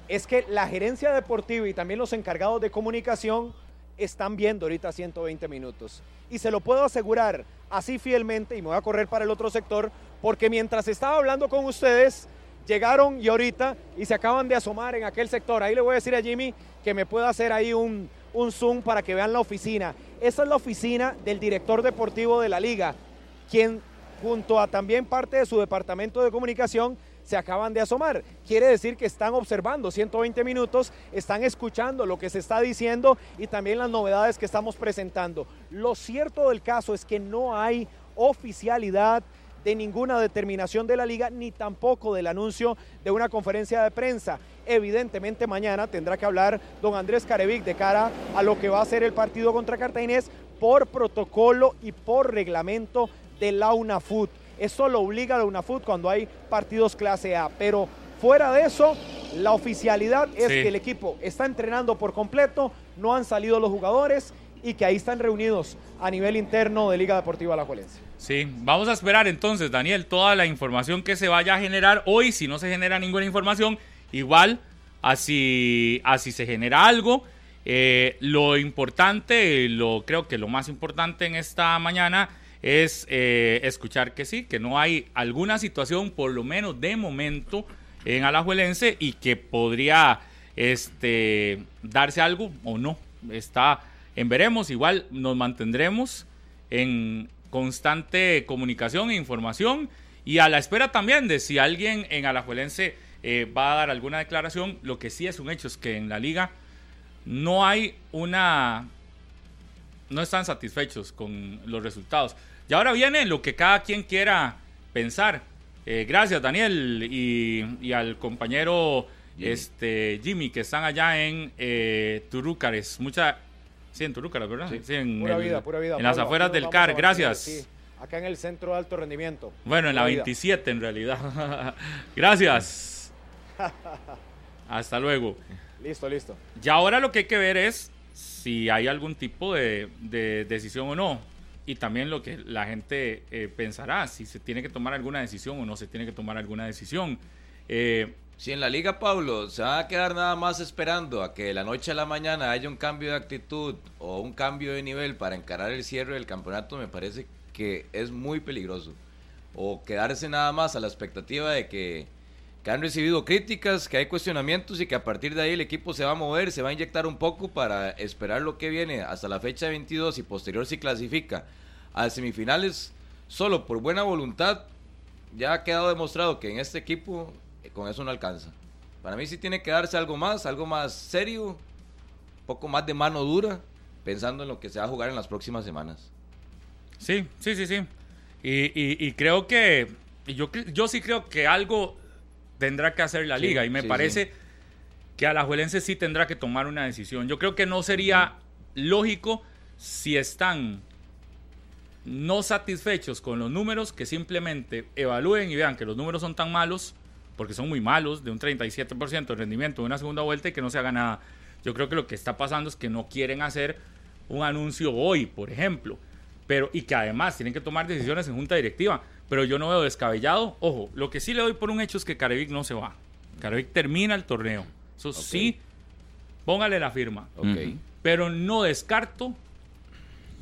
es que la gerencia deportiva y también los encargados de comunicación están viendo ahorita 120 minutos. Y se lo puedo asegurar así fielmente, y me voy a correr para el otro sector, porque mientras estaba hablando con ustedes, llegaron y ahorita y se acaban de asomar en aquel sector. Ahí le voy a decir a Jimmy que me pueda hacer ahí un, un zoom para que vean la oficina. Esa es la oficina del director deportivo de la liga, quien junto a también parte de su departamento de comunicación se acaban de asomar. Quiere decir que están observando 120 minutos, están escuchando lo que se está diciendo y también las novedades que estamos presentando. Lo cierto del caso es que no hay oficialidad de ninguna determinación de la liga ni tampoco del anuncio de una conferencia de prensa. Evidentemente mañana tendrá que hablar don Andrés Carevic de cara a lo que va a ser el partido contra Cartaginés por protocolo y por reglamento de la UNAFUT. Eso lo obliga a la UNAFUT cuando hay partidos clase A. Pero fuera de eso, la oficialidad es que el equipo está entrenando por completo, no han salido los jugadores y que ahí están reunidos a nivel interno de Liga Deportiva Alajuelense. Sí, vamos a esperar entonces, Daniel, toda la información que se vaya a generar hoy. Si no se genera ninguna información, igual, así, así se genera algo. Eh, lo importante, lo creo que lo más importante en esta mañana es eh, escuchar que sí, que no hay alguna situación, por lo menos de momento, en Alajuelense y que podría este, darse algo o no. Está en veremos, igual nos mantendremos en constante comunicación e información y a la espera también de si alguien en Alajuelense eh, va a dar alguna declaración. Lo que sí es un hecho es que en la liga no hay una no están satisfechos con los resultados. Y ahora viene lo que cada quien quiera pensar. Eh, gracias, Daniel, y, al compañero este Jimmy, que están allá en eh, Turúcares. Mucha. Sí, en Turúcares, ¿verdad? Sí, en, Pura el- vida, pura vida. en las afueras del CAR. Gracias. sí, acá en el centro de alto rendimiento. Bueno, en la Pura vida. 27 en realidad. [LAUGHS] Gracias. Hasta luego. Listo, listo. Y ahora lo que hay que ver es si hay algún tipo de, de decisión o no. Y también lo que la gente eh, pensará, si se tiene que tomar alguna decisión o no se tiene que tomar alguna decisión. Eh, Si en la liga, Pablo, se va a quedar nada más esperando a que de la noche a la mañana haya un cambio de actitud o un cambio de nivel para encarar el cierre del campeonato, me parece que es muy peligroso. O quedarse nada más a la expectativa de que, que han recibido críticas, que hay cuestionamientos y que a partir de ahí el equipo se va a mover, se va a inyectar un poco para esperar lo que viene hasta la fecha 22 y posterior si clasifica a semifinales solo por buena voluntad ya ha quedado demostrado que en este equipo eh, con eso no alcanza. Para mí sí tiene que darse algo más, algo más serio, un poco más de mano dura, pensando en lo que se va a jugar en las próximas semanas. Sí, sí, sí, sí. Y, y- y creo que. Yo, yo sí creo que algo tendrá que hacer la Sí, liga. Y me sí, parece sí. que Alajuelense sí tendrá que tomar una decisión. Yo creo que no sería lógico si están no satisfechos con los números que simplemente evalúen y vean que los números son tan malos, porque son muy malos, de un 37% de rendimiento de una segunda vuelta y que no se haga nada. Yo creo que lo que está pasando es que no quieren hacer un anuncio hoy, por ejemplo, pero y que además tienen que tomar decisiones en junta directiva. Pero yo no veo descabellado. Ojo, lo que sí le doy por un hecho es que Carevic no se va. Carevic termina el torneo. Eso sí, póngale la firma. Pero no descarto,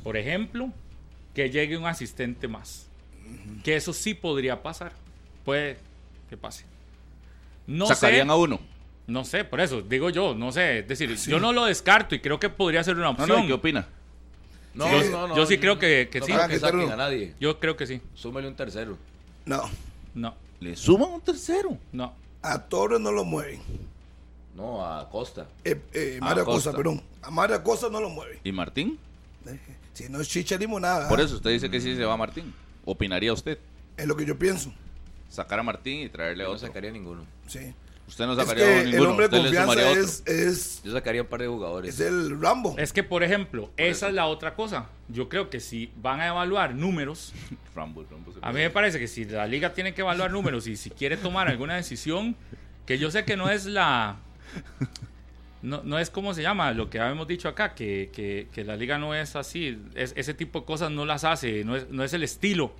por ejemplo, que llegue un asistente más. Que eso sí podría pasar. Puede que pase. No Sacarían sé, a uno. no sé, por eso digo yo, no sé. Es decir, yo no lo descarto y creo que podría ser una No, opción. no, ¿y ¿Qué opina? No, yo, no, no, yo sí no, creo que, que no sí. creo que que saquen uno. a nadie. Yo creo que sí. Súmele un tercero. No, No, Le suman un tercero. no. a Torres no lo mueven. No, a Costa. Eh, eh, A Mario Costa. Acosta, perdón. A Mario Acosta no lo mueven. ¿Y Martín? Eh, Si no es chicha limonada, Por eso usted dice que sí se va Martín. ¿Opinaría usted? es lo que yo pienso. Sacar a Martín y traerle a Yo no otro. sacaría ninguno. Sí. Usted no Es sacaría que a el ninguno. hombre de confianza es, es, Yo sacaría un par de jugadores. es el Rambo. Es que, por ejemplo, esa es la otra cosa. Yo creo que si van a evaluar números, [LAUGHS] Rambo, Rambo se a mí me parece que si la liga tiene que evaluar números y si quiere tomar alguna decisión, que yo sé que no es la... No, no es como se llama, lo que habíamos dicho acá, que, que- que la liga no es así, es- ese tipo de cosas no las hace, no es, no es el estilo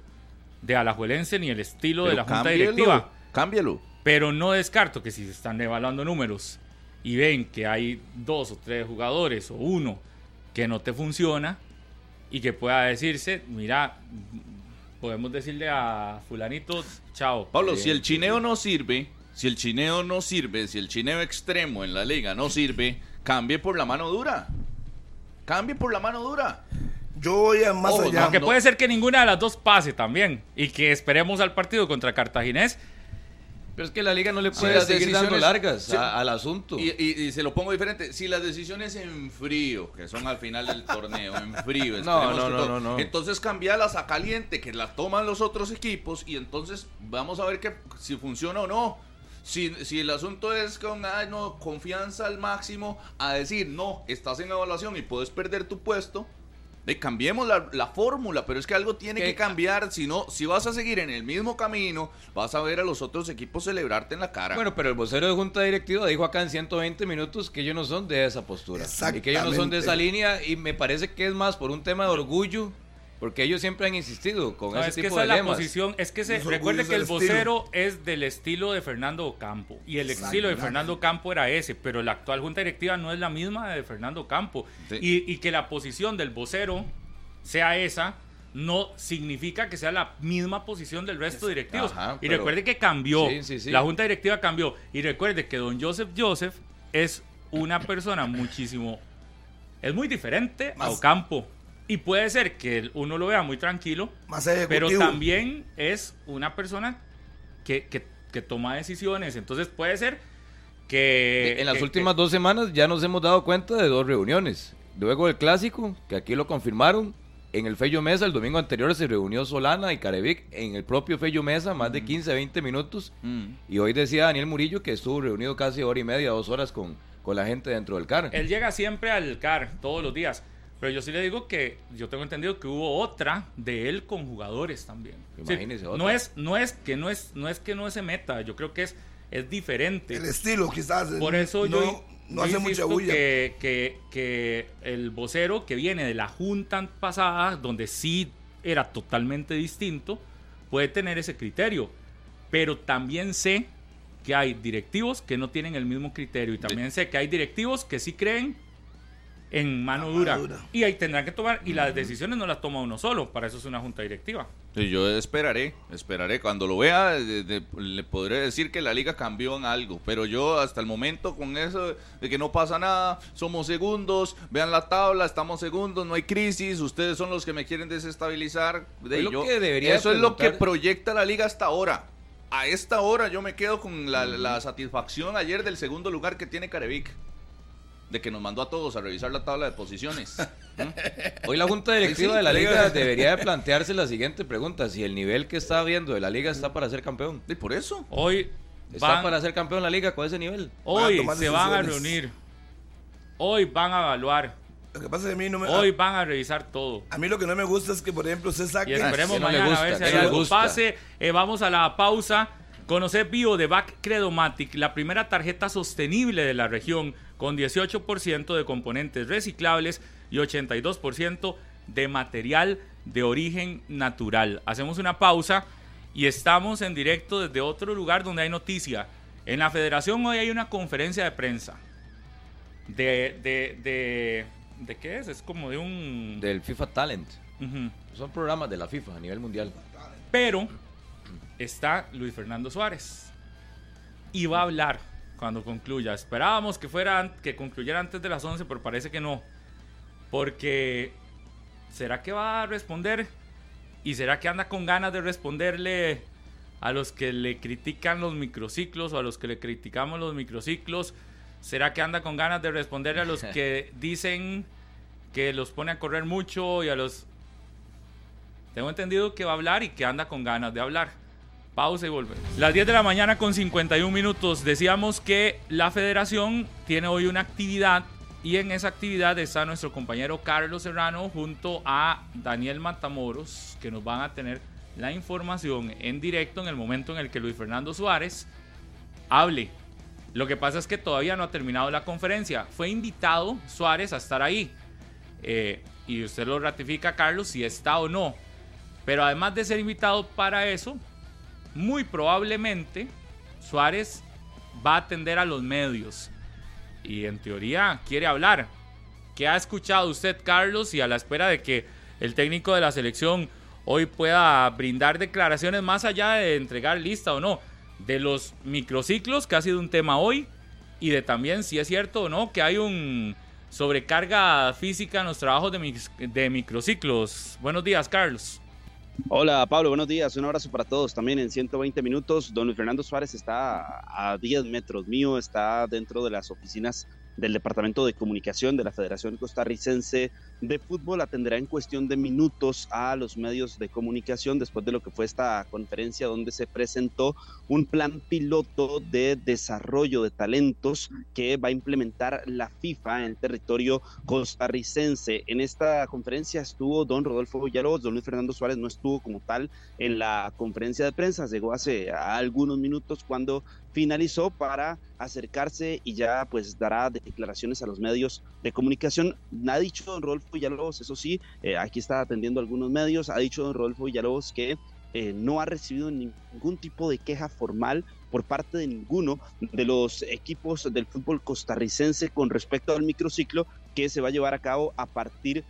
de Alajuelense ni el estilo de la Junta Directiva. Cámbialo. Pero no descarto que si se están evaluando números y ven que hay dos o tres jugadores o uno que no te funciona y que pueda decirse, mira, podemos decirle a fulanito, chao. Pablo, Eh, si el chineo no sirve, si el chineo no sirve, si el chineo extremo en la liga no sirve, cambie por la mano dura. Cambie por la mano dura. Yo voy a más Ojo, allá. Aunque no. puede ser que ninguna de las dos pase también y que esperemos al partido contra Cartaginés. Pero es que la liga no le Si puede las seguir dando largas sí. a- al asunto. Y, y- y se lo pongo diferente. Si las decisiones en frío, que son al final del torneo, en frío, [LAUGHS] No, no, no, no, no. entonces cambialas a caliente, que las toman los otros equipos y entonces vamos a ver que, si funciona o no. Si, si el asunto es con ay, no, confianza al máximo, a decir, no, estás en evaluación y puedes perder tu puesto, cambiemos la, la fórmula, pero es que algo tiene Que- cambiar. Si no, si vas a seguir en el mismo camino, vas a ver a los otros equipos celebrarte en la cara. Bueno, pero el vocero de Junta Directiva dijo acá en 120 minutos que ellos no son de esa postura. Y que ellos no son de esa línea y me parece que es más por un tema de orgullo, porque ellos siempre han insistido con No, ese es que esa de es la lemas. posición. Es que se, recuerde que el estilo. vocero es del estilo de Fernando Ocampo. Y el Exacto. estilo de Fernando Campo era ese. Pero la actual junta directiva no es la misma de Fernando Campo. Sí. Y, y que la posición del vocero sea esa. No significa que sea la misma posición del resto de directivos. Ajá, y recuerde que cambió. Sí, sí, sí. La junta directiva cambió. Y recuerde que don Joseph Joseph es una persona muchísimo. Es muy diferente a Ocampo. Y puede ser que uno lo vea muy tranquilo. Más Pero también es una persona que, que- que toma decisiones. Entonces puede ser que... en las que- últimas dos semanas ya nos hemos dado cuenta de dos reuniones. Luego el clásico, que aquí lo confirmaron, En el Fello Mesa, el domingo anterior se reunió Solana y Carevic en el propio Fello Mesa, más de 15, 20 minutos. Mm. Y hoy decía Daniel Murillo que estuvo reunido casi hora y media, dos horas con, con la gente dentro del CAR. Él llega siempre al CAR todos los días. Pero yo sí le digo que yo tengo entendido que hubo otra de él con jugadores también. Sí, Imagínese otra. no es no es que no es no es que no se meta, yo creo que es es diferente. El estilo, quizás. Por eso no, yo, no yo hace mucha bulla. Que, que, que el vocero que viene de la junta pasada, donde sí era totalmente distinto, puede tener ese criterio. Pero también sé que hay directivos que no tienen el mismo criterio. Y también sé que hay directivos que sí creen en mano dura. dura. Y ahí tendrán que tomar. Y las decisiones no las toma uno solo. Para eso es una junta directiva. Y yo esperaré, esperaré. Cuando lo vea, de- de- le podré decir que la liga cambió en algo. Pero yo hasta el momento con eso de que no pasa nada, somos segundos, vean la tabla, estamos segundos, no hay crisis, ustedes son los que me quieren desestabilizar. De lo yo- que debería eso es lo que proyecta la liga hasta ahora. A esta hora yo me quedo con la, la satisfacción ayer del segundo lugar que tiene Carevic. De que nos mandó a todos a revisar la tabla de posiciones. [LAUGHS] ¿Mm? Hoy la Junta Directiva Sí, de la. Liga [LAUGHS] debería de plantearse la siguiente pregunta, si el nivel que está viendo de la Liga está para ser campeón. Y por eso. Hoy ¿Está van, para ser campeón la Liga con ese nivel? hoy se van a reunir. Hoy van a evaluar. Lo que pasa es que a mí no me. Hoy van a revisar todo. A mí lo que no me gusta es que, por ejemplo, se saque. Y esperemos no mañana gusta, a ver si hay algo pase. Eh, vamos a la pausa. Conocer Bio de Back Credomatic, la primera tarjeta sostenible de la región, con 18% de componentes reciclables y 82% de material de origen natural. Hacemos una pausa y estamos en directo desde otro lugar donde hay noticia. En la federación hoy hay una conferencia de prensa. De, de, de, ¿de qué es? Es como de un... Del FIFA Talent. Son programas de la FIFA a nivel mundial. Pero está Luis Fernando Suárez. Y va a hablar cuando concluya. Esperábamos que fuera que concluyera antes de las 11, pero parece que no. Porque ¿será que va a responder? ¿Y será que anda con ganas de responderle a los que le critican los microciclos o a los que le criticamos los microciclos? ¿Será que anda con ganas de responderle a los [LAUGHS] que dicen que los pone a correr mucho y a los tengo entendido que va a hablar y que anda con ganas de hablar. Pausa y volvemos. Las 10 de la mañana con 51 minutos. Decíamos que la federación tiene hoy una actividad y en esa actividad está nuestro compañero Carlos Serrano junto a Daniel Matamoros que nos van a tener la información en directo en el momento en el que Luis Fernando Suárez hable. Lo que pasa es que todavía no ha terminado la conferencia. Fue invitado Suárez a estar ahí. Eh, y usted lo ratifica, Carlos, si está o no. Pero además de ser invitado para eso, muy probablemente Suárez va a atender a los medios. Y en teoría quiere hablar. ¿Qué ha escuchado usted, Carlos? Y a la espera de que el técnico de la selección hoy pueda brindar declaraciones más allá de entregar lista o no. De los microciclos, que ha sido un tema hoy. Y de también si es cierto o no que hay un sobrecarga física en los trabajos de, microciclos. Buenos días, Carlos. Hola Pablo, buenos días, un abrazo para todos. También en 120 minutos, don Fernando Suárez está a 10 metros mío, está dentro de las oficinas del Departamento de Comunicación de la Federación Costarricense de Fútbol. Atenderá en cuestión de minutos a los medios de comunicación después de lo que fue esta conferencia donde se presentó un plan piloto de desarrollo de talentos que va a implementar la FIFA en el territorio costarricense. En esta conferencia estuvo don Rodolfo Villalobos, don Luis Fernando Suárez no estuvo como tal en la conferencia de prensa, llegó hace algunos minutos cuando finalizó para acercarse y ya pues dará declaraciones a los medios de comunicación. Ha dicho don Rodolfo Villalobos, eso sí, eh, aquí está atendiendo algunos medios, ha dicho don Rodolfo Villalobos que eh, no ha recibido ningún tipo de queja formal por parte de ninguno de los equipos del fútbol costarricense con respecto al microciclo que se va a llevar a cabo a partir de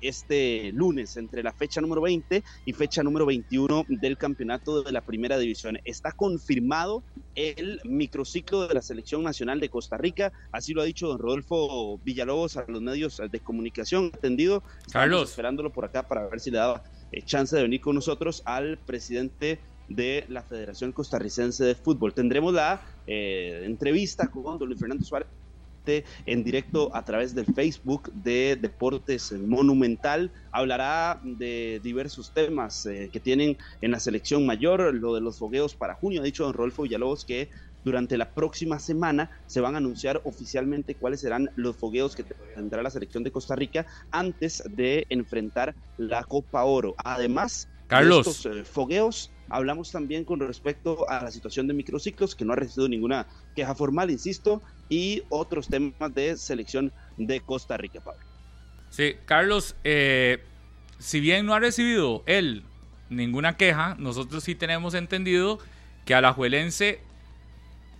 este lunes, entre la fecha número 20 y fecha número 21 del campeonato de la primera división. Está confirmado el microciclo de la selección nacional de Costa Rica, así lo ha dicho don Rodolfo Villalobos a los medios de comunicación atendido. Estamos Carlos. esperándolo por acá para ver si le daba eh, chance de venir con nosotros al presidente de la Federación Costarricense de Fútbol. Tendremos la eh, entrevista con don Luis Fernando Suárez en directo a través del Facebook de Deportes Monumental. Hablará de diversos temas eh, que tienen en la selección mayor, lo de los fogueos para junio. Ha dicho don Rodolfo Villalobos que durante la próxima semana se van a anunciar oficialmente cuáles serán los fogueos que tendrá la selección de Costa Rica antes de enfrentar la Copa Oro. Además, Carlos. estos eh, fogueos, hablamos también con respecto a la situación de microciclos, que no ha recibido ninguna queja formal, insisto, y otros temas de selección de Costa Rica, Pablo. Sí, Carlos, eh, si bien no ha recibido él ninguna queja, nosotros sí tenemos entendido que a la Juelense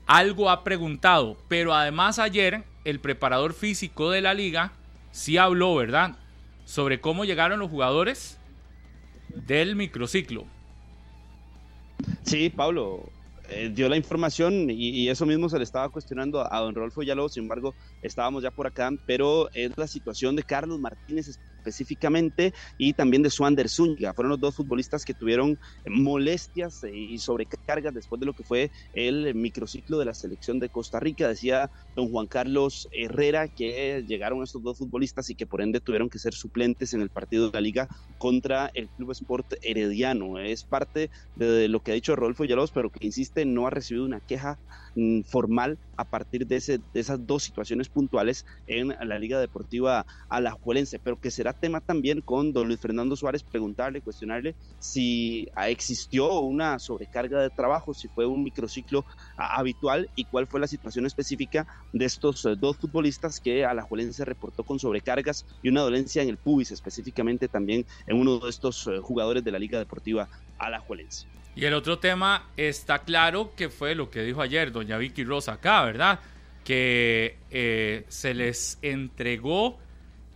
algo ha preguntado, pero además ayer el preparador físico de la liga sí habló, ¿verdad? Sobre cómo llegaron los jugadores del microciclo. Sí, Pablo, eh, dio la información y, eso mismo se le estaba cuestionando a, a don Rodolfo Yalo, sin embargo, estábamos ya por acá, pero es la situación de Carlos Martínez específicamente y también de Suander Zúñiga. Fueron los dos futbolistas que tuvieron molestias y sobrecargas después de lo que fue el microciclo de la selección de Costa Rica. Decía don Juan Carlos Herrera que llegaron estos dos futbolistas y que por ende tuvieron que ser suplentes en el partido de la liga contra el Club Sport Herediano. Es parte de lo que ha dicho Rodolfo Villalobos, pero que insiste, no ha recibido una queja mm, formal a partir de, ese, de, esas dos situaciones puntuales en la Liga Deportiva Alajuelense, pero que será tema también con don Luis Fernando Suárez, preguntarle, cuestionarle si existió una sobrecarga de trabajo, si fue un microciclo habitual y cuál fue la situación específica de estos dos futbolistas que Alajuelense reportó con sobrecargas y una dolencia en el pubis, específicamente también en uno de estos jugadores de la Liga Deportiva Alajuelense. Y el otro tema está claro que fue lo que dijo ayer doña Vicky Rosa acá, ¿verdad? Que eh, se les entregó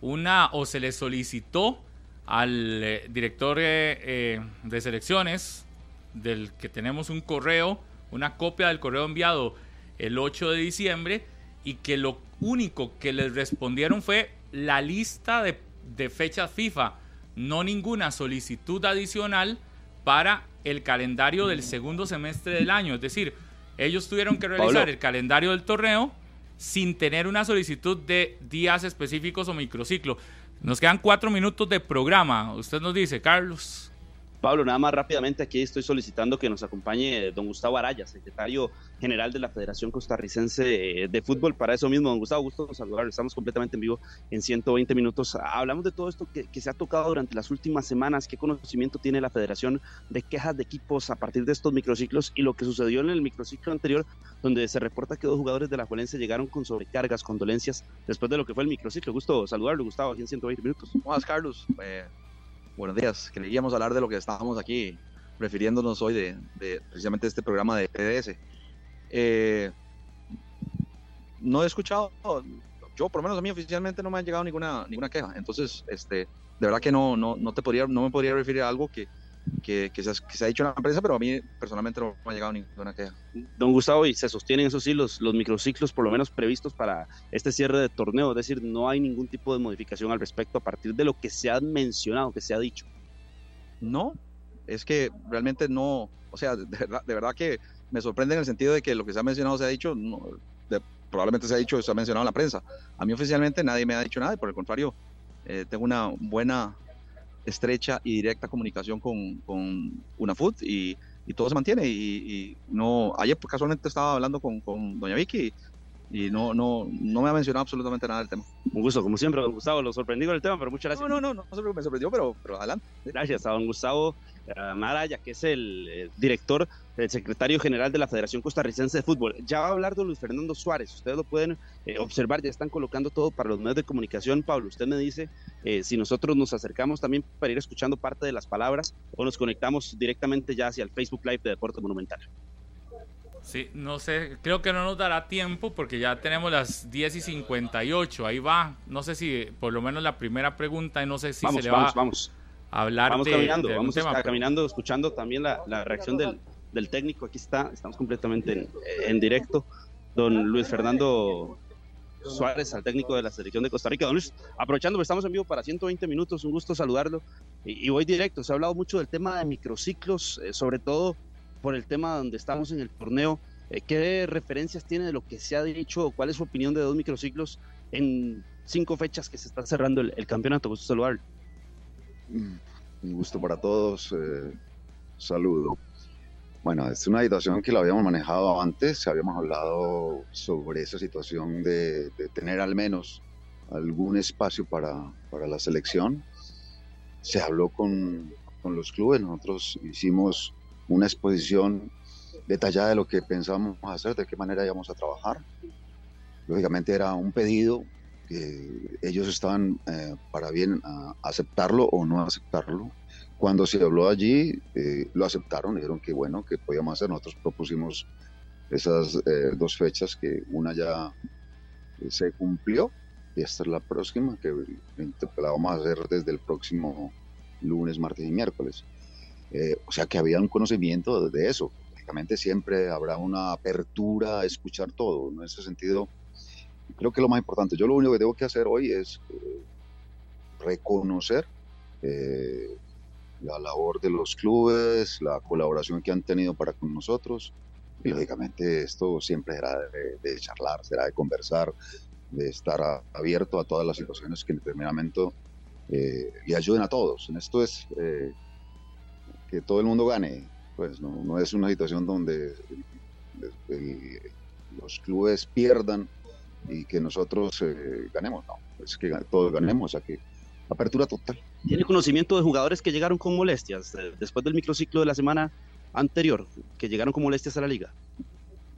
una o se le solicitó al eh, director eh, de selecciones del que tenemos un correo, una copia del correo enviado el 8 de diciembre y que lo único que les respondieron fue la lista de fechas FIFA, no ninguna solicitud adicional para el calendario del segundo semestre del año. Es decir, ellos tuvieron que realizar Pablo. el calendario del torneo sin tener una solicitud de días específicos o microciclo. Nos quedan cuatro minutos de programa. Usted nos dice, Carlos. Pablo, nada más rápidamente aquí estoy solicitando que nos acompañe don Gustavo Araya, secretario general de la Federación Costarricense de Fútbol. Para eso mismo, don Gustavo, gusto saludarlo. Estamos completamente en vivo en 120 minutos. Hablamos de todo esto que, se ha tocado durante las últimas semanas. ¿Qué conocimiento tiene la Federación de quejas de equipos a partir de estos microciclos y lo que sucedió en el microciclo anterior, donde se reporta que dos jugadores de la Juelense llegaron con sobrecargas, con dolencias, después de lo que fue el microciclo? Gusto saludarlo, Gustavo, aquí en 120 minutos. Buenas, Carlos. Eh buenos días. Queríamos hablar de lo que estábamos aquí refiriéndonos hoy de, de precisamente este programa de PDS. Eh, no he escuchado, yo por lo menos a mí oficialmente no me ha llegado ninguna, ninguna queja. Entonces, este, de verdad que no, no, no, te podría, no me podría referir a algo que, que, que, se, que, se, ha dicho en la prensa, pero a mí personalmente no me ha llegado ninguna queja. Don Gustavo, y se sostienen eso sí los, los microciclos por lo menos previstos para este cierre de torneo, es decir, no hay ningún tipo de modificación al respecto a partir de lo que se ha mencionado, que se ha dicho. No, es que realmente no, o sea, de verdad, de verdad que me sorprende en el sentido de que lo que se ha mencionado se ha dicho, no, de, probablemente se ha dicho, se ha mencionado en la prensa. A mí oficialmente nadie me ha dicho nada, y por el contrario, eh, tengo una buena estrecha y directa comunicación con, con UNAFUT y, y, todo se mantiene. Y, y, no, ayer casualmente estaba hablando con, con doña Vicky y, no, no, no me ha mencionado absolutamente nada del tema. Un gusto, como siempre, don Gustavo, lo sorprendido el tema, pero muchas gracias. No, no, no, no, me sorprendió, pero, pero adelante. Gracias a don Gustavo Maraya, que es el eh, director, el secretario general de la Federación Costarricense de Fútbol. Ya va a hablar don Luis Fernando Suárez, ustedes lo pueden eh, observar, ya están colocando todo para los medios de comunicación. Pablo, usted me dice eh, si nosotros nos acercamos también para ir escuchando parte de las palabras o nos conectamos directamente ya hacia el Facebook Live de Deporte Monumental. Sí, no sé, creo que no nos dará tiempo porque ya tenemos las 10 y 58, ahí va. No sé si por lo menos la primera pregunta, y no sé si vamos, se le vamos, va vamos. a hablar vamos de, caminando, de vamos tema, caminando, escuchando también la, la reacción del, del, técnico. Aquí está, estamos completamente en, en directo. Don Luis Fernando Suárez, al técnico de la selección de Costa Rica. Don Luis, aprovechando estamos en vivo para 120 minutos, un gusto saludarlo. Y, y voy directo, se ha hablado mucho del tema de microciclos, eh, sobre todo por el tema donde estamos en el torneo Eh, ¿Qué referencias tiene de lo que se ha dicho? ¿Cuál es su opinión de dos microciclos en cinco fechas que se está cerrando el, campeonato? Gusto saludar. Un gusto para todos. Eh, saludo. Bueno, es una situación que la habíamos manejado antes, habíamos hablado sobre esa situación de, tener al menos algún espacio para, para, la selección. Se habló con, con los clubes, nosotros hicimos una exposición detallada de lo que pensábamos hacer, de qué manera íbamos a trabajar. Lógicamente era un pedido que ellos estaban eh, para bien aceptarlo o no aceptarlo. Cuando se habló allí, eh, lo aceptaron, dijeron que bueno, que podíamos hacer. Nosotros propusimos esas eh, dos fechas, que una ya se cumplió y esta es la próxima, que la vamos a hacer desde el próximo lunes, martes y miércoles. o sea que había un conocimiento de eso siempre habrá una apertura a escuchar todo. En ese sentido, creo que lo más importante, yo lo único que tengo que hacer hoy es eh, reconocer eh, la labor de los clubes, la colaboración que han tenido para con nosotros. Y lógicamente esto siempre será de, charlar, será de conversar, de estar abierto a todas las situaciones que en determinado momento eh, ayuden a todos. En esto es que todo el mundo gane, pues no, no es una situación donde los clubes pierdan y que nosotros eh, ganemos, no, es que todos ganemos, o sea que apertura total. ¿Tiene conocimiento de jugadores que llegaron con molestias eh, después del microciclo de la semana anterior, que llegaron con molestias a la liga?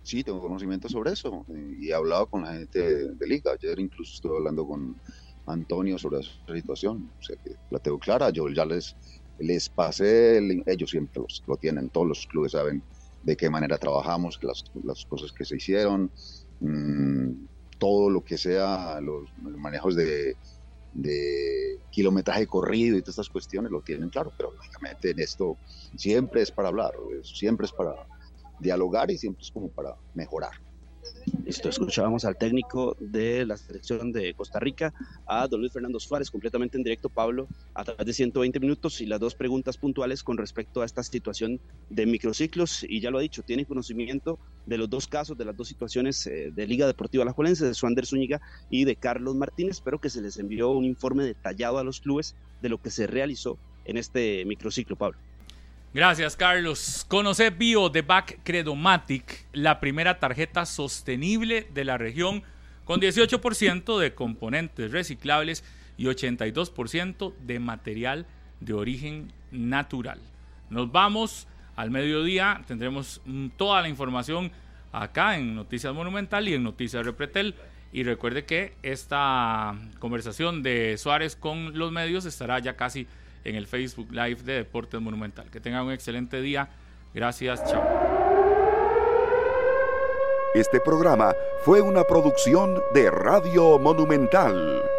Sí, tengo conocimiento sobre eso y he hablado con la gente de, liga. Ayer incluso estuve hablando con Antonio sobre esa situación, o sea que la tengo clara. Yo ya les les pasé, ellos siempre lo tienen, todos los clubes saben de qué manera trabajamos, las, las cosas que se hicieron, mm, todo lo que sea, los, manejos de, de, kilometraje corrido y todas estas cuestiones lo tienen claro, pero lógicamente en esto siempre es para hablar, siempre es para dialogar y siempre es como para mejorar. Listo, escuchábamos al técnico de la selección de Costa Rica, a don Luis Fernando Suárez, completamente en directo, Pablo, a través de 120 minutos y las dos preguntas puntuales con respecto a esta situación de microciclos. Y ya lo ha dicho, tiene conocimiento de los dos casos, de las dos situaciones eh, de Liga Deportiva La Juelense, de Suander Zúñiga y de Carlos Martínez. Espero que se les envió un informe detallado a los clubes de lo que se realizó en este microciclo, Pablo. Gracias, Carlos. Conoce Bio de Back Credomatic, la primera tarjeta sostenible de la región, con 18% de componentes reciclables y 82% de material de origen natural. Nos vamos al mediodía, tendremos mm, toda la información acá en Noticias Monumental y en Noticias Repretel. Y recuerde que esta conversación de Suárez con los medios estará ya casi en el Facebook Live de Deportes Monumental. Que tengan un excelente día. Gracias, chao. Este programa fue una producción de Radio Monumental.